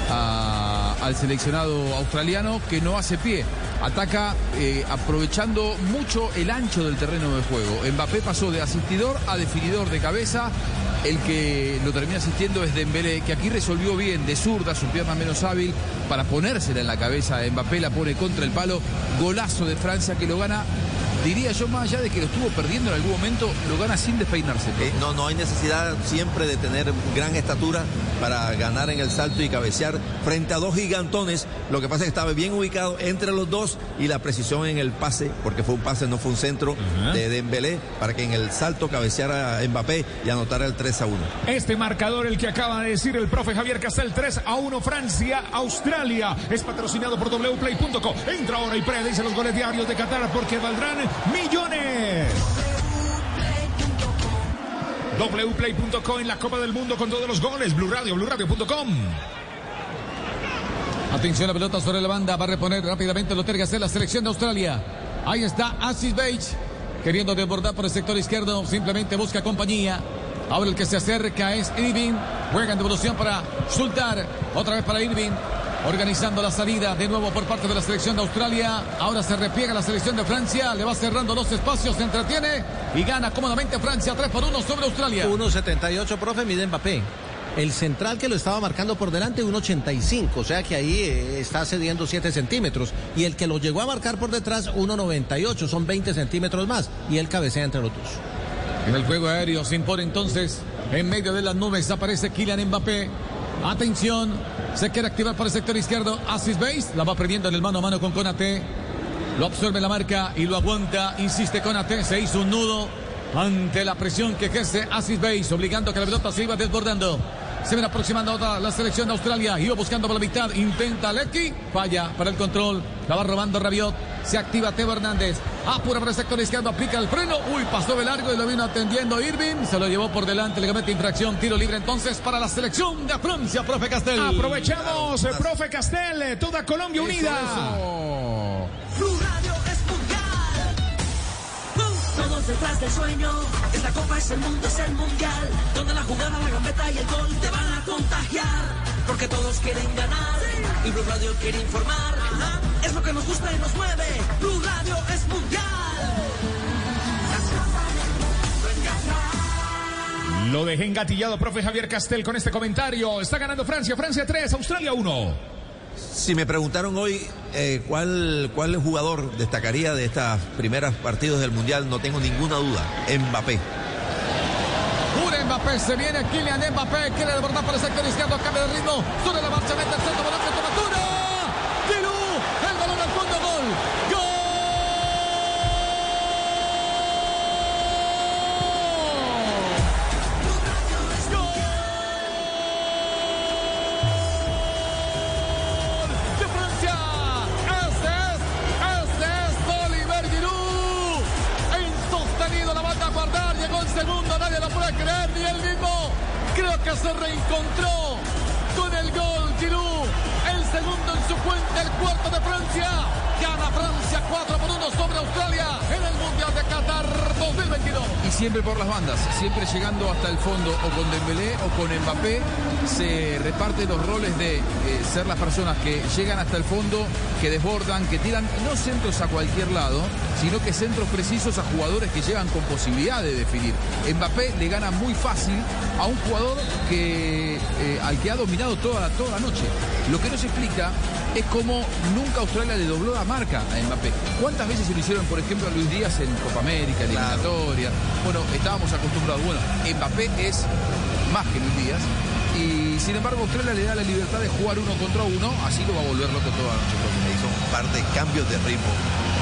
al seleccionado australiano que no hace pie. Ataca eh, aprovechando mucho el ancho del terreno de juego. Mbappé pasó de asistidor a definidor de cabeza. El que lo termina asistiendo es Dembélé, que aquí resolvió bien de zurda, su pierna menos hábil, para ponérsela en la cabeza. Mbappé la pone contra el palo. Golazo de Francia que lo gana diría yo, más allá de que lo estuvo perdiendo en algún momento, lo gana sin despeinarse. Eh, no, no hay necesidad siempre de tener gran estatura para ganar en el salto y cabecear frente a dos gigantones. Lo que pasa es que estaba bien ubicado entre los dos y la precisión en el pase, porque fue un pase, no fue un centro de Dembélé, para que en el salto cabeceara a Mbappé y anotara el 3 a 1. Este marcador, el que acaba de decir el profe Javier Castel, 3 a 1 Francia, Australia, es patrocinado por wplay.com. Entra ahora y predice los goles diarios de Qatar porque valdrán millones. wplay.com en la Copa del Mundo con todos los goles. Blue Radio, BlueRadio.com. Atención, la pelota sobre la banda. Va a reponer rápidamente lo tiene que hacer la selección de Australia. Ahí está Asis Bates. Queriendo desbordar por el sector izquierdo. Simplemente busca compañía. Ahora el que se acerca es Irving. Juega en devolución para Sultar. Otra vez para Irving. Organizando la salida de nuevo por parte de la selección de Australia. Ahora se repliega la selección de Francia. Le va cerrando los espacios, se entretiene y gana cómodamente Francia 3 por 1 sobre Australia. 1.78, profe, mide Mbappé. El central que lo estaba marcando por delante, 1.85, o sea que ahí eh, está cediendo 7 centímetros. Y el que lo llegó a marcar por detrás, 1.98, son 20 centímetros más. Y él cabecea entre los dos. En el juego aéreo se impone entonces, en medio de las nubes aparece Kylian Mbappé. Atención, se quiere activar por el sector izquierdo. Asis Base la va perdiendo en el mano a mano con Conate. Lo absorbe la marca y lo aguanta. Insiste Conate, se hizo un nudo ante la presión que ejerce Asis Base, obligando a que la pelota se iba desbordando. Se ven aproximando a la selección de Australia. Iba buscando por la mitad. Intenta Lecky. Falla para el control. La va robando Rabiot. Se activa Teo Hernández. Apura por el sector izquierdo. Aplica el freno. Uy, pasó de largo y lo vino atendiendo Irving. Se lo llevó por delante. Le comete infracción. Tiro libre entonces para la selección de Francia, profe Castel. Aprovechamos, eh, profe Castel. eh, Toda Colombia unida. Blue Radio es mundial. Uh, Todos detrás del sueño. Esta copa es el mundo, es el mundial. Donde la jugada, la gambeta y el gol te van a contagiar. Porque todos quieren ganar. Y Blue Radio quiere informar. Ajá. Es lo que nos gusta y nos mueve. Blue Radio es mundial. Lo dejé engatillado, profe Javier Castel, con este comentario. Está ganando Francia, Francia 3, Australia 1. Si me preguntaron hoy eh, cuál, cuál jugador destacaría de estas primeras partidos del Mundial, no tengo ninguna duda. Mbappé. Pura Mbappé, se viene Kylian Mbappé, quiere desbordar por el sector izquierdo, cambia de ritmo, sobre la marcha, mete el centro, balón se reencontró con el gol. Segundo en su cuenta, el cuarto de Francia. Gana Francia 4 por 1 sobre Australia en el Mundial de Qatar 2022. Y siempre por las bandas, siempre llegando hasta el fondo o con Dembélé o con Mbappé, se reparten los roles de eh, ser las personas que llegan hasta el fondo, que desbordan, que tiran no centros a cualquier lado, sino que centros precisos a jugadores que llegan con posibilidad de definir. Mbappé le gana muy fácil a un jugador que eh, al que ha dominado toda, toda la noche. Lo que no se explica es cómo nunca Australia le dobló la marca a Mbappé. ¿Cuántas veces se lo hicieron, por ejemplo, a Luis Díaz en Copa América, en eliminatoria? Bueno, estábamos acostumbrados. Bueno, Mbappé es más que Luis Díaz. Y sin embargo, Australia le da la libertad de jugar uno contra uno, así lo va a volver loco toda la noche. Hizo un par de cambios de ritmo.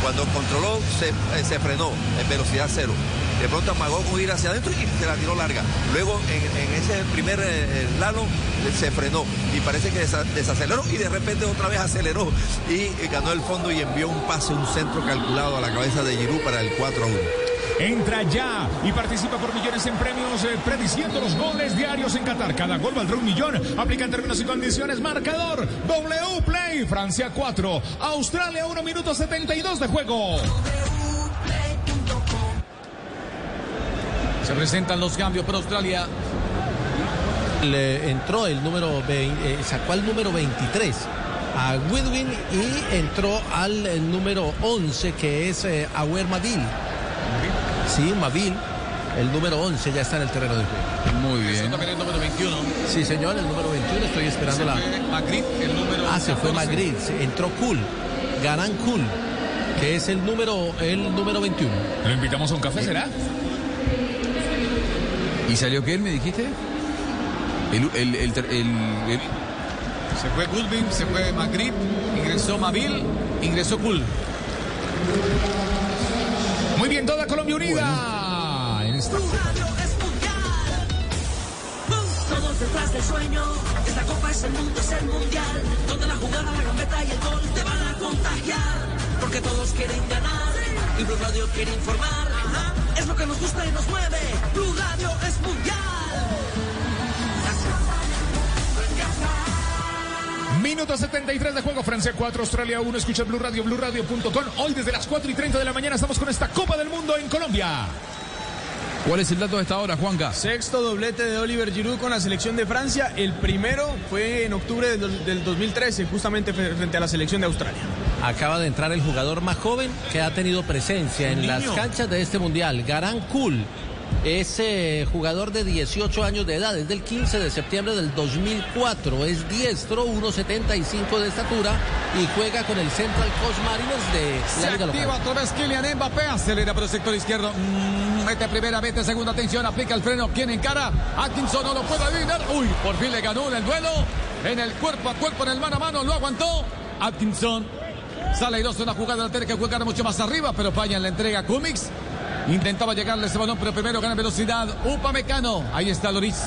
Cuando controló, se, eh, se frenó en velocidad cero. De pronto amagó con ir hacia adentro y se la tiró larga. Luego, en, ese primer eh, lalo, eh, se frenó y parece que desa- desaceleró y de repente otra vez aceleró y eh, ganó el fondo y envió un pase, un centro calculado a la cabeza de Giroud para el 4 a 1. Entra ya y participa por millones en premios eh, prediciendo los goles diarios en Qatar. Cada gol valdrá un millón. Aplica en términos y condiciones. Marcador W Play. Francia 4. Australia 1 minuto 72 de juego. Se presentan los cambios para Australia. Le entró el número 20, eh, sacó el número 23. a Goodwin y entró al eh, número 11 que es eh, Awer Mavil. Sí, Mavil, el número 11 ya está en el terreno de juego. Muy Eso bien. también el número 21. Sí, señor, el número 21, estoy esperando la... Magritte, el número Ah, se fue 14. Magritte, sí, entró Cool, Garán Cool, que es el número, el número 21. ¿Lo invitamos a un café, será? ¿Y salió quién, me dijiste? El, el, el, ter- el- el- Se fue Goodwin, se fue Magritte, ingresó Mavil, ingresó Cool. Muy bien, toda Colombia unida. En esta Todos detrás del sueño, esta copa es el mundo, es el mundial, donde la jugada, la gambeta y el gol te van a contagiar, porque todos quieren ganar. Y Blue Radio quiere informar, es lo que nos gusta y nos mueve, Blue Radio es mundial. Minuto 73 de juego, Francia 4, Australia 1. Escucha Blue Radio, BlueRadio.com. Hoy desde las 4 y 30 de la mañana estamos con esta Copa del Mundo en Colombia. ¿Cuál es el dato de esta hora, Juanca? Sexto doblete de Oliver Giroud con la selección de Francia. El primero fue en octubre del, do- del 2013, justamente frente a la selección de Australia. Acaba de entrar el jugador más joven que ha tenido presencia en las canchas de este mundial, Garán Kul. Es eh, jugador de 18 años de edad, es del 15 de septiembre del 2004, es diestro, 1,75 de estatura y juega con el Central Coast Mariners de Se la Liga activa Local. otra vez Kylian Mbappé, acelera por el sector izquierdo. Mm, mete primera, mete segunda, atención, aplica el freno. ¿Quién encara? Atkinson no lo puede adivinar. Uy, por fin le ganó en el duelo. En el cuerpo a cuerpo, en el mano a mano, lo aguantó. Atkinson sale en la jugada del que jugar mucho más arriba, pero falla la entrega Cummings. Intentaba llegarle ese balón, pero primero gana velocidad. Upamecano. Ahí está Loris.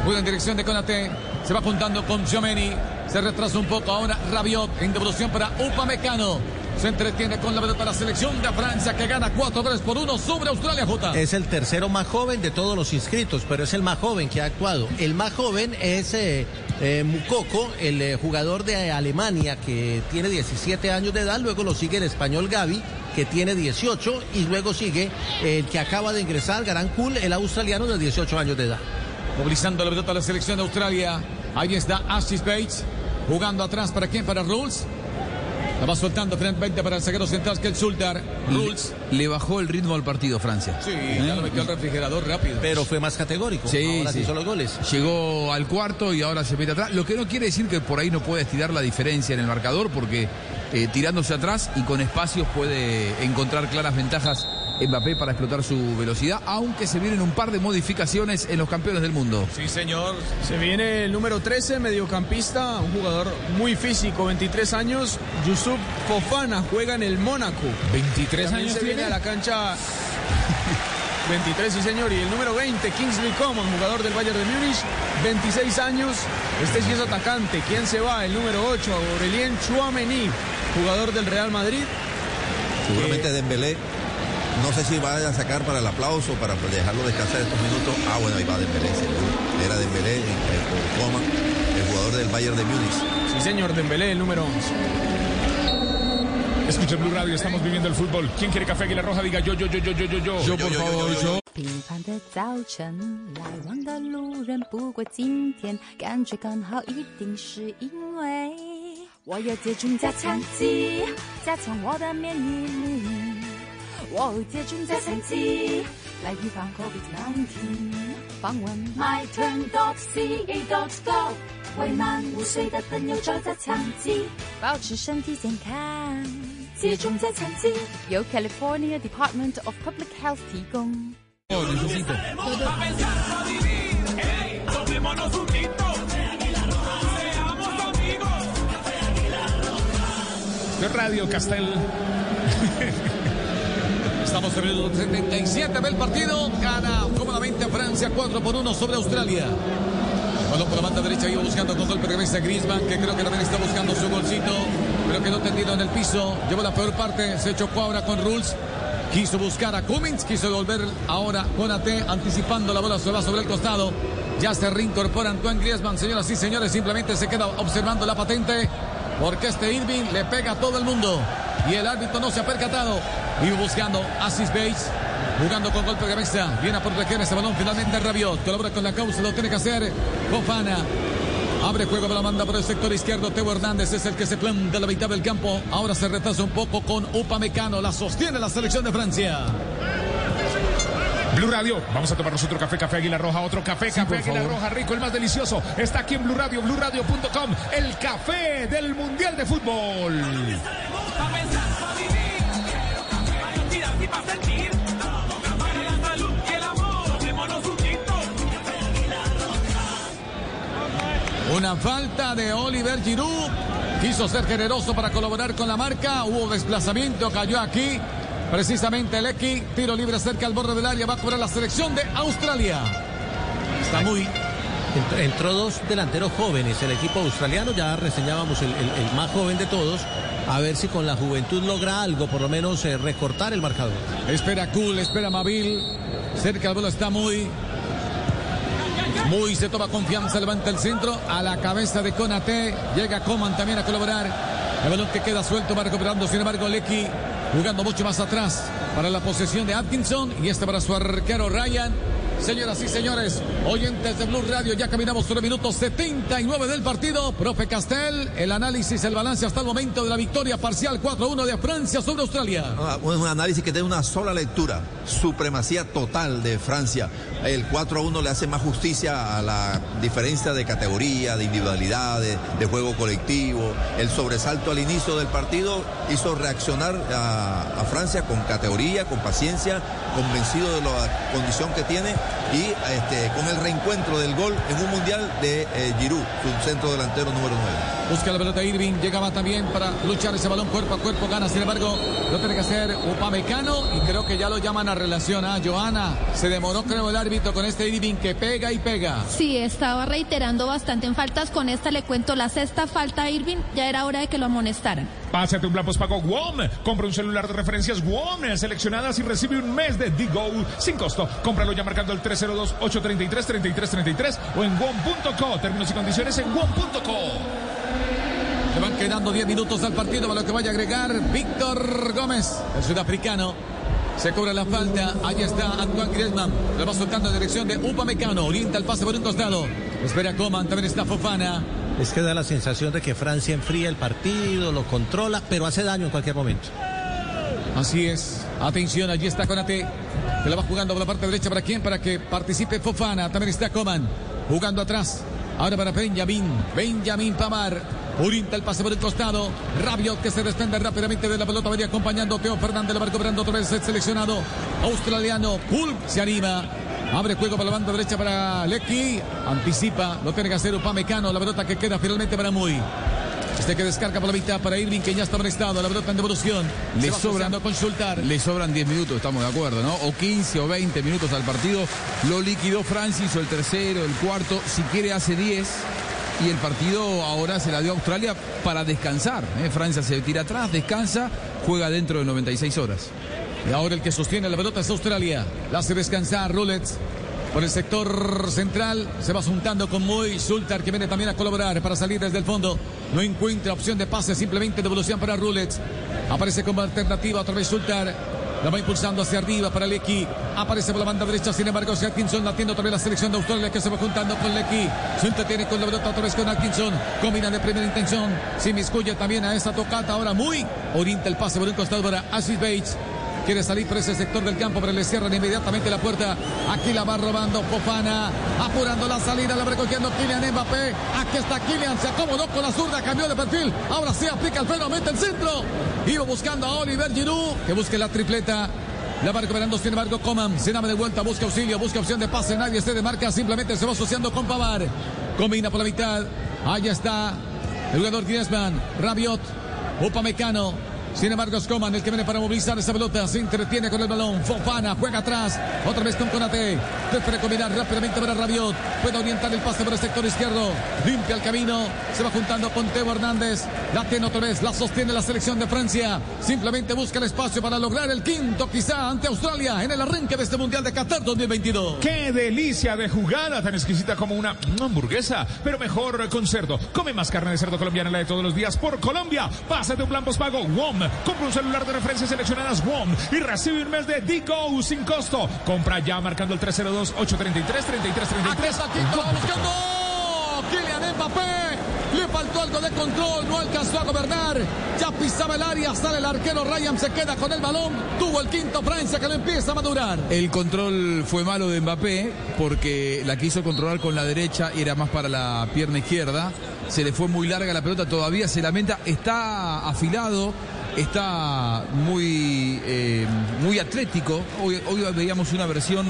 Acude en dirección de Conate. Se va juntando con Giomeni. Se retrasa un poco ahora Rabiot en devolución para Upamecano. Se entretiene con la pelota la selección de Francia que gana 4 goles por 1 sobre Australia J. Es el tercero más joven de todos los inscritos, pero es el más joven que ha actuado. El más joven es eh, eh, Mukoko, el eh, jugador de Alemania que tiene 17 años de edad. Luego lo sigue el español Gaby, que tiene 18. Y luego sigue el que acaba de ingresar, Garán Kul, el australiano de 18 años de edad. Movilizando la pelota a la selección de Australia. Ahí está Ashley Bates. Jugando atrás para quién? Para Rules. La va soltando frente para el zaguero central que el Sultar. Rules. Le bajó el ritmo al partido Francia. Sí, ya lo metió al refrigerador rápido. Pero fue más categórico. Sí, Ahora sí. hizo los goles. Llegó al cuarto y ahora se mete atrás. Lo que no quiere decir que por ahí no puede estirar la diferencia en el marcador, porque eh, tirándose atrás y con espacios puede encontrar claras ventajas Mbappé para explotar su velocidad, aunque se vienen un par de modificaciones en los campeones del mundo. Sí, señor. Se viene el número 13, mediocampista, un jugador muy físico, 23 años. Yusuf Fofana juega en el Mónaco. 23 También años se viene a la cancha 23, sí señor. Y el número 20, Kingsley Coman, jugador del Bayern de Múnich, 26 años. Este sí es atacante. ¿Quién se va? El número 8, Aurelien Chouameni, jugador del Real Madrid. Seguramente Dembélé. No sé si va a sacar para el aplauso, para dejarlo descansar estos minutos. Ah, bueno, ahí va Dembélé, seguro. Era Dembélé, eh, con Coman, el jugador del Bayern de Múnich. Sí señor, Dembélé, el número 11. Escucha Blue Radio, estamos viviendo el fútbol. ¿Quién quiere café Aguilar Roja? Diga yo, yo, yo, yo, yo, yo, yo. Yo, por favor, yo. 平凡的早晨，来往的路人不过今天，感觉刚好，一定是因为我有接种加强剂，加强我的免疫力。 我会接种这城市，来预防个别难题。访问 my turn dot c a dot go，为漫无岁的朋友做这场机，保持身体健康。接种这城市由 California Department of Public Health 提供。Radio Castel. Estamos en el 77 del partido. Gana cómodamente Francia 4 por 1 sobre Australia. Balón por la banda derecha iba buscando con golpe de cabeza Griezmann, que creo que también está buscando su golcito, pero quedó tendido en el piso. Llevó la peor parte, se chocó ahora con Rules. Quiso buscar a Cummings, quiso devolver ahora con AT, anticipando la bola, se va sobre el costado. Ya se reincorpora Antoine Griezmann, señoras y señores, simplemente se queda observando la patente, porque este Irving le pega a todo el mundo. Y el árbitro no se ha percatado. Iba buscando Assis Bates, jugando con golpe de cabeza. Viene a proteger ese balón finalmente Rabiot. Colabora con la causa, lo tiene que hacer Fofana. Abre juego de la banda por el sector izquierdo. Teo Hernández es el que se planta la mitad del campo. Ahora se retrasa un poco con Upamecano. La sostiene la selección de Francia. Blue Radio, vamos a tomar nosotros café, café Águila Roja, otro café, Sí, café Águila favor. Roja, rico, el más delicioso. Está aquí en Blue Radio, BlueRadio.com, el café del Mundial de Fútbol. Una falta de Oliver Giroud. Quiso ser generoso para colaborar con la marca. Hubo desplazamiento, cayó aquí. Precisamente Lecky, tiro libre cerca al borde del área. Va a cobrar la selección de Australia. Está muy. Entró, dos delanteros jóvenes, el equipo australiano, ya reseñábamos el, el- el más joven de todos, a ver si con la juventud logra algo, por lo menos eh, recortar el marcador. Espera Cool, espera Mabil. Cerca el vuelo está muy. Muy se toma confianza, levanta el centro a la cabeza de Conate. Llega Coman también a colaborar. El balón que queda suelto va recuperando, sin embargo, Lecky jugando mucho más atrás para la posesión de Atkinson y este para su arquero Ryan. Señoras y señores, oyentes de Blue Radio, ya caminamos sobre minutos 79 del partido. Profe Castel, el análisis, el balance hasta el momento de la victoria parcial 4-1 de Francia sobre Australia. Ah, Es un análisis que tiene una sola lectura. Supremacía total de Francia. El 4 a 1 le hace más justicia a la diferencia de categoría, de individualidad, de, juego colectivo. El sobresalto al inicio del partido hizo reaccionar a Francia con categoría, con paciencia, convencido de la condición que tiene y este, con el reencuentro del gol en un mundial de eh, Giroud, su centro delantero número 9. Busca la pelota Irving, llegaba también para luchar ese balón cuerpo a cuerpo, gana, sin embargo, lo tiene que hacer Upamecano y creo que ya lo llaman a relación a Joana. Se demoró, creo, el árbitro con este Irving que pega y pega. Sí, estaba reiterando bastante en faltas. Con esta le cuento la sexta falta a Irving. Ya era hora de que lo amonestaran. Pásate un plan postpago WOM. Compra un celular de referencias WOM seleccionadas y recibe un mes de Digo sin costo. Cómpralo ya marcando el 302-833-3333 o en WOM.co. Términos y condiciones en WOM.co. Le van quedando 10 minutos al partido para lo que vaya a agregar Víctor Gómez, el sudafricano. Se cobra la falta. Ahí está Antoine Griezmann. Lo va soltando en dirección de Upamecano. Orienta el pase por un costado. Espera Coman. También está Fofana. Es que da la sensación de que Francia enfría el partido, lo controla, pero hace daño en cualquier momento. Así es. Atención, allí está Conate. Que la va jugando por la parte derecha. ¿Para quién? Para que participe Fofana. También está Coman. Jugando atrás. Ahora para Benjamin. Benjamin Pamar. Orienta el pase por el costado. Rabiot que se desprende rápidamente de la pelota. Venía acompañando Teo Fernández. La va recuperando otra vez el seleccionado australiano. Hulk se anima. Abre juego para la banda derecha para Lecky. Anticipa. Lo tiene que hacer Upamecano. La pelota que queda finalmente para Muy. Este que descarga por la mitad para Irving, que ya está prestado. La pelota en devolución. Le sobran, a consultar. le sobran 10 minutos, estamos de acuerdo, ¿no? O 15 o 20 minutos al partido. Lo liquidó Francia, hizo el tercero, el cuarto, si quiere hace 10. Y el partido ahora se la dio a Australia para descansar. ¿eh? Francia se tira atrás, descansa, juega dentro de 96 horas. Y ahora el que sostiene la pelota es Australia. La hace descansar Roulets. Por el sector central se va juntando con Muy Sultar que viene también a colaborar para salir desde el fondo. No encuentra opción de pase, simplemente devolución para Roulets. Aparece como alternativa otra vez Sultar. La va impulsando hacia arriba para Lecky. Aparece por la banda derecha, sin embargo, si Atkinson la tiene otra la selección de Australia que se va juntando con Lecky. Se entretiene con la pelota otra vez con Atkinson. Combina de primera intención. Se inmiscuye también a esa tocata. Ahora muy orienta el pase por un costado para Assis Bates. Quiere salir por ese sector del campo, pero le cierran inmediatamente la puerta. Aquí la va robando Fofana. Apurando la salida, la va recogiendo Kylian Mbappé. Aquí está Kylian, se acomodó con la zurda, cambió de perfil. Ahora sí aplica el freno, mete el centro. Iba buscando a Oliver Giroud, que busque la tripleta. La va recuperando, sin embargo, Coman. Se de vuelta, busca auxilio, busca opción de pase. Nadie se demarca, simplemente se va asociando con Pavar. Combina por la mitad. Ahí está el jugador Griezmann. Rabiot. Upamecano. Sin embargo, es el que viene para movilizar esa pelota. Se entretiene con el balón. Fofana juega atrás. Otra vez con Conate. Prefiere combinar rápidamente para Rabiot. Puede orientar el pase por el sector izquierdo. Limpia el camino. Se va juntando con Teo Hernández. La tiene otra vez. La sostiene la selección de Francia. Simplemente busca el espacio para lograr el quinto, quizá ante Australia en el arranque de este Mundial de Qatar 2022. ¡Qué delicia de jugada! Tan exquisita como una hamburguesa, pero mejor con cerdo. Come más carne de cerdo colombiana, la de todos los días por Colombia. Pásate un plan postpago WOM. Compra un celular de referencias seleccionadas WOM y recibe un mes de Digo sin costo. Compra ya marcando el 302-833-3333. Aquí está buscando Kylian Mbappé. Le faltó algo de control, no alcanzó a gobernar. Ya pisaba el área, sale el arquero Ryan, se queda con el balón. Tuvo el quinto Francia que lo empieza a madurar. El control fue malo de Mbappé porque la quiso controlar con la derecha y era más para la pierna izquierda. Se le fue muy larga la pelota, todavía se lamenta. Está afilado, está muy, eh, muy atlético. Hoy, hoy veíamos una versión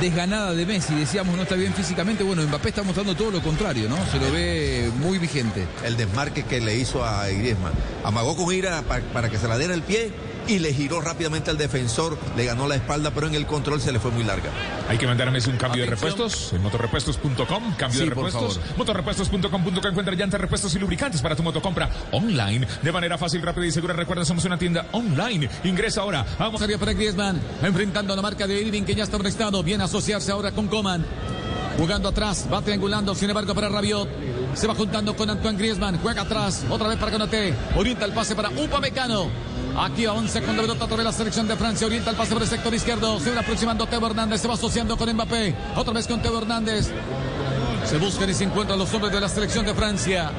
desganada de Messi. Decíamos no está bien físicamente. Bueno, Mbappé está mostrando todo lo contrario, ¿no? Se lo ve muy vigente. El desmarque que le hizo a Griezmann. Amagó con ira pa- para que se la diera el pie y le giró rápidamente al defensor. Le ganó la espalda, pero en el control se le fue muy larga. Hay que mandar a Messi un cambio de repuestos en motorrepuestos.com. Cambio Sí, de repuestos. Motorrepuestos.com.co encuentra llantas, repuestos y lubricantes para tu motocompra online de manera fácil, rápida y segura. Recuerda, somos una tienda online. Ingresa ahora. Vamos. Sería para Griezmann, enfrentando a la marca de Irving que ya está prestado. Viene a asociarse ahora con Coman. Jugando atrás, va triangulando, sin embargo, para Rabiot. Se va juntando con Antoine Griezmann. Juega atrás, otra vez para Konaté. Orienta el pase para Upamecano. Aquí avanza con la pelota sobre la selección de Francia. Orienta el pase por el sector izquierdo. Se va aproximando Teo Hernández. Se va asociando con Mbappé. Otra vez con Teo Hernández. Se buscan y se encuentran los hombres de la selección de Francia.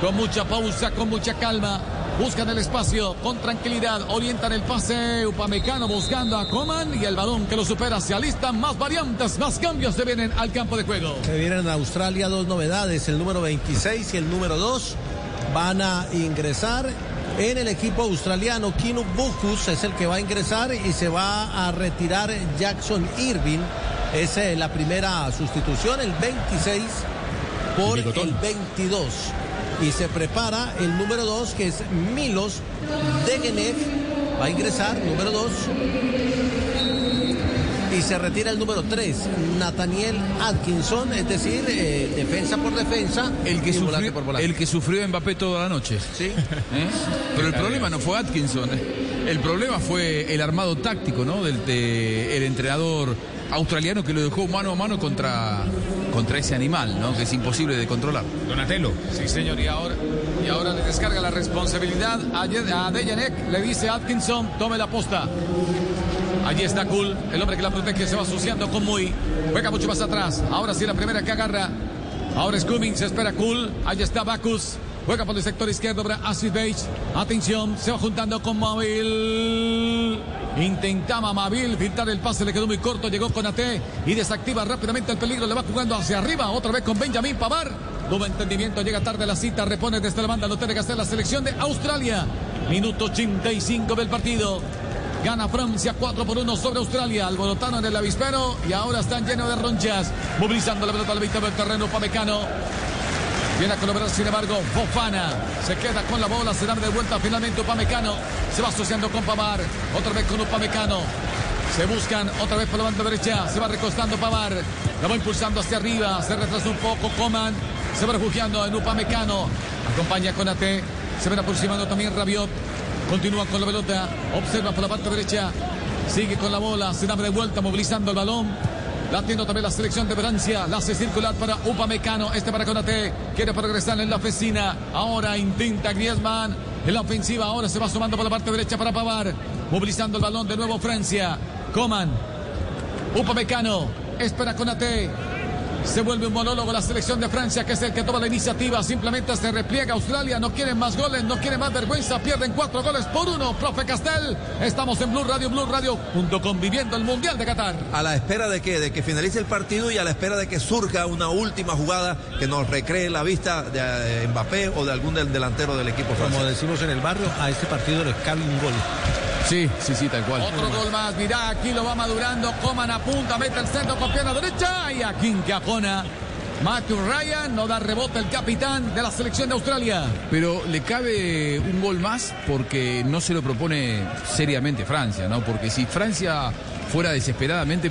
Con mucha pausa, con mucha calma. Buscan el espacio con tranquilidad. Orientan el pase. Upamecano buscando a Coman y el balón que lo supera. Se alistan más variantes, más cambios se vienen al campo de juego. Se vienen en Australia dos novedades, el número 26 y el número 2 van a ingresar en el equipo australiano. Kino Bucus es el que va a ingresar y se va a retirar Jackson Irving. Es eh, la primera sustitución, el 26 por el 22. Y se prepara el número 2 que es Milos Degenev. Va a ingresar, número 2. Y se retira el número 3, Nathaniel Atkinson, es decir, eh, defensa por defensa. El que, volante sufrió, por volante. el que sufrió Mbappé toda la noche. Sí. ¿Eh? Pero el problema no fue Atkinson. ¿eh? El problema fue el armado táctico, ¿no? Del de- el entrenador australiano que lo dejó mano a mano contra, contra ese animal, ¿no? Que es imposible de controlar. Donatello. Sí, señor, y ahora, y ahora le descarga la responsabilidad a, a Dejanek. Le dice Atkinson, tome la posta. Allí está Cool, el hombre que la protege, se va asociando con Muy. Juega mucho más atrás. Ahora sí la primera que agarra. Ahora es Cummings, espera Cool. Allí está Bacus. Juega por el sector izquierdo para Acid Beige. Atención, se va juntando con Mabil. Intentaba Mabil filtrar el pase, le quedó muy corto. Llegó con AT y desactiva rápidamente el peligro. Le va jugando hacia arriba, otra vez con Benjamín Pavar. Tuvo entendimiento, llega tarde la cita, repone desde la banda, lo tiene que hacer la selección de Australia. Minuto 85 del partido. Gana Francia 4 por 1 sobre Australia. Alborotaron en el avispero y ahora están llenos de ronchas. Movilizando la pelota a la mitad del terreno. Pamecano. Viene a colaborar, sin embargo, Fofana. Se queda con la bola, se da de vuelta finalmente Upamecano. Se va asociando con Pamar. Otra vez con Upamecano. Se buscan otra vez por la banda derecha. Se va recostando Pamar. La va impulsando hacia arriba. Se retrasa un poco Coman. Se va refugiando en Upamecano. Acompaña con AT. Se ven aproximando también Rabiot. Continúa con la pelota. Observa por la parte derecha. Sigue con la bola. Se da de vuelta movilizando el balón. La tiene también la selección de Francia. La hace circular para Upamecano. Este para Conate. Quiere progresar en la oficina. Ahora intenta Griezmann. En la ofensiva ahora se va sumando por la parte derecha para Pavar. Movilizando el balón de nuevo Francia. Coman. Upamecano. Espera Conate. Se vuelve un monólogo la selección de Francia, que es el que toma la iniciativa. Simplemente se repliega Australia. No quieren más goles, no quieren más vergüenza. Pierden cuatro goles por uno. Profe Castel. Estamos en Blue Radio, Blue Radio.com viviendo el Mundial de Qatar. A la espera de que, de que finalice el partido y a la espera de que surja una última jugada que nos recree la vista de eh, Mbappé o de algún del delantero del equipo Como francés. decimos en el barrio, a este partido le cabe un gol. Sí, sí, sí, tal cual. Otro gol más, mirá, aquí lo va madurando. Coman a punta, mete el centro con pierna derecha. Y aquí que Matthew Ryan no da rebote el capitán de la selección de Australia. Pero le cabe un gol más porque no se lo propone seriamente Francia, ¿no? Porque si Francia fuera desesperadamente,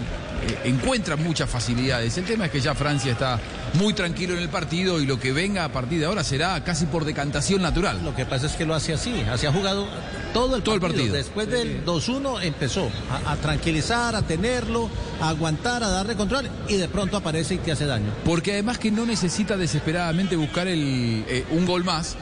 encuentra muchas facilidades. El tema es que ya Francia está muy tranquilo en el partido y lo que venga a partir de ahora será casi por decantación natural. Lo que pasa es que lo hace así, así ha jugado todo el Todo el partido. Después del 2-1 empezó a, a tranquilizar, a tenerlo, a aguantar, a darle control y de pronto aparece y te hace daño. Porque además que no necesita desesperadamente buscar el, eh, un gol más,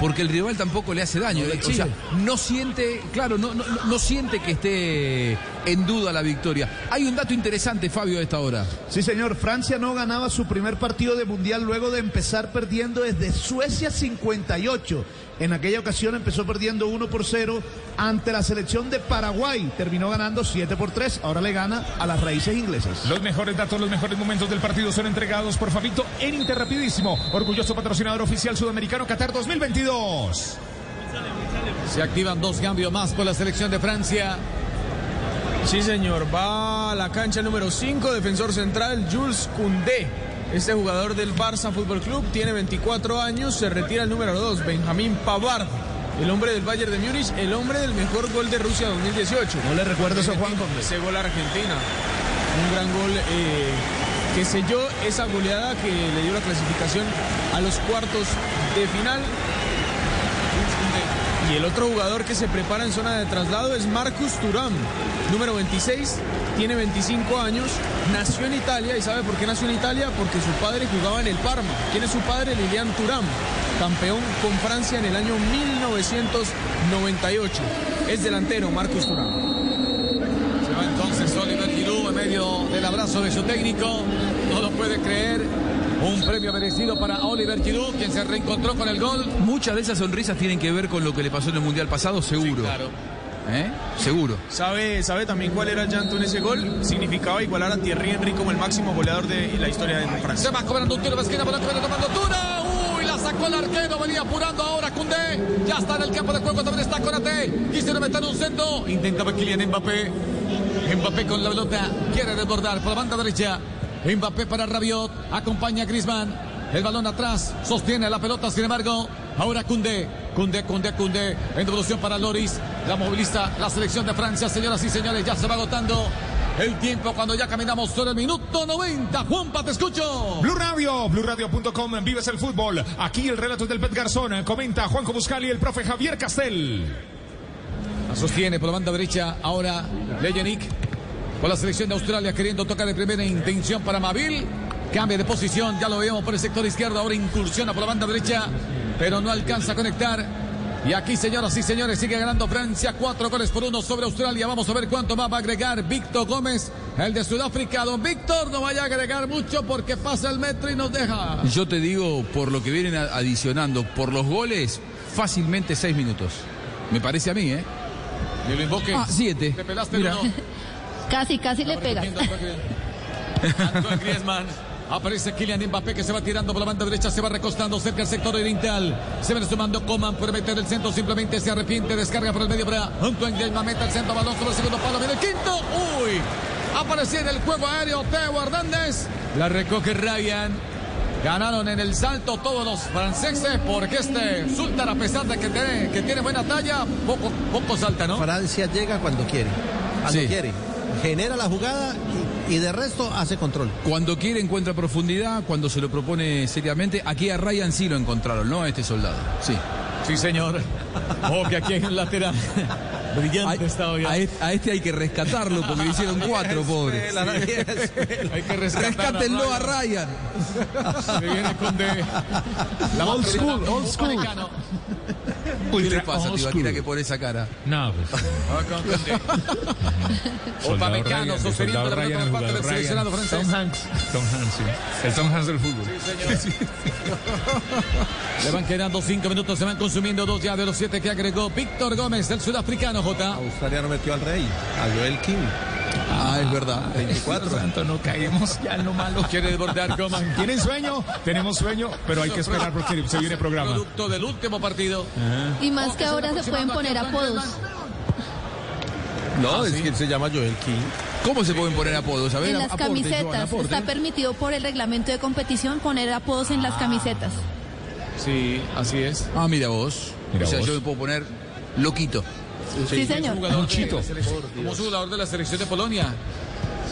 porque el rival tampoco le hace daño. No le o sea, exige. no siente, claro, no, no, no siente que esté en duda la victoria. Hay un dato interesante, Fabio, a esta hora. Sí, señor. Francia no ganaba su primer partido de mundial luego de empezar perdiendo desde Suecia 58. En aquella ocasión empezó perdiendo 1 por 0 ante la selección de Paraguay. Terminó ganando 7 por 3. Ahora le gana a las raíces inglesas. Los mejores datos, los mejores momentos del partido son entregados por Fabito en Interrapidísimo, orgulloso patrocinador oficial sudamericano Qatar 2022. Se activan dos cambios más por la selección de Francia. Sí, señor. Va a la cancha número 5, defensor central Jules Koundé. Este jugador del Barça Fútbol Club tiene 24 años, se retira el número 2, Benjamín Pavard. El hombre del Bayern de Múnich, el hombre del mejor gol de Rusia 2018. No le recuerdo eso, Juan. Ese gol a Argentina. Un gran gol eh, que selló esa goleada que le dio la clasificación a los cuartos de final. Y el otro jugador que se prepara en zona de traslado es Marcus Turam, número 26, tiene 25 años, nació en Italia y ¿sabe por qué nació en Italia? Porque su padre jugaba en el Parma. ¿Quién es su padre? Lilian Turam, campeón con Francia en el año 1998. Es delantero Marcus Turam. Se va entonces Oliver Giroud en medio del abrazo de su técnico. No lo puede creer. Un premio merecido para Oliver Giroud, quien se reencontró con el gol. Muchas de esas sonrisas tienen que ver con lo que le pasó en el Mundial pasado, seguro. claro. ¿Eh? Seguro. ¿Sabe, ¿Sabe también cuál era el llanto en ese gol? Significaba igualar a Thierry Henry como el máximo goleador de la historia de Francia. Se va cobrando un tiro de esquina por la que viene tomando Tura. Uy, la sacó el arquero, venía apurando ahora Cundé. Ya está en el campo de juego, también está Conate. Quisieron meter un centro. Intentaba Kylian Mbappé. Mbappé con la pelota, quiere desbordar por la banda derecha. Mbappé para Rabiot, acompaña a Griezmann. El balón atrás, sostiene la pelota, sin embargo, ahora Cundé, Cundé, Cundé, Cundé, en devolución para Loris, la moviliza la selección de Francia, señoras y señores, ya se va agotando el tiempo cuando ya caminamos sobre el minuto 90. Juanpa, te escucho. Blue Radio, BlueRadio.com, vives el fútbol. Aquí el relato del Pet Garzón. Comenta Juanjo Buscali y el profe Javier Castel. La sostiene por la banda derecha ahora Leyenik con la selección de Australia queriendo tocar de primera intención para Mavil. Cambia de posición, ya lo vemos por el sector izquierdo, ahora incursiona por la banda derecha, pero no alcanza a conectar. Y aquí, señoras y señores, sigue ganando Francia, cuatro goles por uno sobre Australia. Vamos a ver cuánto más va a agregar Víctor Gómez, el de Sudáfrica. Don Víctor no vaya a agregar mucho porque pasa el metro y nos deja. Yo te digo, por lo que vienen adicionando, por los goles, fácilmente seis minutos. Me parece a mí, ¿eh? Y lo invoque. Ah, siete. Te pelaste Mira. el uno. Casi, casi le pega. Antoine Griezmann. Aparece Kylian Mbappé que se va tirando por la banda derecha, se va recostando cerca del sector oriental. Se viene sumando Coman por meter el centro, simplemente se arrepiente, descarga por el medio para Antoine Griezmann, mete el centro, balón sobre el segundo palo, viene el quinto. Uy, aparecía en el juego aéreo Teo Hernández. La recoge Ryan. Ganaron en el salto todos los franceses porque este Sultan, a pesar de que tiene, que tiene buena talla, poco, poco salta, ¿no? Francia llega cuando quiere. Cuando Sí. quiere. Genera la jugada y, y de resto hace control. Cuando quiere encuentra profundidad, cuando se lo propone seriamente. Aquí a Ryan sí lo encontraron, ¿no? A este soldado. Sí. Sí, señor. Oh, que aquí hay un lateral. Brillante está hoy. A este, a este hay que rescatarlo porque le hicieron cuatro, pobre. Hay que Rescátenlo a Ryan. Se viene con de la Old school, old school. ¿Qué le pasa, Tibaquira, que pone esa cara? No, pues. Upamecano Ryan, sosteniendo la pelota el parte del seleccionado francés. Tom Hanks. Tom Hanks, sí. El Tom Hanks del fútbol. Le van quedando cinco minutos, se van consumiendo dos ya de los siete que agregó Víctor Gómez, el sudafricano, J. Australia no metió al rey, a Joel King. Ah, es verdad. 24. Santo, no caemos ya en lo malo. Quiere desbordar Coman. ¿Tienen sueño? Tenemos sueño, pero hay que esperar porque se viene programa. Producto del último partido. Y más que ahora se pueden poner apodos. No, Ah, es ¿sí? que él se llama Joel King. ¿Cómo se pueden poner apodos? A ver, En las aporte, Joan, camisetas. aporte. Está permitido por el reglamento de competición poner apodos en las camisetas. Sí, así es. Ah, mira vos. Mira o sea, vos. yo me puedo poner loquito. Sí, señor. Jugador selección- como jugador de la selección de Polonia.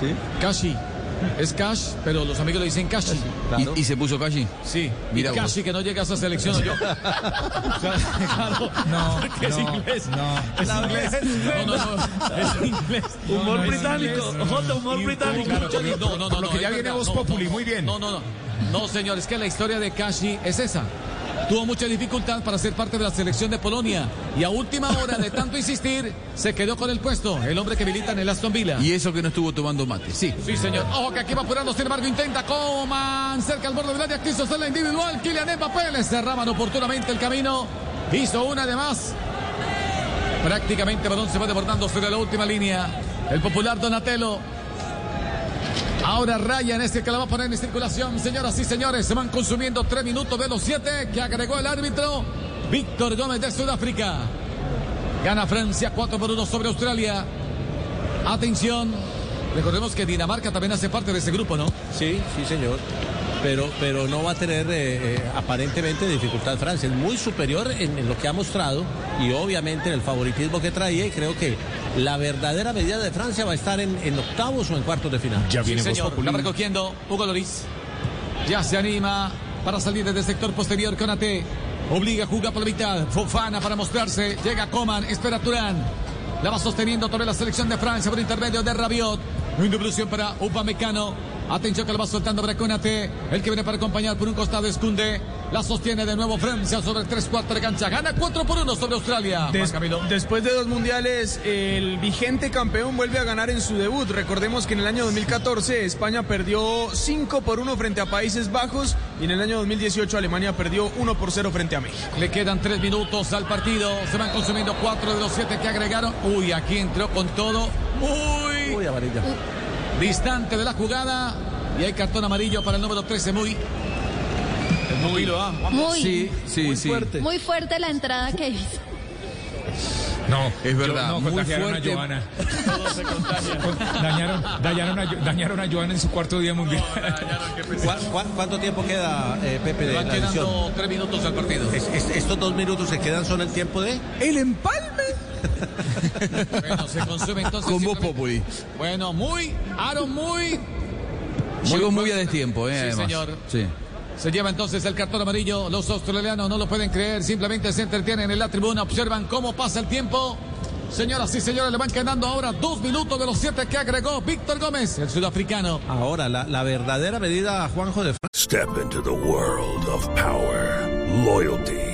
Sí. Kashi. Es Cash, pero los amigos le dicen Kashi. Y, y se puso Kashi. Sí, Mira y que no llega a esa selección. yo. claro, No, porque es no, inglés. no. Es inglés. No, no, no. Es inglés. Humor No, es británico. Jota, humor Y- británico. Claro, No, no, no. Lo que no, ya es viene. Voz No, Populi, no, muy bien. No, no, no. No, señor, es que la historia de Kashi es esa. Tuvo mucha dificultad para ser parte de la selección de Polonia y a última hora de tanto insistir se quedó con el puesto, el hombre que milita en el Aston Villa. Y eso que no estuvo tomando mate, sí. Sí, señor. Ojo que aquí va apurando, sin embargo intenta Coman cerca al borde del área, quiso hacer la individual. Kylian Mbappé le cerraban oportunamente el camino. Hizo una de más. Prácticamente balón se va desbordando sobre la última línea. El popular Donatello. Ahora Ryan es el que la va a poner en circulación. Señoras y señores, se van consumiendo tres minutos de los siete que agregó el árbitro Víctor Gómez de Sudáfrica. Gana Francia 4 por 1 sobre Australia. Atención. Recordemos que Dinamarca también hace parte de ese grupo, ¿no? Sí, sí, señor. Pero, pero no va a tener eh, eh, aparentemente dificultad Francia. Es muy superior en, en lo que ha mostrado y obviamente en el favoritismo que traía. Y creo que la verdadera medida de Francia va a estar en, en octavos o en cuartos de final. Ya viene sí, señor. La va recogiendo Hugo Loris. Ya se anima para salir desde el sector posterior con AT. Obliga a jugar por la mitad. Fofana para mostrarse. Llega Coman. Espera Turán. La va sosteniendo toda la selección de Francia por intermedio de Rabiot. Una devolución para Upamecano. Atención que lo va soltando para Conate. El que viene para acompañar por un costado esconde. La sostiene de nuevo Francia sobre tres cuartos de cancha. Gana 4 por 1 sobre Australia. Des, después de dos mundiales, el vigente campeón vuelve a ganar en su debut. Recordemos que en el año 2014 España perdió 5 por 1 frente a Países Bajos y en el año 2018 Alemania perdió 1 por 0 frente a México. Le quedan 3 minutos al partido. Se van consumiendo 4 de los 7 que agregaron. Uy, aquí entró con todo. Muy. Uy, amarilla. Distante de la jugada. Y hay cartón amarillo para el número 13, muy. Muy lo Muy, Sí, sí, muy sí. fuerte. Muy fuerte la entrada que hizo. No, Es verdad, yo- no, muy contagiaron fuerte. a Joana. dañaron, dañaron, a, dañaron a Joana en su cuarto día mundial. ¿Cuá- cuá- cuánto tiempo queda, eh, Pepe, de Van la edición? quedando 3 minutos al partido. Es- es- estos dos minutos se quedan son el tiempo de. El empalme. Bueno, se consume entonces. Populi. Bueno, muy. Aaron, muy. Llegó muy a destiempo, ¿eh? Sí, además. señor. Sí. Se lleva entonces el cartón amarillo. Los australianos no lo pueden creer. Simplemente se entretienen en la tribuna. Observan cómo pasa el tiempo. Señoras y señores, le van quedando ahora dos minutos de los siete que agregó Víctor Gómez, el sudafricano. Ahora, la, la verdadera medida, Juanjo, de Step into the world of power, loyalty,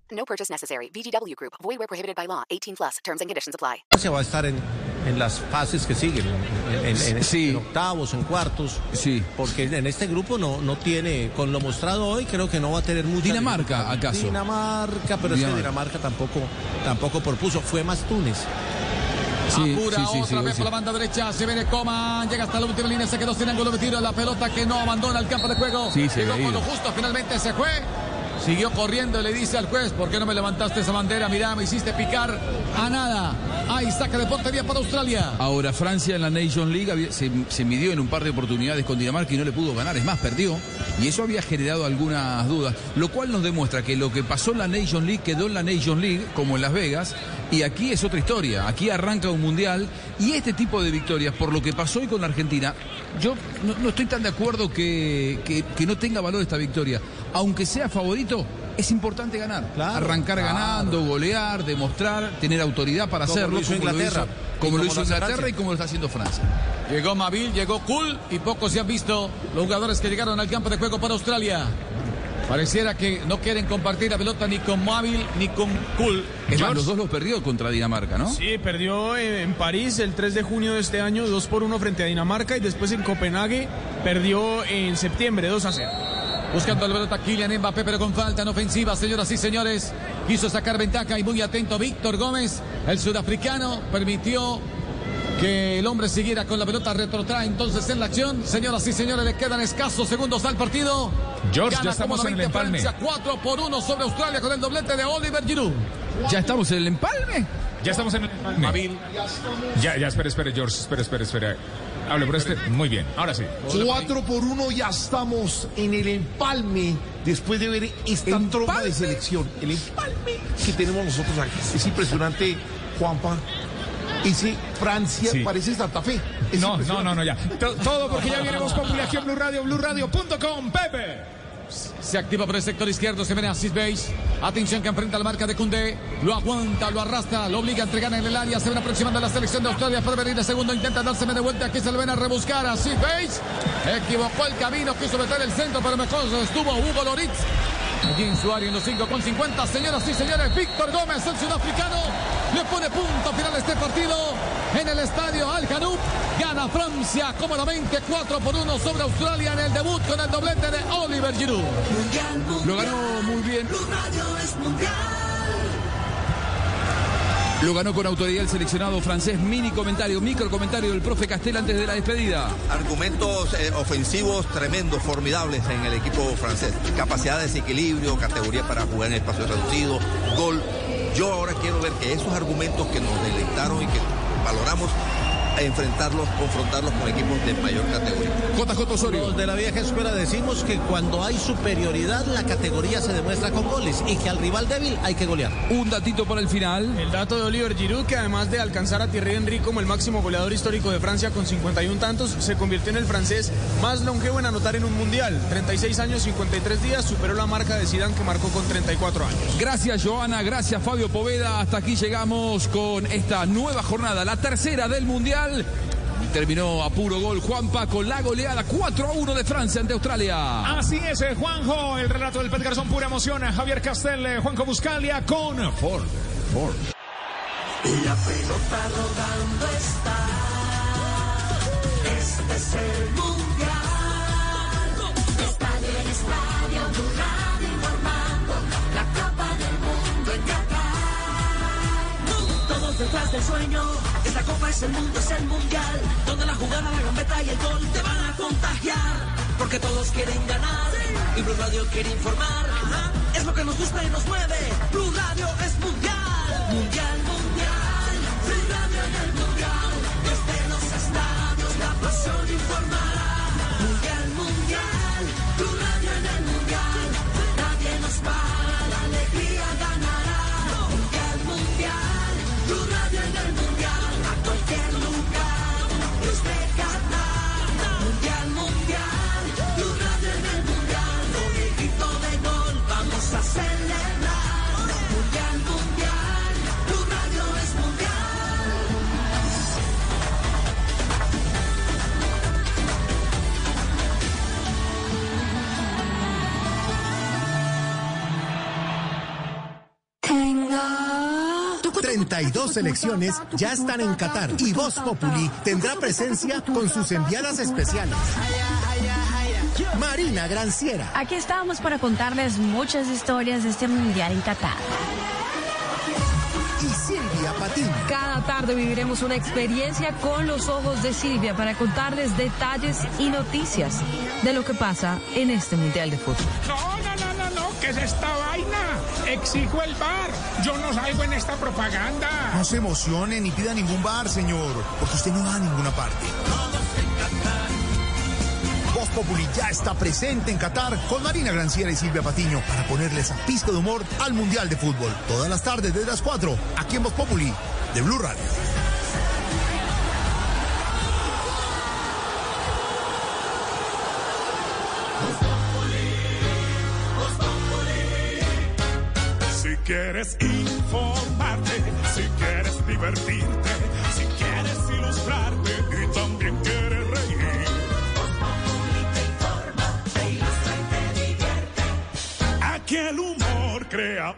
No purchase necessary. VGW Group. Void where prohibited by law. 18 plus. Terms and conditions apply. Francia va a estar en, en las fases que siguen, en, en- en- Sí. en octavos, en cuartos. Sí. Porque en este grupo no, no tiene, con lo mostrado hoy, creo que no va a tener mucha. Dinamarca. ¿acaso? Dinamarca, pero es que Dinamarca. Dinamarca tampoco, tampoco propuso. Fue más Túnez. Sí, Apura sí, sí, otra sí, vez sí. por la banda derecha. Se viene Coman. Llega hasta la última línea. Se quedó sin ángulo de tiro. La pelota que no abandona el campo de juego. Sí, se Llegó había con lo ido. justo. Finalmente se fue. Siguió corriendo y le dice al juez, ¿por qué no me levantaste esa bandera? Mirá, me hiciste picar a nada. Ahí saca de portería para Australia. Ahora Francia en la Nation League se midió en un par de oportunidades con Dinamarca y no le pudo ganar, es más, perdió. Y eso había generado algunas dudas, lo cual nos demuestra que lo que pasó en la Nation League quedó en la Nation League, como en Las Vegas, y aquí es otra historia. Aquí arranca un mundial y este tipo de victorias, por lo que pasó hoy con la Argentina, yo no, no estoy tan de acuerdo que, que- que no tenga valor esta victoria. Aunque sea favorito, es importante ganar. Arrancar claro. ganando, golear, demostrar, tener autoridad para Como lo hacerlo. hizo como lo Inglaterra. hizo- como lo como hizo lo hace Inglaterra Francia. y como lo está haciendo Francia. Llegó Mabil, llegó Cool y pocos se han visto los jugadores que llegaron al campo de juego para Australia. Pareciera que no quieren compartir la pelota ni con Mabil ni con Cool. Es más, los dos los perdió contra Dinamarca, ¿no? Sí, perdió en en París el 3 de junio de este año 2 por 1 frente a Dinamarca y después en Copenhague perdió en septiembre 2 a 0. Buscando la pelota Kylian Mbappé, pero con falta en ofensiva, señoras y señores. Quiso sacar ventaja y muy atento Víctor Gómez, el sudafricano, permitió que el hombre siguiera con la pelota, retrotrae entonces en la acción. Señoras y señores, le quedan escasos segundos al partido. George, ya Gana estamos en el empalme. Francia 4 por 1 sobre Australia con el doblete de Oliver Giroud. ¿Ya estamos en el empalme? Ya estamos en el empalme. Ya, ya, espere, espere, George, espere, espere, espere. Hable por este. Muy bien, ahora sí. 4 por 1 ya estamos en el empalme después de ver esta trompa de selección. El empalme que tenemos nosotros aquí. Es impresionante Juanpa. Y sí, Francia Sí. parece Santa Fe. No, no, no, no, ya. To- Todo porque ya viene Voz Populi aquí en Blue Radio, BlueRadio.com. Pepe. Se activa por el sector izquierdo, se viene Asís Base. Atención que enfrenta la marca de Cundé. Lo aguanta, lo arrastra, lo obliga a entregar en el área. Se ven aproximando a la selección de Australia para venir de segundo. Intenta darse de vuelta. Aquí se le ven a rebuscar a Asís Base. Equivocó el camino, quiso meter el centro, pero mejor estuvo Hugo Loritz. Allí en su área en los 5 con 50. Señoras y señores, Víctor Gómez, el sudafricano, le pone punto final a este partido en el estadio Al Janoub. Gana Francia cómodamente 4 por 1 sobre Australia en el debut con el doblete de Oliver Giroud. Lo ganó muy bien. Lo ganó con autoridad el seleccionado francés. Mini comentario, micro comentario del profe Castel antes de la despedida. Argumentos eh, ofensivos tremendos, formidables en el equipo francés. Capacidad de desequilibrio, categoría para jugar en espacio reducido, gol. Yo ahora quiero ver que esos argumentos que nos deleitaron y que valoramos, enfrentarlos, confrontarlos con equipos de mayor categoría. JJ Osorio. Los de la vieja escuela decimos que cuando hay superioridad la categoría se demuestra con goles y que al rival débil hay que golear. Un datito para el final. El dato de Oliver Giroud, que además de alcanzar a Thierry Henry como el máximo goleador histórico de Francia con 51 tantos, se convirtió en el francés más longevo en anotar en un mundial. 36 años, 53 días, superó la marca de Zidane que marcó con 34 años. Gracias Joana, gracias Fabio Poveda. Hasta aquí llegamos con esta nueva jornada, la tercera del Mundial. Terminó a puro gol Juanpa con la goleada 4 a 1 de Francia ante Australia. Así es, eh, Juanjo. El relato del Pet Garzón, pura emoción. Javier Castel, eh, Juanjo Buscalia con Ford. Ford. La pelota rodando está. Este es el mundial. Detrás del sueño. Esta copa es el mundo, es el mundial. Donde la jugada, la gambeta y el gol te van a contagiar. Porque todos quieren ganar. Y Blue Radio quiere informar. Es lo que nos gusta y nos mueve. Blue Radio es mundial. Mundial, mundial. Blue Radio en el mundial. Desde los estadios la pasión informará. 32 selecciones ya están en Qatar y Voz Populi tendrá presencia con sus enviadas especiales. Marina Granciera, Aquí estamos para contarles muchas historias de este mundial en Qatar. y Silvia Patiño. Cada tarde viviremos una experiencia con los ojos de Silvia para contarles detalles y noticias de lo que pasa en este Mundial de Fútbol. ¿Qué es esta vaina? Exijo el bar. Yo no salgo en esta propaganda. No se emocione ni pida ningún bar, señor, porque usted no va a ninguna parte. Voz Populi ya está presente en Qatar con Marina Granciera y Silvia Patiño para ponerle esa pizca de humor al Mundial de Fútbol. Todas las tardes desde las 4, aquí en Voz Populi, de Blue Radio. Quieres informarte, si quieres divertirte, si quieres ilustrarte y también quieres reír. Aquí el humor crea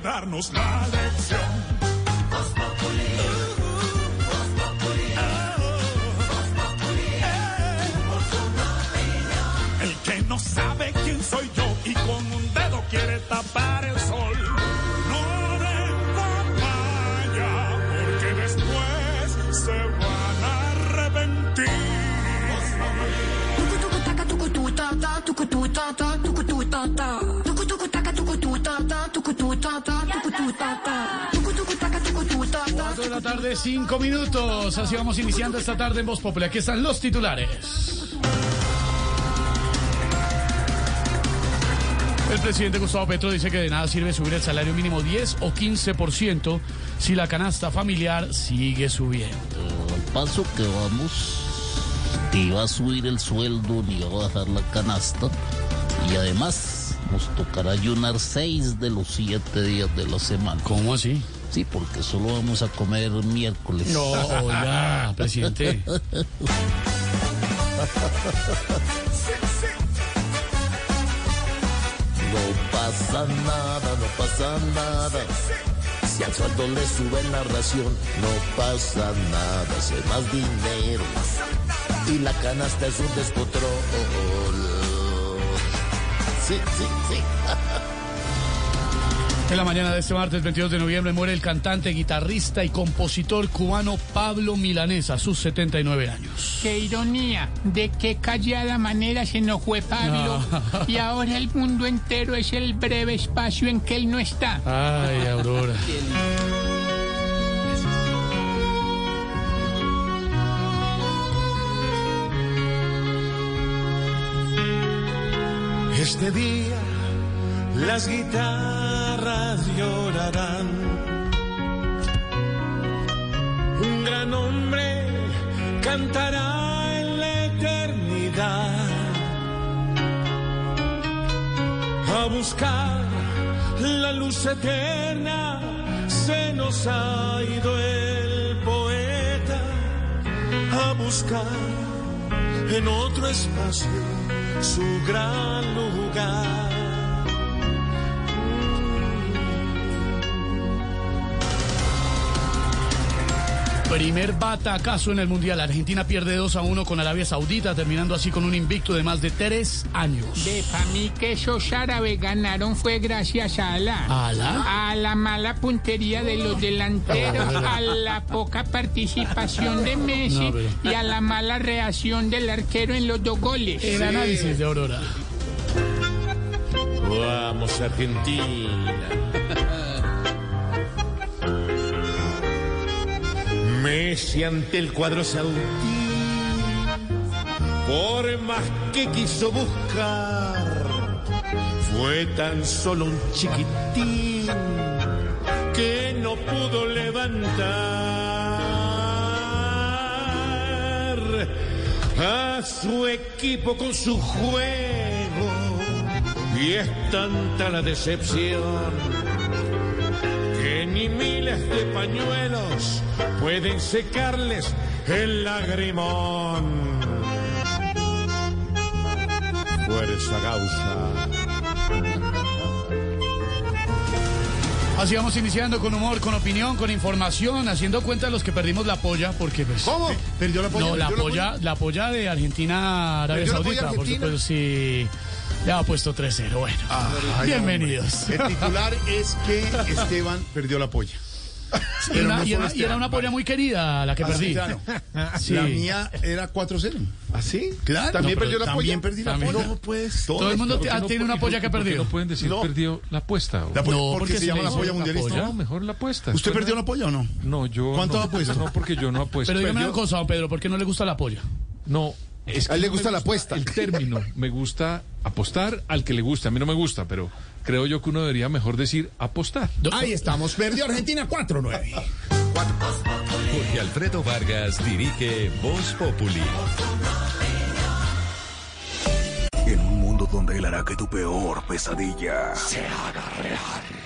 darnos la lección. El que no sabe quién soy yo y con un dedo quiere tapar el sol. No den papaya, porque después se van a arrepentir. 4 de la tarde, 5 minutos. Así vamos iniciando esta tarde en Voz Popular. Aquí están los titulares. El presidente Gustavo Petro dice que de nada sirve subir el salario mínimo 10 o 15% si la canasta familiar sigue subiendo. Al paso que vamos, ni va a subir el sueldo ni va a bajar la canasta. Y además nos tocará ayunar seis de los siete días de la semana. ¿Cómo así? Sí, porque solo vamos a comer miércoles. No, oiga, presidente. No pasa nada, no pasa nada. Si al sueldo le suben la ración, no pasa nada, si hay más dinero. Y la canasta es un descontrol. Sí, sí, sí. En la mañana de este martes 22 de noviembre muere el cantante, guitarrista y compositor cubano Pablo Milanesa a sus 79 años. Qué ironía, de qué callada manera se nos fue Pablo. Y ahora el mundo entero es el breve espacio en que él no está. Ay, Aurora. Este día las guitarras llorarán. Un gran hombre cantará en la eternidad. A buscar la luz eterna se nos ha ido el poeta. A buscar en otro espacio su gran lugar. Primer batacazo en el Mundial. Argentina pierde 2 a 1 con Arabia Saudita, terminando así con un invicto de más de tres años. De pa' mí que esos árabes ganaron fue gracias a la, ¿A a la mala puntería de los delanteros, a la poca participación de Messi No, pero- y a la mala reacción del arquero en los dos goles. El análisis de Aurora. Vamos Argentina. Messi ante el cuadro saudí. Por más que quiso buscar, fue tan solo un chiquitín que no pudo levantar a su equipo con su juego. Y es tanta la decepción ni miles de pañuelos pueden secarles el lagrimón. Fuerza Gausa. Así vamos iniciando con humor, con opinión, con información, haciendo cuenta de los que perdimos la polla, porque pues... ¿Cómo? ¿Perdió la polla? No, la ¿Perdió la polla, la polla de Argentina, Arabia ¿Perdió la polla Saudita, por supuesto, sí. Le ha puesto 3-0, bueno. Ay, Bienvenidos. El titular es que Esteban perdió la polla. Y, Pero una- no y solo era, y Esteban. era una polla muy querida la que Ah, perdí. claro. Sí. La mía era 4-0. ¿Ah, sí? Claro. ¿También No, perdió la También polla? perdí la También. polla. No, pues. Todo el mundo ¿Por qué t- no- tiene una polla que qué perdió. no pueden decir perdió la apuesta? La polla- No, ¿Por porque qué se se llama la polla la mundialista? polla. No, mejor la apuesta. ¿Usted perdió la polla o no? No, yo. ¿Cuánto apuesta? No, porque yo no apuesto. Pero dígame una cosa, don Pedro, ¿por qué no le gusta la polla? No. Es que A él le no gusta la apuesta. El término. Me gusta apostar al que le gusta. A mí no me gusta, pero creo yo que uno debería mejor decir apostar. Ahí estamos. Perdió Argentina 4-9. Jorge Alfredo Vargas dirige Voz Populi. En un mundo donde él hará que tu peor pesadilla se haga real.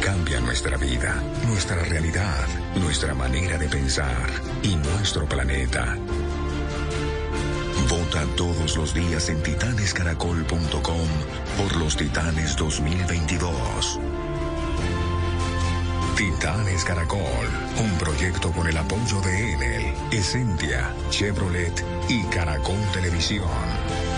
Cambia nuestra vida, nuestra realidad, nuestra manera de pensar y nuestro planeta. Vota todos los días en titanescaracol.com por los Titanes 2022. Titanes Caracol, un proyecto con el apoyo de Enel, Essentia, Chevrolet y Caracol Televisión.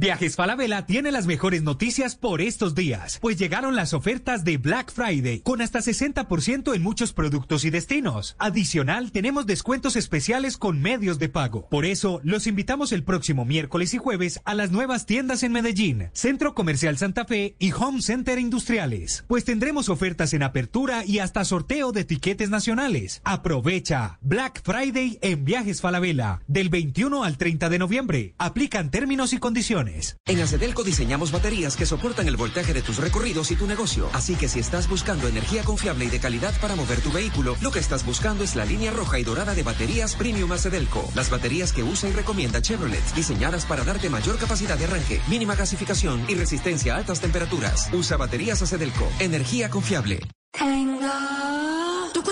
Viajes Falabella tiene las mejores noticias por estos días, pues llegaron las ofertas de Black Friday con hasta 60% en muchos productos y destinos. Adicional, tenemos descuentos especiales con medios de pago. Por eso, los invitamos el próximo miércoles y jueves a las nuevas tiendas en Medellín, Centro Comercial Santa Fe y Home Center Industriales, pues tendremos ofertas en apertura y hasta sorteo de tiquetes nacionales. Aprovecha Black Friday en Viajes Falabella del 21 al 30 de noviembre. Aplican términos y condiciones. En Acedelco diseñamos baterías que soportan el voltaje de tus recorridos y tu negocio. Así que si estás buscando energía confiable y de calidad para mover tu vehículo, lo que estás buscando es la línea roja y dorada de baterías Premium Acedelco. Las baterías que usa y recomienda Chevrolet, diseñadas para darte mayor capacidad de arranque, mínima gasificación y resistencia a altas temperaturas. Usa baterías Acedelco. Energía confiable.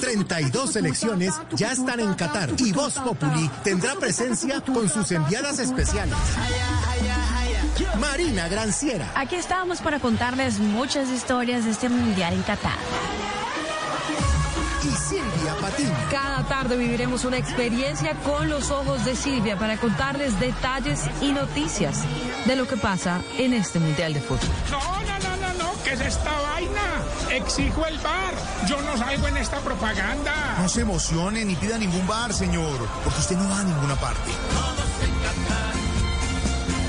32 selecciones ya están en Qatar y Voz Populi tendrá presencia con sus enviadas especiales. Marina Granciera. Aquí estamos para contarles muchas historias de este mundial en Qatar. Y Silvia Patiño. Cada tarde viviremos una experiencia con los ojos de Silvia para contarles detalles y noticias de lo que pasa en este mundial de fútbol. No, no, no, no, no, ¿qué es esta vaina? Exijo el bar. Yo no salgo en esta propaganda. No se emocione ni pida ningún bar, señor, porque usted no va a ninguna parte.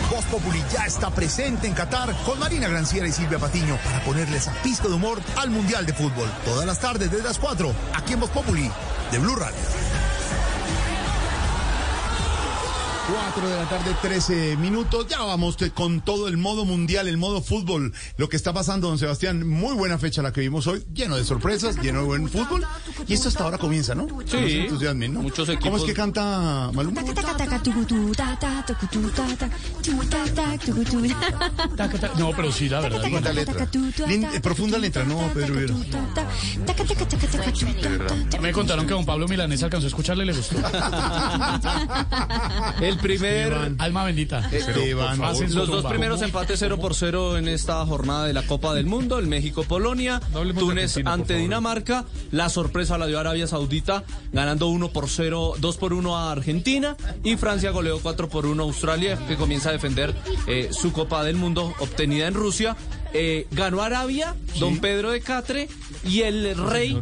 Voz Populi ya está presente en Qatar con Marina Granciera y Silvia Patiño para ponerle esa pizca de humor al Mundial de Fútbol. Todas las tardes desde las 4, aquí en Voz Populi, de Blue Radio. 4 de la tarde, 13 minutos. Ya vamos con todo el modo mundial, el modo fútbol. Lo que está pasando, don Sebastián. Muy buena fecha la que vimos hoy. Lleno de sorpresas, lleno de buen fútbol. Y esto hasta ahora comienza, ¿no? Sí. No. Muchos ¿Cómo es equipos- que canta Maluma? No, pero sí, la verdad. Linda letra. Lin- eh, profunda letra, no, Pedro. Me contaron que don Pablo Milanés alcanzó a escucharle y le gustó. El primer. Alma bendita. Esteban, favor. los dos primeros empates 0 por 0 en esta jornada de la Copa del Mundo, el México-Polonia, Túnez ante. Dinamarca, la sorpresa la dio Arabia Saudita ganando 1 por 0, 2 por 1 a Argentina y Francia goleó 4 por 1 a Australia que comienza a defender eh, su Copa del Mundo obtenida en Rusia. Eh, ganó Arabia, don Pedro de Catre, y el rey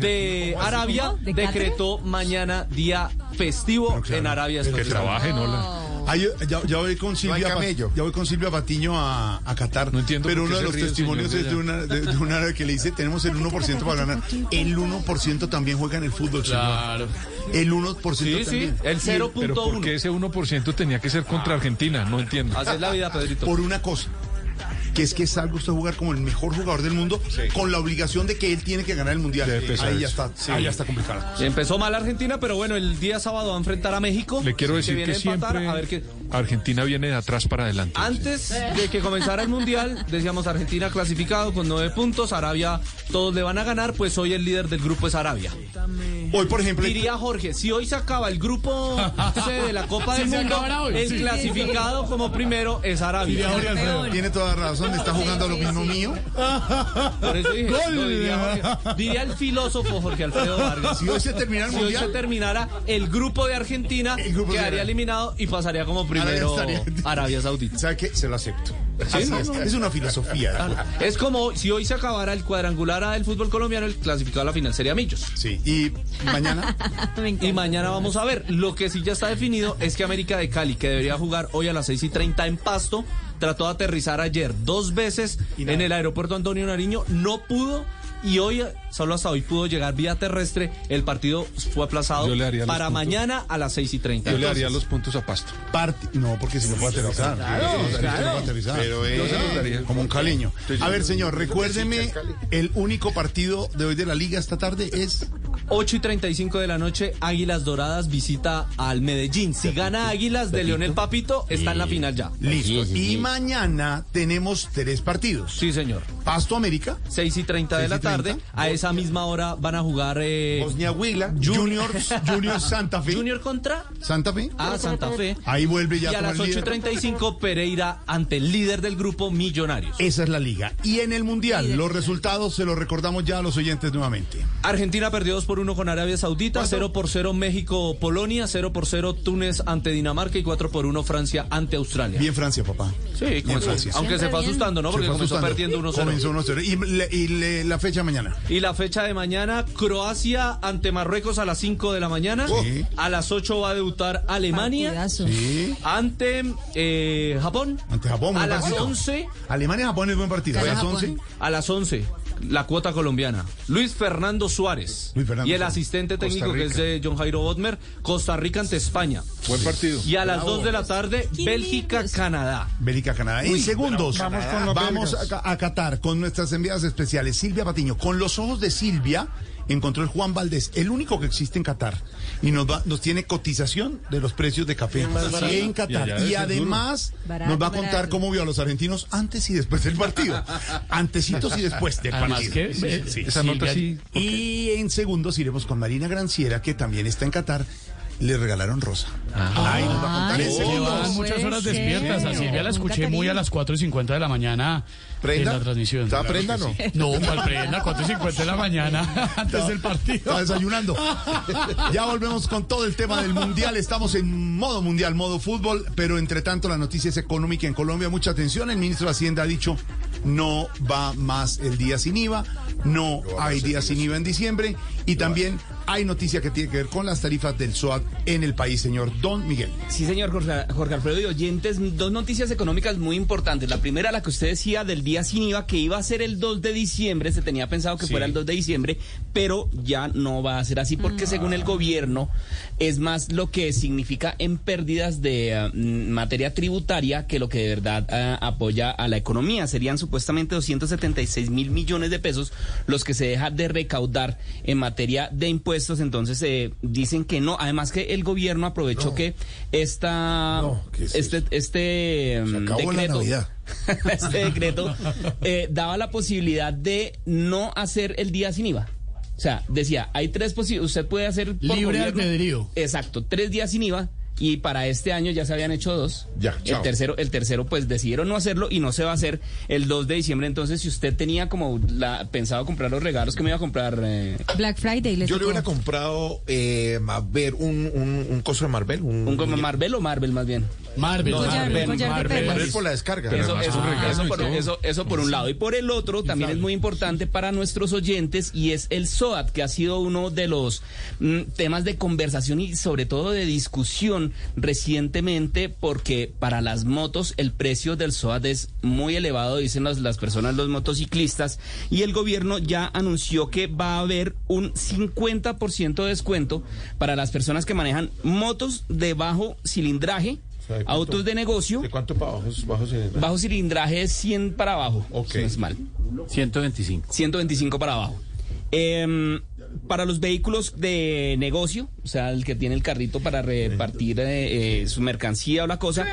de Arabia decretó mañana día festivo en Arabia Saudita. Que trabajen, hola. Ah, yo- ya, ya voy con Silvia, Pa- ya voy con Silvia Patiño a, a Qatar. No entiendo Pero uno de los ríe testimonios señor es de una, de, de una árabe que le dice, tenemos el 1% para ganar. El 1% también juega en el fútbol, señor. Claro. El 1% Sí, sí, también. el Y el- Pero ¿por qué ese 1% tenía que ser contra Argentina? No entiendo. Así es la vida, Pedrito. Por una cosa. Que es que salga usted a jugar como el mejor jugador del mundo con la obligación de que él tiene que ganar el mundial. Ahí ya está, ahí ya está complicado. Empezó mal Argentina, pero bueno, el día sábado va a enfrentar a México. Le quiero que decir viene que a empatar, siempre A ver qué. Argentina viene de atrás para adelante. Antes de que comenzara el mundial, decíamos Argentina clasificado con nueve puntos, Arabia todos le van a ganar, pues hoy el líder del grupo es Arabia. Hoy, por ejemplo, Diría Jorge, si hoy se acaba el grupo C de la Copa del Mundo, hoy, el sí. clasificado como primero es Arabia. tiene toda razón, está jugando a lo mismo mío. Por eso dije, diría, Jorge. Diría el filósofo Jorge Alfredo Vargas. Si hoy se termina el Si hoy se terminara el grupo de Argentina, grupo quedaría de- eliminado y pasaría como primero Arabia Saudita. ¿Sabe qué? Se lo acepto. Así es, es una filosofía. juego. Es como si hoy se acabara el cuadrangular del fútbol colombiano, el clasificado a la final sería Millos. Sí, y mañana. Y mañana vamos a ver. Lo que sí ya está definido es que América de Cali, que debería jugar hoy a las 6 y 30 en Pasto, trató de aterrizar ayer dos veces en el aeropuerto Antonio Nariño, no pudo. Y hoy, solo hasta hoy pudo llegar vía terrestre. El partido fue aplazado para puntos. mañana a las 6 y 30. Yo le haría los puntos a Pasto. No, porque si lo puede aterrizar. Pero, eh, Yo se los daría. Como un. Entonces, A ver, señor, recuérdeme, el único partido de hoy de la liga esta tarde es 8 y 35 de la noche, Águilas Doradas visita al Medellín. Si gana Águilas de Leonel Papito, está en la final ya. listo. Y mañana tenemos tres partidos. Sí, señor. Pasto América. 6 y 30 de la 6 y 30. tarde. A esa misma hora van a jugar. Eh, Bosnia Huila, Juniors, Juniors Santa Fe. Junior contra. Santa Fe. Ah, Santa Fe. Ahí vuelve ya Y a como las el 8 y líder. 35 Pereira ante el líder del grupo Millonarios. Esa es la liga. Y en el Mundial, los resultados se los recordamos ya a los oyentes nuevamente. Argentina perdió 2 por 1 con Arabia Saudita, 0 por 0 México Polonia, 0 por 0 Túnez ante Dinamarca y 4 por 1 Francia ante Australia. Bien Francia, papá. Sí, Bien Francia. aunque se fue asustando, ¿no? Porque comenzó asustando. perdiendo 1-0. Comenzó 1-0. Y, le- y le- la fecha mañana. Y la fecha de mañana, Croacia ante Marruecos a las 5 de la mañana. Sí. A las 8 va a debutar Alemania Partidazo. Sí. ante eh, Japón. Ante Japón, A las partido. 11. Alemania-Japón es buen partido. A las Japón. 11. A las 11. La cuota colombiana. Luis Fernando Suárez. Luis Fernando y el asistente técnico que es de John Jairo Bodmer. Costa Rica ante España. Buen partido. Y a las Bravo. 2 de la tarde, Bélgica-Canadá. Bélgica, Canadá. En segundos, Vamos con a, a Qatar con nuestras enviadas especiales. Silvia Patiño, con los ojos de Silvia, encontró el Juan Valdés, el único que existe en Qatar. Y nos, va- nos tiene cotización de los precios de café en Qatar. Y, además Barato, nos va a contar barato. cómo vio a los argentinos antes y después del partido. Antecitos y después del Además partido. que, Sí, eh, sí, sí. Esa nota. Y en segundos iremos con Marina Granciera, que también está en Qatar. Le regalaron rosa. Ahí nos va a contar Ay. Llevan muchas horas ser. despiertas. A Silvia la escuché muy a las 4 y 50 de la mañana ¿Prenda? en la transmisión. ¿Está prenda no? No, ¿cuál prenda? 4 y 50 de la mañana antes del partido. Está desayunando. Ya volvemos con todo el tema del mundial. Estamos en modo mundial, modo fútbol, pero entre tanto la noticia es económica en Colombia. Mucha atención. El ministro de Hacienda ha dicho no va más el día sin IVA, no hay día sin IVA en diciembre y también hay noticia que tiene que ver con las tarifas del SOAT en el país, señor Don Miguel. Sí, señor Jorge, Jorge Alfredo y oyentes, dos noticias económicas muy importantes. La primera, la que usted decía del día sin IVA, que iba a ser el 2 de diciembre, se tenía pensado que Sí. fuera el 2 de diciembre, pero ya no va a ser así porque según el gobierno es más lo que significa en pérdidas de eh, mm, materia tributaria que lo que de verdad eh, apoya a la economía. Serían supuestamente 276 mil millones de pesos los que se deja de recaudar en materia de impuestos. Entonces eh, dicen que no. Además que el gobierno aprovechó que esta, ¿qué es este, este mm, la decreto, este decreto eh, daba la posibilidad de no hacer el día sin IVA. O sea, decía, hay tres posibilidades. Usted puede hacer por Libre gobierno- albedrío. Exacto, tres días sin IVA. Y para este año ya se habían hecho dos. Ya, el chao. tercero, el tercero, pues decidieron no hacerlo y no se va a hacer el 2 de diciembre. Entonces, si usted tenía como la, pensado comprar los regalos que me iba a comprar, eh, Black Friday les Yo le hubiera comprado eh, a ver un, un, un coso de Marvel. Un, un como Marvel o Marvel más bien. Marvel, Collar, Marvel, Marvel. Marvel por la descarga. Eso, eso- eso por, eso- eso por un lado. Y por el otro, también es muy importante para nuestros oyentes y es el SOAT, que ha sido uno de los mm, temas de conversación y sobre todo de discusión recientemente, porque para las motos el precio del SOAT es muy elevado, dicen las, las personas, los motociclistas, y el gobierno ya anunció que va a haber un 50% de descuento para las personas que manejan motos de bajo cilindraje. Autos de negocio ¿De cuánto para bajos? bajos en- Bajo cilindraje es 100 para abajo. Ok. si no es mal. 125. 125 para abajo. Em, para los vehículos de negocio, o sea, el que tiene el carrito para repartir eh, eh, su mercancía o la cosa.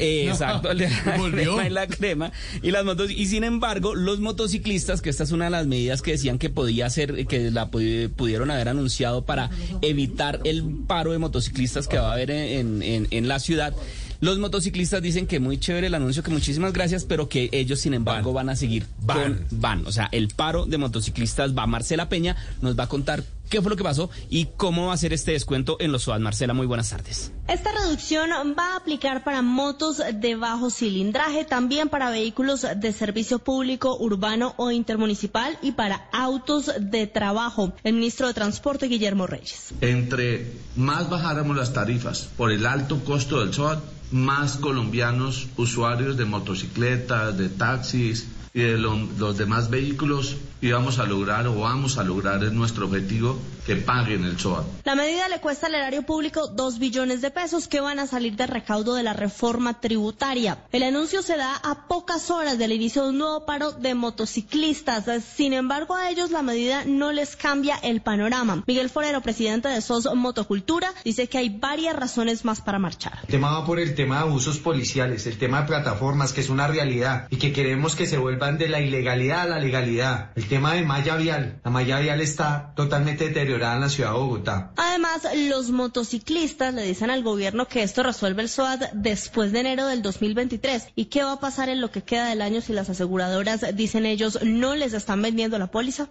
Eh, exacto, la crema y la crema. Y las motos, y sin embargo, los motociclistas, que esta es una de las medidas que decían que podía ser, que la pu- pudieron haber anunciado para evitar el paro de motociclistas que va a haber en, en- en la ciudad. Los motociclistas dicen que muy chévere el anuncio, que muchísimas gracias, pero que ellos, sin embargo, van, a seguir con van. O sea, el paro de motociclistas va. Marcela Peña nos va a contar qué fue lo que pasó y cómo va a ser este descuento en los SOAT. Marcela, muy buenas tardes. Esta reducción va a aplicar para motos de bajo cilindraje, también para vehículos de servicio público, urbano o intermunicipal y para autos de trabajo. El ministro de Transporte, Guillermo Reyes. Entre más bajáramos las tarifas por el alto costo del SOAT, más colombianos usuarios de motocicletas, de taxis y de lo- los demás vehículos íbamos a lograr o vamos a lograr es nuestro objetivo que paguen el SOAT. La medida le cuesta al erario público dos billones de pesos que van a salir de recaudo de la reforma tributaria. El anuncio se da a pocas horas del inicio de un nuevo paro de motociclistas. Sin embargo, a ellos la medida no les cambia el panorama. Miguel Forero, presidente de SOS Motocultura, dice que hay varias razones más para marchar. El tema va por el tema de abusos policiales, el tema de plataformas, que es una realidad y que queremos que se vuelva vuelvan de la ilegalidad a la legalidad. El tema de malla vial. La malla vial está totalmente deteriorada en la ciudad de Bogotá. Además, los motociclistas le dicen al gobierno que esto resuelve el SOAT después de enero del 2023. ¿Y qué va a pasar en lo que queda del año si las aseguradoras, dicen ellos, no les están vendiendo la póliza?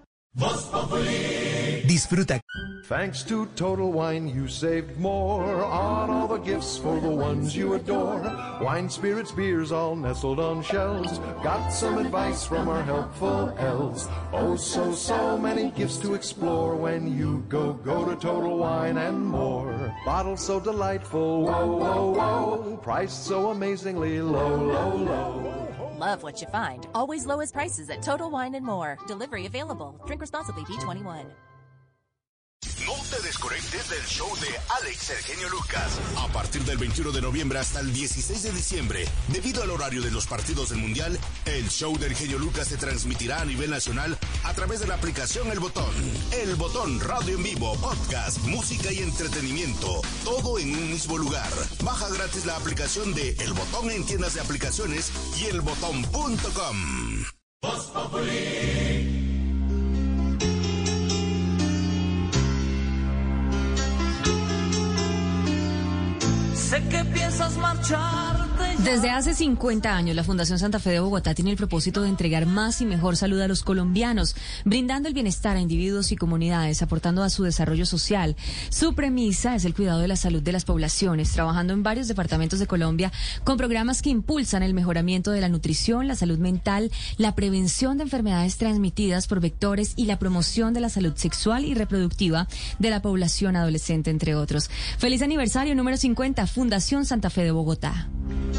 Disfruta. Thanks to Total Wine, you saved more on all the gifts for the ones you adore. Wine, spirits, beers, all nestled on shelves. Got some advice from our helpful elves. Oh, so, so many gifts to explore when you go, go to Total Wine and more. Bottles so delightful, whoa, whoa, whoa. Priced so amazingly low, low, low. Love what you find. Always lowest prices at Total Wine and More. Delivery available. Drink responsibly. B21. Te desconectes del show de Alex Eugenio Lucas. A partir del 21 de noviembre hasta el 16 de diciembre, debido al horario de los partidos del Mundial, el show de Eugenio Lucas se transmitirá a nivel nacional a través de la aplicación El Botón. El Botón Radio en vivo, podcast, música y entretenimiento, todo en un mismo lugar. Baja gratis la aplicación de El Botón en tiendas de aplicaciones y elbotón.com. Sé que piensas marcharte. Desde hace 50 años, la Fundación Santa Fe de Bogotá tiene el propósito de entregar más y mejor salud a los colombianos, brindando el bienestar a individuos y comunidades, aportando a su desarrollo social. Su premisa es el cuidado de la salud de las poblaciones, trabajando en varios departamentos de Colombia con programas que impulsan el mejoramiento de la nutrición, la salud mental, la prevención de enfermedades transmitidas por vectores y la promoción de la salud sexual y reproductiva de la población adolescente, entre otros. Feliz aniversario número 50, Fundación Santa Fe de Bogotá.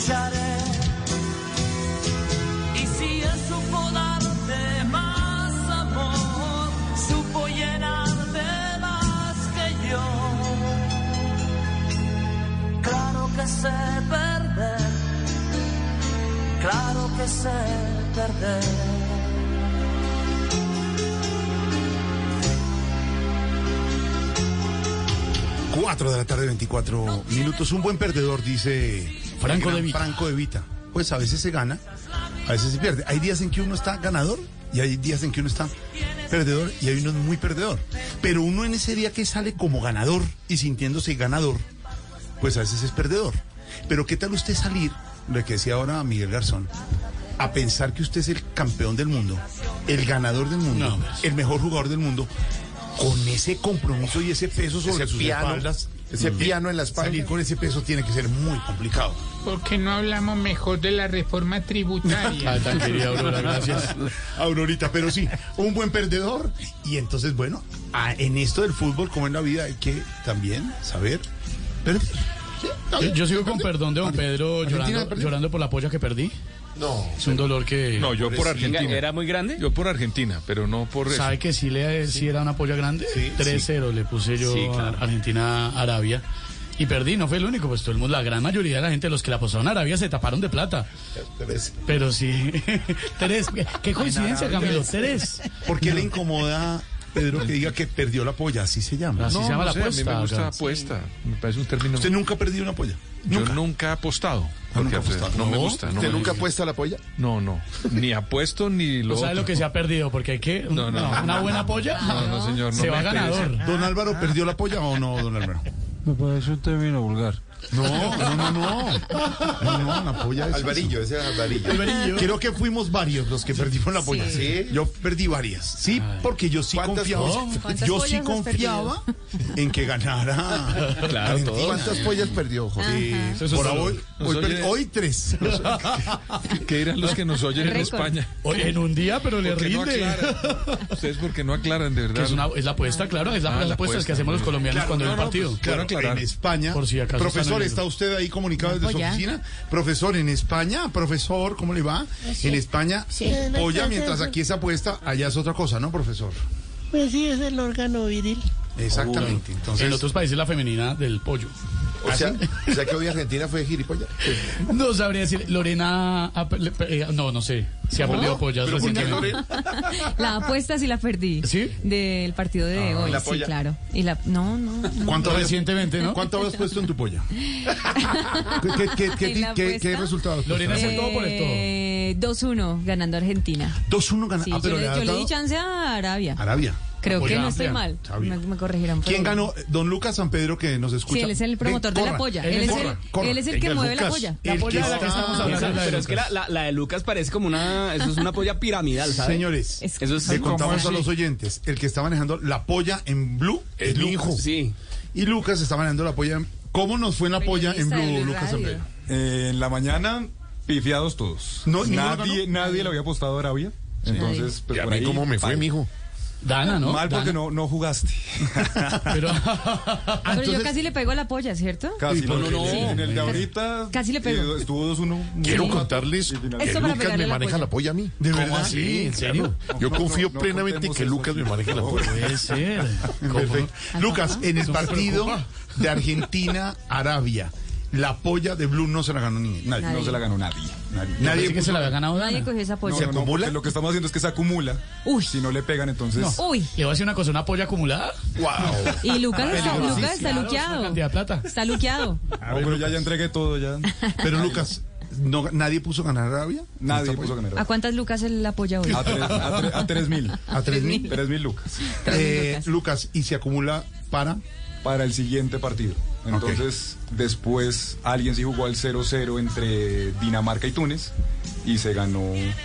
escucharé. Y si él supo darte más amor, supo llenarte más que yo. Claro que sé perder, claro que sé perder. Cuatro de la tarde, 24 minutos. Un buen perdedor, dice Franco de Vita. Franco de Vita. Pues a veces se gana, a veces se pierde. Hay días en que uno está ganador y hay días en que uno está perdedor y hay uno muy perdedor. Pero uno en ese día que sale como ganador y sintiéndose ganador, pues a veces es perdedor. Pero ¿qué tal usted salir, lo que decía ahora Miguel Garzón, a pensar que usted es el campeón del mundo, el ganador del mundo, el mejor jugador del mundo, con ese compromiso y ese peso sobre Ese sus espaldas? Ese Mm. piano en la espalda. Salir con ese peso tiene que ser muy complicado. ¿Por qué no hablamos mejor de la reforma tributaria? Ah, tan querida Aurora, gracias. Aurorita, pero sí, un buen perdedor. Y entonces, bueno, en esto del fútbol, como en la vida, hay que también saber perder. Yo, yo sigo con perdón de don Pedro llorando, llorando por la polla que perdí. No. Es un dolor que... No, yo por Argentina. ¿Era muy grande? Yo por Argentina, pero no por eso. ¿Sabe que sí, le, sí era una polla grande? 3-0 le puse yo Sí, claro. a Argentina-Arabia. Y perdí, no fue el único, pues todo el mundo, la gran mayoría de la gente, los que la apostaron a Arabia, se taparon de plata. Pero sí, tres, qué- qué coincidencia, Camilo, tres. ¿Por qué le incomoda, Pedro, que diga que perdió la polla? Así se llama. Así No, se llama no la sé, a mí apuesta. me gusta acá. apuesta. Me parece un término. ¿Usted nunca ha perdido una polla? Yo nunca he apostado. Ah, nunca apostado. No, me ¿No? gusta. no ¿Usted me nunca gusta. apuesta la polla? No, no. Ni apuesto ni lo ¿No sabe otro. lo que se ha perdido? Porque hay que... No, no, no. una buena polla. No, no, señor. no se va me ganador. ¿Don Álvaro perdió la polla o no, don Álvaro? Me parece un término vulgar. No, no, no, no. No, no, la polla es. Alvarillo, ese es Alvarillo. Creo que fuimos varios los que perdimos la polla. Sí. Yo perdí varias. Sí, porque yo sí ¿Cuántas confiaba. Yo pollas sí confiaba en que ganara. Claro. ¿Cuántas pollas perdió, Jorge? Sí, por solo- hoy, hoy, oye- perdí- hoy tres. ¿Qué dirán los que nos oyen en. España? Oye, en un día, pero le ¿Por qué no rinde. aclaran? Ustedes porque no aclaran, de verdad. es, una, es la apuesta, claro, es la, Ah, las la apuestas apuesta, que hacemos los colombianos Claro, cuando hay no, un no, partido. pues, claro, aclarar. en España, Por si acaso profesor. ¿está usted ahí comunicado desde su oficina? Profesor, en España, profesor, ¿cómo le va? Sí. En España, Sí. polla, mientras aquí es apuesta, allá es otra cosa, ¿no, profesor? Pues sí, es el órgano viril. Exactamente. Entonces, En otros países la femenina del pollo. O sea, ¿Ah, o sea que hoy Argentina fue gilipollas. No sabría decir, Lorena, eh, no, no sé, si ha ¿Cómo? perdido pollas ¿Pero por qué, recientemente. La apuesta sí la perdí. ¿Sí? Del partido de Ah, hoy, ¿la sí, polla? claro. Y la, no, no. no. ¿Cuánto habías- Recientemente, ¿no? ¿Cuánto habías puesto en tu polla? ¿Qué, qué, qué, ¿En la qué- qué resultados? Lorena es el todo por el todo. Eh, 2-1 ganando Argentina. 2-1 gana. Sí, ah, yo, pero le, yo le di chance a Arabia. Arabia. Creo que no estoy mal. Me, me corregirán. ¿Quién ganó? Don Lucas San Pedro que nos escucha. Sí, él es el promotor de la polla. Él Él es corra, el, corra. él es el que mueve la polla. que polla de la que estamos hablando. La pero es que la, la, la de Lucas parece como una. Eso es una polla piramidal, ¿sabes? Señores, Es- Eso es le contamos a los oyentes, el que está manejando la polla en Blue es, mi Lucas. hijo. Sí. Y Lucas está manejando la polla en... ¿Cómo nos fue en la polla en Blue, Lucas San. Pedro? Eh, en la mañana, pifiados todos. No, nadie, nadie le había apostado a Arabia. Entonces, pues ¿Y a por mí ahí, cómo me fue, mijo? Dana, ¿no? Mal porque Dana. no, no jugaste. Pero, Ah, Pero yo casi le pego a la polla, ¿cierto? Casi, no, no, no. En el de ahorita Casi le pego. estuvo 2-1. Quiero contarles que Lucas me la maneja polla. la polla a mí. ¿De verdad? ¿Cómo así? ¿En serio? Yo No, confío no, no plenamente que Lucas me maneje la polla. Puede ser. ¿Cómo? Perfecto. Lucas, en el partido de Argentina-Arabia, la polla de Blue no se la ganó ni nadie. No se la ganó nadie. Nadie. Nadie se la había ganado Nadie cogió esa polla. No, no, acumula? lo que estamos haciendo es que se acumula. Uy. Si no le pegan, entonces. Uy. Le voy a decir una cosa, una polla acumulada. ¡Wow! Y Lucas está, Peligrosísimo. Lucas está luqueado. plata. Está luqueado. Ah, pero ya, ya entregué todo ya. Pero Lucas, no, ¿nadie puso ganar a Arabia? Nadie ¿Esta puso ganar. ¿A cuántas lucas él la apoya hoy? A tres, a, tre- a tres mil. ¿A tres mil? Tres mil lucas. Eh, Lucas, ¿y se acumula para? Para el siguiente partido. Entonces, después alguien sí jugó al 0-0 entre Dinamarca y Túnez y se ganó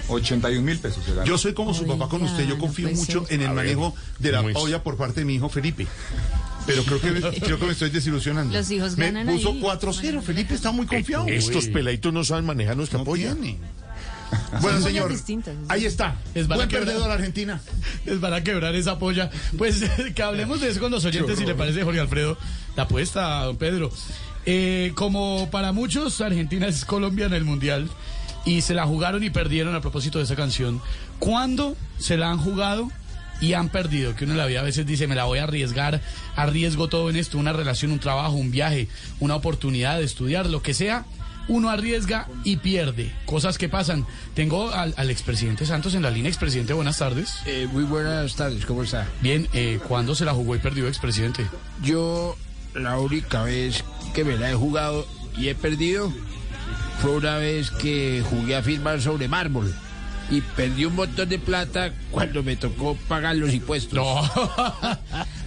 81 mil pesos. Yo soy como su papá con usted, yo confío mucho ser. en el A ver, manejo de la polla por parte de mi hijo Felipe. Pero creo que, creo que me estoy desilusionando. Los hijos Me ganan puso ahí. 4-0, Felipe está muy confiado. Estos peladitos no saben manejar nuestra No polla. tiene. Bueno, Son señor, ahí está. Les van a Buen quebrar. perdedor Argentina. Les van a quebrar esa polla. Pues que hablemos de eso con los oyentes, si le parece, Jorge Alfredo. La apuesta, don Pedro. Eh, como para muchos, Argentina es Colombia en el Mundial. Y se la jugaron y perdieron a propósito de esa canción. ¿Cuándo se la han jugado y han perdido? Que uno en la vida a veces dice, me la voy a arriesgar, arriesgo todo en esto, una relación, un trabajo, un viaje, una oportunidad de estudiar, lo que sea. Uno arriesga y pierde. Cosas que pasan. Tengo al, al expresidente Santos en la línea. Expresidente, buenas tardes. Eh, muy buenas tardes, ¿cómo está? Bien, eh, ¿cuándo se la jugó y perdió, expresidente? Yo la única vez que me la he jugado y he perdido fue una vez que jugué a firmar sobre mármol y perdí un montón de plata cuando me tocó pagar los impuestos. No.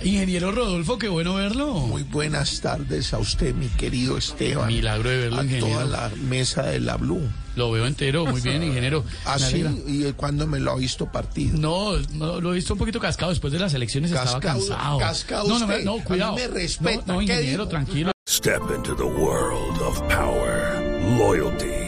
Ingeniero Rodolfo, qué bueno verlo. Muy buenas tardes a usted, mi querido Esteban. Milagro de verlo, a ingeniero. toda la mesa de la Blue. Lo veo entero, muy bien, ingeniero. ¿Ah, Me sí? alegra. ¿Y cuándo me lo ha visto partido? No, no, lo he visto un poquito cascado. Después de las elecciones estaba Cascado, cansado. cascado no, no, usted. no, A mí cuidado. me respeta. No, no, ¿Qué ingeniero, tranquilo. Step into the world of power, loyalty,